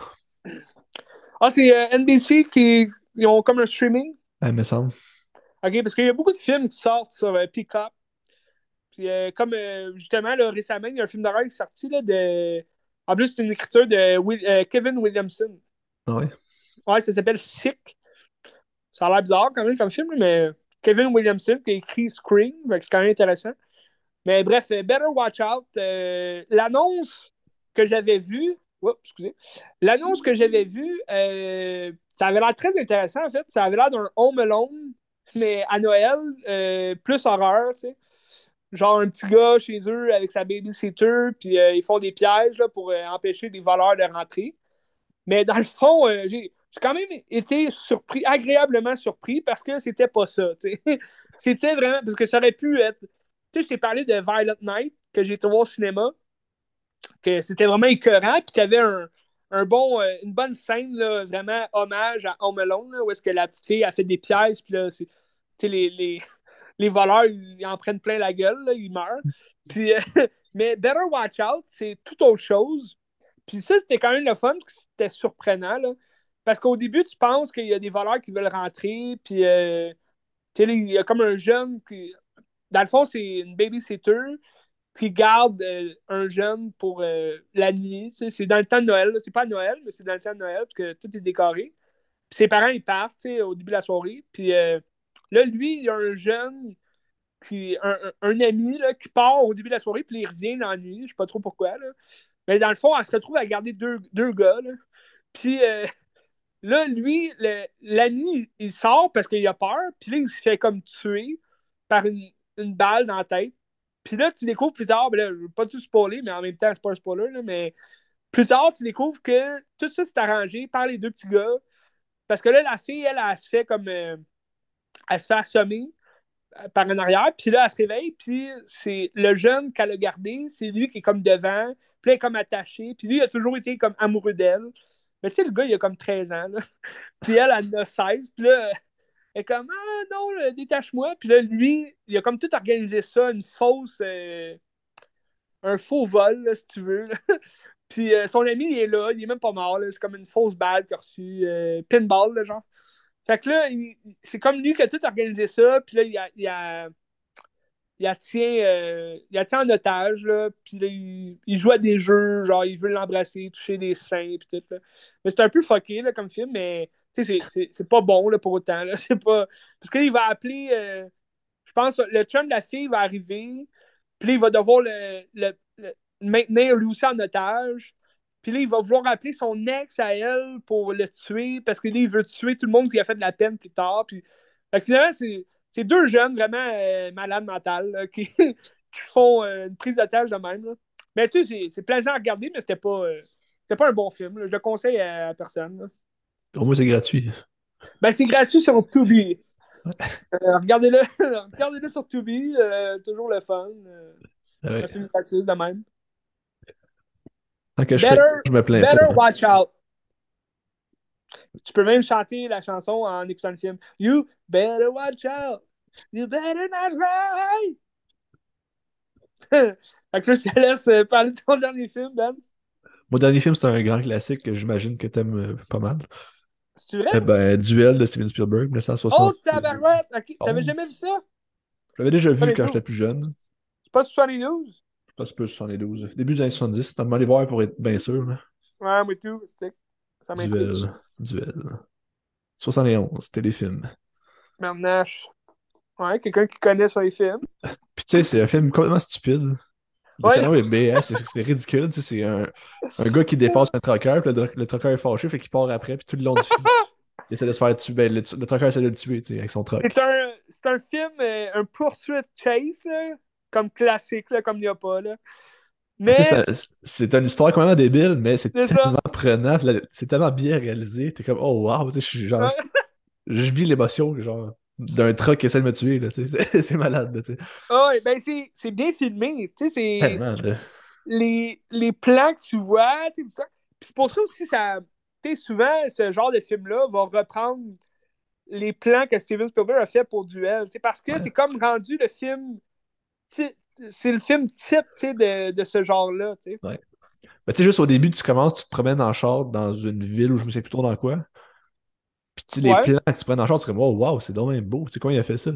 Speaker 1: Ah, c'est euh, NBC qui ils ont comme un streaming?
Speaker 2: Ah, me semble.
Speaker 1: OK, parce qu'il y a beaucoup de films qui sortent sur euh, Peacock. Puis euh, comme justement, là, récemment, il y a un film d'horreur qui est sorti là, de. En plus, c'est une écriture de Will- Kevin Williamson.
Speaker 2: Ah ouais.
Speaker 1: Ouais, ça s'appelle Sick. Ça a l'air bizarre quand même comme film, mais Kevin Williamson qui a écrit Scream, c'est quand même intéressant. Mais bref, euh, Better Watch Out. euh, L'annonce que j'avais vue, Oups, excusez. L'annonce que j'avais vue, euh, ça avait l'air très intéressant en fait. Ça avait l'air d'un Home Alone, mais à Noël, plus horreur, tu sais. Genre un petit gars chez eux avec sa babysitter, puis ils font des pièges là, pour empêcher les voleurs de rentrer. Mais dans le fond, j'ai j'ai quand même été surpris, agréablement surpris parce que c'était pas ça. tu sais. *laughs* C'était vraiment. Parce que ça aurait pu être. Tu sais, je t'ai parlé de Violet Night que j'ai trouvé au cinéma, que c'était vraiment écœurant, puis qu'il y avait un, un bon, euh, une bonne scène, là, vraiment hommage à Home Alone, là, où est-ce que la petite fille a fait des pièges, puis là, c'est- tu les, les, *laughs* les voleurs, ils en prennent plein la gueule, là, ils meurent. *laughs* Puis, euh, *laughs* mais Better Watch Out, c'est tout autre chose. Puis ça, c'était quand même le fun, parce que c'était surprenant, là. Parce qu'au début, tu penses qu'il y a des voleurs qui veulent rentrer, puis euh, tu il y a comme un jeune qui. Dans le fond, c'est une babysitter qui garde euh, un jeune pour euh, la nuit. C'est dans le temps de Noël. C'est pas Noël, mais c'est dans le temps de Noël, parce que tout est décoré. Puis ses parents, ils partent au début de la soirée. Puis euh, là, lui, il y a un jeune, qui, un, un- ami là, qui part au début de la soirée, puis il revient dans la nuit. Je sais pas trop pourquoi. Là. Mais dans le fond, elle se retrouve à garder deux, deux gars. Puis euh, là, lui, le- la nuit, il sort parce qu'il a peur. Puis là, il se fait comme tuer par une, une balle dans la tête. Puis là, tu découvres plus tard, ben là, je veux pas tout spoiler, mais en même temps, c'est pas un spoiler, là, mais plus tard, tu découvres que tout ça s'est arrangé par les deux petits gars. Parce que là, la fille, elle, elle, se fait comme. euh, elle se fait assommer euh, par en arrière, puis là, elle se réveille, puis c'est le jeune qu'elle a gardé, c'est lui qui est comme devant, puis là, il est comme attaché, puis lui, il a toujours été comme amoureux d'elle. Mais tu sais, le gars, il a comme 13 ans. *laughs* Puis elle, elle en a 16, puis là, elle est comme Ah non, détache-moi. Puis là, lui, il a comme tout organisé ça, une fausse. euh, un faux vol, là, si tu veux. *laughs* Puis euh, son ami, il est là, il est même pas mort. C'est comme une fausse balle qu'il a reçue, euh, pinball, genre. Fait que là, c'est comme lui qui a tout organisé ça, puis là, il a, il a, il tient, euh, il a tient en otage, là, puis là, il, il joue à des jeux, genre, il veut l'embrasser, toucher des seins, puis tout, là. Mais c'est un peu fucké, là, comme film, mais, c'est- pas bon, là, pour autant, là. *laughs* Pas... Parce que là, il va appeler, euh, je pense, le chum de la fille va arriver, puis il va devoir le, le- maintenir lui aussi en otage. Puis là, il va vouloir appeler son ex à elle pour le tuer, parce que là, il veut tuer tout le monde qui a fait de la peine plus tard. Puis... Finalement, c'est deux jeunes vraiment euh, malades mentales qui, *laughs* qui font euh, une prise d'otage de même. là. Mais tu sais, c'est- plaisant à regarder, mais c'était pas, pas un bon film. Je le conseille à personne.
Speaker 2: Au moins, c'est gratuit.
Speaker 1: Ben, c'est gratuit sur Tubi. Euh, regardez-le *laughs* regardez sur Tubi, euh, toujours le fun. euh,
Speaker 2: Ouais.
Speaker 1: Un film gratuit de même.
Speaker 2: Je,
Speaker 1: Better-
Speaker 2: je me plains
Speaker 1: Better
Speaker 2: pas.
Speaker 1: watch out. Tu peux même chanter la chanson en écoutant le film. You better watch out. You better not cry. *laughs* fait que là, je te laisse euh, parler de ton dernier film, Ben.
Speaker 2: Mon dernier film, c'est un grand classique que j'imagine que t'aimes pas mal.
Speaker 1: C'est vrai?
Speaker 2: Eh ben, Duel de Steven Spielberg, 1960.
Speaker 1: oh, tabarouette! Ok, T'avais
Speaker 2: Oh.
Speaker 1: jamais vu ça?
Speaker 2: Je l'avais déjà vu quand j'étais plus jeune.
Speaker 1: C'est pas 72?
Speaker 2: Je pense peu 72. Début des années 70. T'as demandé voir pour être bien sûr. là.
Speaker 1: Ouais, moi tout. C'était- Ça.
Speaker 2: Duel. Duel. 71, téléfilm.
Speaker 1: Je- Ouais, quelqu'un qui connaît les films.
Speaker 2: Puis tu sais, c'est un film complètement stupide. Le
Speaker 1: Ouais.
Speaker 2: scénario est BS, c'est ridicule. tu sais, C'est un, un gars qui dépasse un trucker, puis le, le trucker est fâché, fait qu'il part après, puis tout le long du film, *laughs* il essaie de se faire tuer. Ben, le, le trucker essaie de le tuer, tu sais, avec son truck.
Speaker 1: C'est un, film, euh, un poursuite chase, là, comme classique, là, comme il n'y a pas. Là. Mais
Speaker 2: Tu sais, c'est un- C'est une histoire complètement débile, mais c'est
Speaker 1: ça.
Speaker 2: tellement prenant, c'est tellement bien réalisé. T'es comme, oh wow, tu sais, je suis genre,
Speaker 1: Ouais.
Speaker 2: je vis l'émotion, genre, d'un truck qui essaie de me tuer, là. *laughs* C'est- malade, là.
Speaker 1: Ah ouais, ben c'est, c'est bien filmé. C'est
Speaker 2: Tellement, là.
Speaker 1: les, les plans que tu vois. c'est pour ça aussi, ça, souvent, ce genre de film-là va reprendre les plans que Steven Spielberg a fait pour Duel. parce que
Speaker 2: Ouais.
Speaker 1: c'est comme rendu le film. c'est le film type de, de ce genre-là.
Speaker 2: Ouais. Ben, tu sais, juste au début, tu commences, tu te promènes en char dans une ville où je me sais plus trop dans quoi. Puis tu les plans que tu prends en char, tu te dis, wow, wow c'est dommage beau. Tu sais, comment il a fait ça?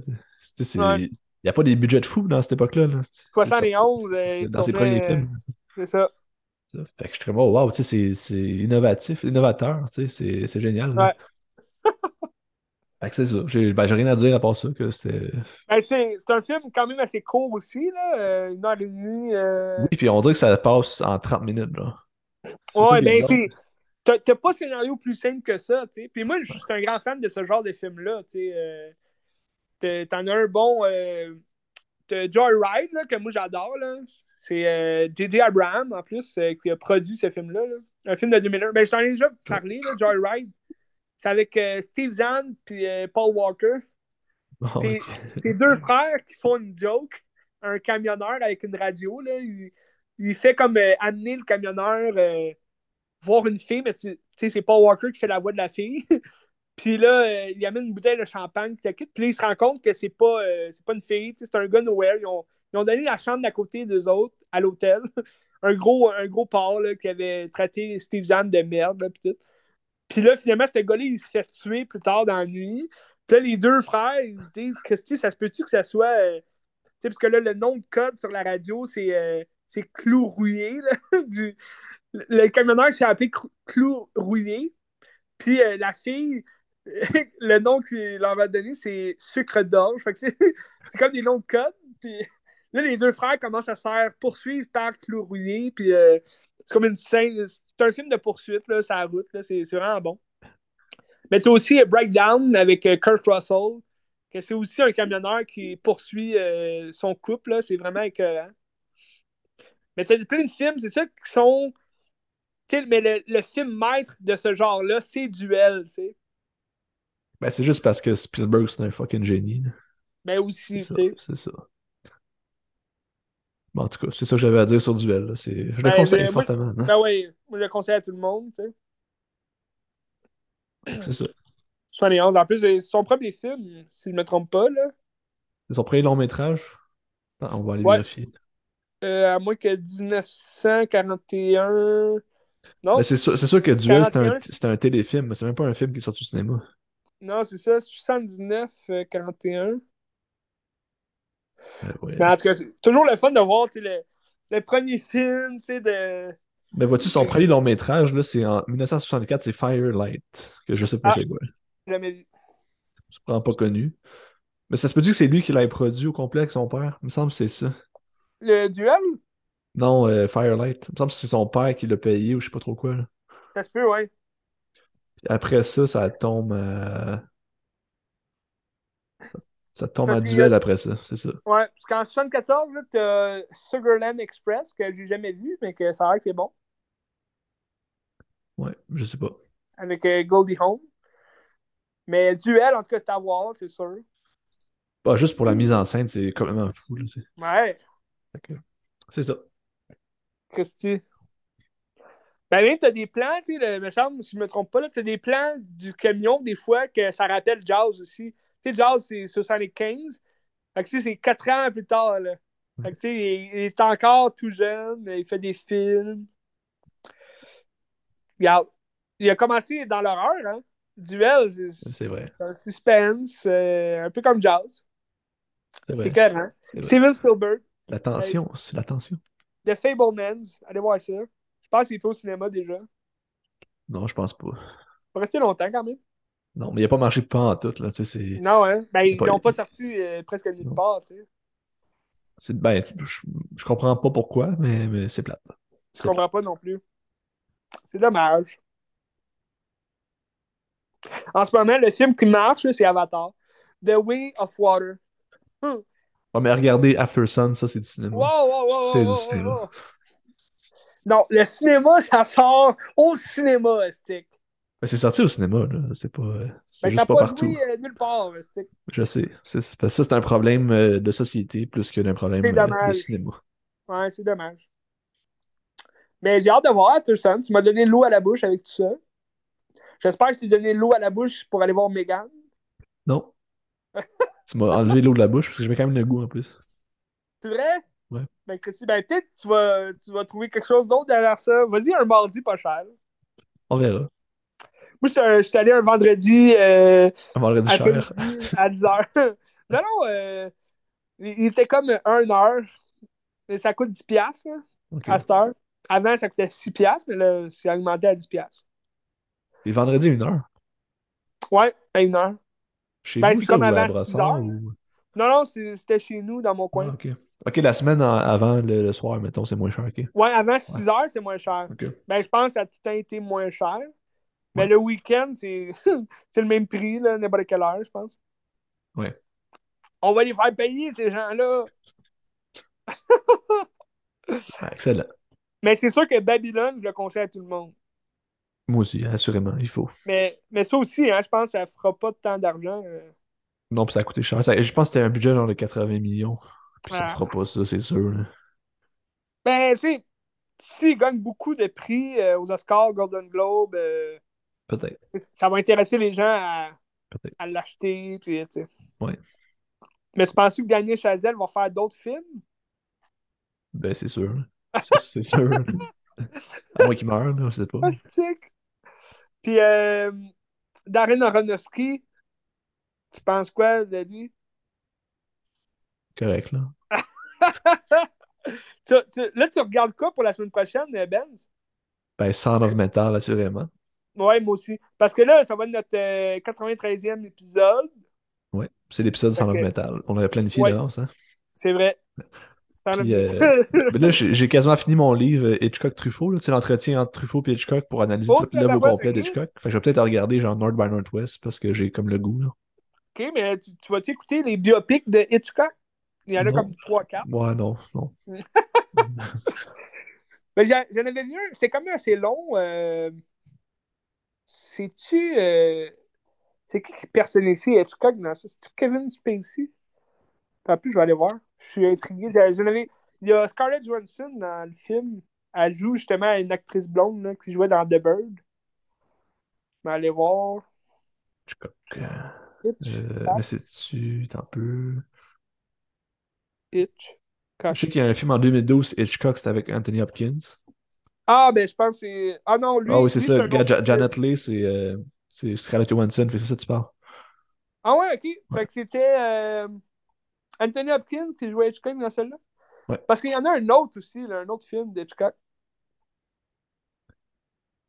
Speaker 2: Il n'y a pas des budgets de fou dans cette époque-là. Là.
Speaker 1: 71, euh,
Speaker 2: dans ses premiers films.
Speaker 1: C'est ça.
Speaker 2: Fait que je suis comme, oh, wow, tu sais, c'est innovatif, innovateur, tu sais, c'est génial. Ouais. *laughs* fait que c'est ça. J'ai ben, rien à dire à part ça. que.
Speaker 1: Ben, c'est un film quand même assez court aussi, là. Euh, une heure et demie. Euh.
Speaker 2: Oui, puis on dirait que ça passe en 30 minutes, là.
Speaker 1: Ouais, ben, c'est. T'as pas de scénario plus simple que ça, tu sais. Puis moi, je suis un grand fan de ce genre de film-là, tu sais. Euh, t'en as un bon. Joyride, là, que moi j'adore, là. C'est J.J. Euh, Abraham, en plus, euh, qui a produit ce film-là. Un film de 2001. Ben, je t'en ai déjà parlé, là, Joyride. C'est avec euh, Steve Zahn et Paul Walker. Oh, c'est deux frères qui font une joke. Un camionneur avec une radio. Là, il, fait comme amener le camionneur voir une fille, mais c'est Paul Walker qui fait la voix de la fille. *laughs* Puis là, il amène une bouteille de champagne, puis là, il se rend compte que c'est pas, pas une fille, c'est un gars nowhere. Ils ont, ils ont donné la chambre d'à côté d'eux autres à l'hôtel. *laughs* un gros, un gros qui avait traité Steve Zahn de merde. Là, puis, puis là, finalement, ce gars-là, il se fait tuer plus tard dans la nuit. Puis là, les deux frères, ils se disent Christy, ça se peut-tu que ça soit. Euh... Parce que là, le nom de code sur la radio, c'est euh, Clou Rouillé. *laughs* du... Le camionneur s'est appelé Clou Rouillé. Puis euh, la fille, *laughs* le nom qu'il leur a donné, c'est Sucre d'orge. *laughs* c'est comme des noms de Là, les deux frères commencent à se faire poursuivre par Clou puis euh, c'est comme une scène. C'est un film de poursuite, là, la route, c'est, vraiment bon. Mais tu as aussi Breakdown avec euh, Kurt Russell, c'est aussi un camionneur qui poursuit euh, son couple, c'est vraiment écœurant. Mais tu as plein de films, c'est ça qui sont. Mais le, le, film maître de ce genre-là, c'est Duel, tu sais.
Speaker 2: Ben, c'est juste parce que Spielberg, c'est un fucking génie.
Speaker 1: Ben aussi,
Speaker 2: C'est ça. Bon, en tout cas, c'est ça que j'avais à dire sur Duel. Je le ben, conseille fortement.
Speaker 1: Hein. Ben oui, je le conseille à tout le monde. Tu
Speaker 2: sais. C'est ça.
Speaker 1: 71. En plus, c'est son premier film, si je ne me trompe pas. là.
Speaker 2: C'est son premier long métrage? on va aller vérifier.
Speaker 1: Euh, à moins que 1941. Non.
Speaker 2: c'est sûr, sûr, que Duel, c'est un, un, téléfilm, mais c'est même pas un film qui est sorti au cinéma.
Speaker 1: Non, c'est ça, 79, 41. Mais en tout cas, c'est toujours le fun de voir le, le premier film, tu sais, de.
Speaker 2: Mais vois-tu, son premier long métrage, là, c'est en 1964, c'est Firelight, que je sais pas ah, c'est quoi.
Speaker 1: Jamais vu.
Speaker 2: C'est vraiment pas connu. Mais ça se peut dire que c'est lui qui l'a produit au complet avec son père? Il me semble que c'est ça.
Speaker 1: Le duel?
Speaker 2: Non, euh, Firelight. Il me semble que c'est son père qui l'a payé ou je sais pas trop quoi. Là.
Speaker 1: Ça se peut, ouais.
Speaker 2: après ça, ça tombe à... Ça tombe en duel après ça, c'est ça.
Speaker 1: Ouais, parce qu'en 74, tu as Sugarland Express, que j'ai jamais vu, mais que ça a l'air que c'est bon.
Speaker 2: Ouais, je sais pas.
Speaker 1: Avec euh, Goldie Hawn. Mais duel, en tout cas, c'est à voir, c'est sûr.
Speaker 2: Pas juste pour la mise en scène, c'est complètement fou. Là,
Speaker 1: ouais.
Speaker 2: C'est ça.
Speaker 1: Christy? Ben, même, t'as des plans, tu sais, me semble, si je me trompe pas, là, t'as des plans du camion, des fois, que ça rappelle Jazz aussi. Tu sais, Jazz, c'est 75. Fait que, c'est 4 ans plus tard, là. Fait que, tu sais, il, est encore tout jeune, il fait des films. Regarde, il a commencé dans l'horreur, hein. Duel,
Speaker 2: c'est vrai.
Speaker 1: un suspense, euh, un peu comme Jazz.
Speaker 2: C'est vrai.
Speaker 1: C'est Steven Spielberg.
Speaker 2: La tension, c'est la tension.
Speaker 1: The Fablemans, allez voir ça. Je pense qu'il est au cinéma déjà.
Speaker 2: Non, je pense pas.
Speaker 1: Il va rester longtemps quand même.
Speaker 2: Non, mais il n'a pas marché pas en tout. Là, tu sais,
Speaker 1: non, hein? Ben, ils n'ont pas... sorti euh, presque nulle part. Tu
Speaker 2: sais. Ben, je, je comprends pas pourquoi, mais, mais c'est plate.
Speaker 1: Je comprends pas non plus. C'est dommage. En ce moment, le film qui marche, c'est Avatar. The Way of Water.
Speaker 2: Hmm. Mais regardez After Sun, ça, c'est du cinéma.
Speaker 1: Wow, wow, wow, c'est du cinéma. Non, le cinéma, *laughs* ça sort au cinéma, stick.
Speaker 2: Ben, c'est sorti au cinéma, là. C'est pas. Euh, c'est
Speaker 1: ben, juste pas, partout. Euh, nulle part,
Speaker 2: Je sais. C'est, ça, c'est un problème euh, de société plus que d'un problème de cinéma.
Speaker 1: Ouais, c'est dommage. Mais j'ai hâte de voir, Thurston. Tu m'as donné l'eau à la bouche avec tout ça. J'espère que tu t'es donné l'eau à la bouche pour aller voir Megan.
Speaker 2: Non. Tu m'as enlevé l'eau de la bouche parce que j'avais quand même le goût en plus.
Speaker 1: C'est vrai?
Speaker 2: Ouais.
Speaker 1: Ben, Christy, ben, peut-être tu vas, tu vas trouver quelque chose d'autre derrière ça. Vas-y, un mardi pas cher.
Speaker 2: On verra.
Speaker 1: Moi, je suis allé un vendredi euh,
Speaker 2: Un vendredi cher.
Speaker 1: après-midi à 10h. *laughs* non, non, euh, il était comme 1 heure. Mais ça coûte 10$ piastres, là,
Speaker 2: Ok.
Speaker 1: à cette heure. Avant, ça coûtait 6$, piastres, mais là, c'est augmenté à 10$. piastres.
Speaker 2: Et vendredi, une heure.
Speaker 1: Ouais, à 1 heure.
Speaker 2: Chez
Speaker 1: Ben,
Speaker 2: vous,
Speaker 1: c'est
Speaker 2: ça,
Speaker 1: comme
Speaker 2: ou à
Speaker 1: avant
Speaker 2: Brossard,
Speaker 1: 6 heures,
Speaker 2: ou-
Speaker 1: Non, non, c'était chez nous, dans mon coin.
Speaker 2: Ah, ok. Ok, la semaine en- avant le, le soir, mettons, c'est moins cher, ok.
Speaker 1: Ouais, avant 6 heures, c'est moins cher.
Speaker 2: Ok.
Speaker 1: Ben, je pense que ça a tout le temps été moins cher. Mais
Speaker 2: Ouais.
Speaker 1: le week-end, c'est *laughs* c'est le même prix, là, n'importe quelle heure, je pense.
Speaker 2: Ouais.
Speaker 1: On va les faire payer, ces gens-là. *laughs*
Speaker 2: Excellent.
Speaker 1: Mais c'est sûr que Babylone, je le conseille à tout le monde.
Speaker 2: Moi aussi, assurément, il faut.
Speaker 1: Mais, mais ça aussi, hein, je pense que ça fera pas tant d'argent. euh.
Speaker 2: Non, puis ça a coûté cher. Ça- je pense que c'était un budget genre de 80 millions. Puis ça
Speaker 1: Ah.
Speaker 2: fera pas ça, c'est sûr. là.
Speaker 1: Ben, tu sais, s'il gagne beaucoup de prix euh, aux Oscars, Golden Globe, euh,
Speaker 2: Peut-être.
Speaker 1: ça va intéresser les gens à, à l'acheter. puis.
Speaker 2: Ouais.
Speaker 1: Mais tu penses que Daniel Chazelle va faire d'autres films?
Speaker 2: Ben, c'est sûr. C'est sûr. *laughs* À moins qu'il meure, je sais pas.
Speaker 1: Fantastique! Puis, euh, Darren Aronofsky, tu penses quoi de lui?
Speaker 2: Correct, là. *laughs*
Speaker 1: Tu- tu- là, tu regardes quoi pour la semaine prochaine, euh, Benz?
Speaker 2: Ben, Sound of Metal, assurément.
Speaker 1: Ouais, moi aussi. Parce que là, ça va être notre euh, 93e épisode.
Speaker 2: Ouais. C'est l'épisode Sound of. Metal. On avait planifié
Speaker 1: Ouais.
Speaker 2: d'avance, hein?
Speaker 1: C'est vrai.
Speaker 2: Puis,
Speaker 1: l'a-
Speaker 2: euh, Mais là, j'ai quasiment fini mon livre euh, Hitchcock-Truffaut, sais, l'entretien entre Truffaut et Hitchcock pour analyser
Speaker 1: Oh,
Speaker 2: toute l'œuvre au complet d'Hitchcock. Fait que je vais peut-être regarder genre North by Northwest parce que j'ai comme le goût, là.
Speaker 1: OK, mais tu, tu vas-tu écouter les biopics de Hitchcock? Il y en a
Speaker 2: Non.
Speaker 1: comme 3-4.
Speaker 2: Ouais, non, non. *laughs*
Speaker 1: Mais j'en avais vu un, c'est quand même assez long. euh, C'est-tu. euh, C'est qui qui personnifie Hitchcock dans ça? C'est-tu Kevin Spacey? En plus, je vais aller voir. Je suis intrigué. Il y a Scarlett Johansson dans le film. Elle joue justement une actrice blonde là, qui jouait dans The Bird. Je vais aller voir.
Speaker 2: Hitchcock. Euh,
Speaker 1: Hitch.
Speaker 2: mais c'est-tu. T'en peux?
Speaker 1: Hitch.
Speaker 2: Je sais qu'il y a un film en 2012, Hitchcock, c'était avec Anthony Hopkins.
Speaker 1: Ah, ben je pense que c'est. Ah non, lui.
Speaker 2: ah oui, c'est ça. Ja-. Janet Leigh, c'est euh, c'est Scarlett Johansson. Fait c'est ça que tu parles.
Speaker 1: Ah ouais, ok.
Speaker 2: Ouais.
Speaker 1: Fait que c'était euh, Anthony Hopkins qui jouait Hitchcock dans celle-là?
Speaker 2: Ouais.
Speaker 1: Parce qu'il y en a un autre aussi, là, un autre film d'Hitchcock.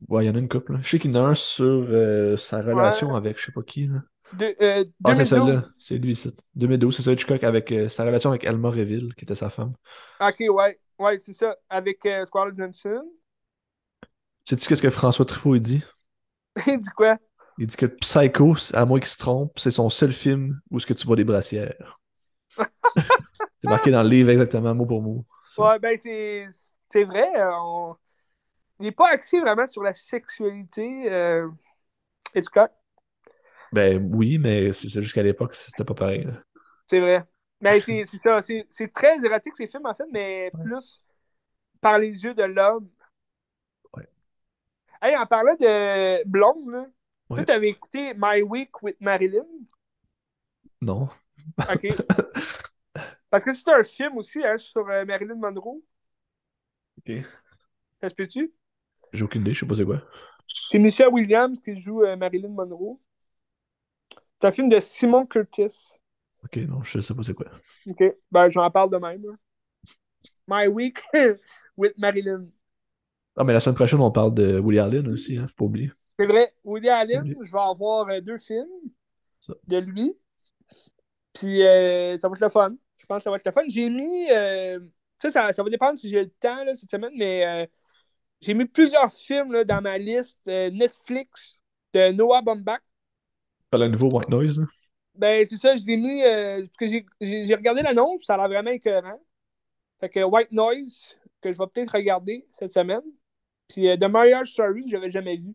Speaker 2: Ouais, il y en a une couple. là. Je sais qu'il y en a un sur euh, sa relation
Speaker 1: Ouais.
Speaker 2: avec je sais pas qui. Là.
Speaker 1: De, euh,
Speaker 2: Ah, c'est
Speaker 1: 2012.
Speaker 2: celle-là. C'est lui, c'est 2012. C'est ça, Hitchcock avec euh, sa relation avec Alma Reville, qui était sa femme.
Speaker 1: Ok, ouais. Ouais, c'est ça. Avec Scarlett Johansson.
Speaker 2: Sais-tu qu'est-ce que François Truffaut il dit? *laughs*
Speaker 1: Il dit quoi?
Speaker 2: Il dit que Psycho, à moins qu'il se trompe, c'est son seul film où ce que tu vois des brassières. C'est marqué dans le livre exactement, mot pour mot. Ça.
Speaker 1: Ouais, ben c'est c'est vrai. on- Il n'est pas axé vraiment sur la sexualité, euh, Hitchcock.
Speaker 2: Ben oui, mais c'est c'est juste qu'à l'époque, c'était pas pareil.
Speaker 1: C'est vrai. Mais c'est c'est ça. C'est c'est très érotique, ces films, en fait, mais
Speaker 2: Ouais.
Speaker 1: plus par les yeux de l'homme.
Speaker 2: Ouais.
Speaker 1: Hey, en parlant de blonde, là,
Speaker 2: Ouais.
Speaker 1: toi, t'avais écouté My Week with Marilyn?
Speaker 2: Non. *laughs*
Speaker 1: OK. Parce que c'est un film aussi hein, sur euh, Marilyn Monroe.
Speaker 2: Ok.
Speaker 1: Ça se peut-tu?
Speaker 2: J'ai aucune idée, je sais pas c'est quoi.
Speaker 1: C'est Michelle Williams qui joue euh, Marilyn Monroe. C'est un film de Simon Curtis.
Speaker 2: Ok, non, je sais pas c'est quoi.
Speaker 1: OK. Ben, j'en parle de même. My Week *laughs* with Marilyn.
Speaker 2: Ah, mais la semaine prochaine, on parle de Woody Allen aussi, hein, faut pas oublier.
Speaker 1: C'est vrai, Woody Allen, je vais avoir euh, deux films
Speaker 2: Ça.
Speaker 1: de lui. Puis euh, ça va être le fun. Je pense que ça va être le fun. J'ai mis. euh, ça, ça, ça va dépendre si j'ai le temps là, cette semaine, mais euh, j'ai mis plusieurs films là, dans ma liste euh, Netflix de Noah Baumbach.
Speaker 2: Pas le nouveau White Noise, là?
Speaker 1: Ben, c'est ça, je l'ai mis parce que j'ai- regardé l'annonce, ça a l'air vraiment écœurant. Fait que White Noise, que je vais peut-être regarder cette semaine. Puis The Marriage Story, que j'avais jamais vu.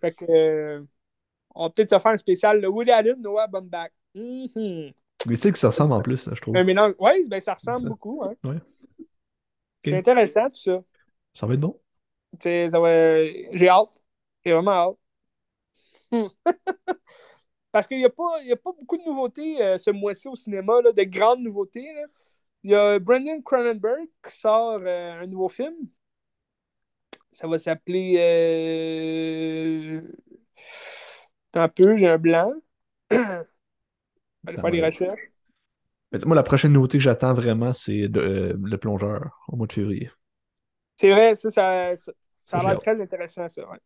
Speaker 1: Fait que on va peut-être se faire un spécial le Woody Allen, Noah Baumbach. Mhm.
Speaker 2: Les styles qui se ressemblent en plus, je trouve.
Speaker 1: Un mélange. Ouais, ben, ça ressemble
Speaker 2: Ça.
Speaker 1: beaucoup. Hein.
Speaker 2: Ouais.
Speaker 1: C'est intéressant tout ça.
Speaker 2: Ça va être bon.
Speaker 1: Ça J'ai hâte. J'ai vraiment hâte. Hmm. *laughs* Parce qu'il n'y a, pas- y a pas beaucoup de nouveautés euh, ce mois-ci au cinéma, là, de grandes nouveautés. Il y a Brendan Cronenberg qui sort euh, un nouveau film. Ça va s'appeler. Euh... un peu, j'ai un blanc. *clears throat* Allez faire des recherches.
Speaker 2: moi, la prochaine nouveauté que j'attends vraiment, c'est euh, Le Plongeur au mois de février.
Speaker 1: C'est vrai, ça, ça, ça, a l'air très intéressant, ça, ouais.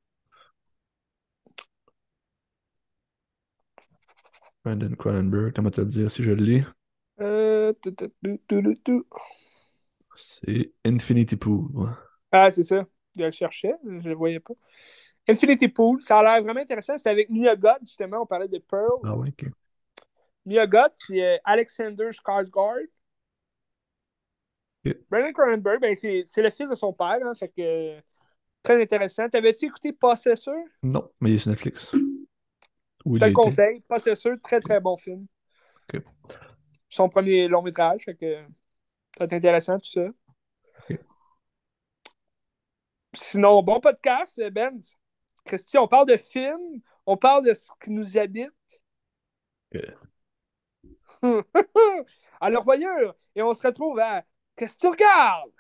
Speaker 2: Brandon Cronenberg, comment te dire si je le lis?
Speaker 1: Euh,
Speaker 2: c'est Infinity Pool.
Speaker 1: Ah, c'est ça. Je le cherchais, je ne le voyais pas. Infinity Pool, ça a l'air vraiment intéressant. C'est avec Mia God, justement, on parlait de Pearl.
Speaker 2: Ah ouais, ok.
Speaker 1: Mia God, puis euh, Alexander Skarsgård. Brandon Cronenberg, ben, c'est le fils de son père, hein, fait que très intéressant. T'avais-tu écouté Possessor?
Speaker 2: Non, mais il est sur Netflix.
Speaker 1: Je te le conseille, Possessor, très très bon film. Son premier long métrage, fait que c'est intéressant tout ça. Sinon, bon podcast, Ben. Christy, on parle de films, on parle de ce qui nous habite. *laughs* Alors, voyons, et on se retrouve à Qu'est-ce que tu regardes?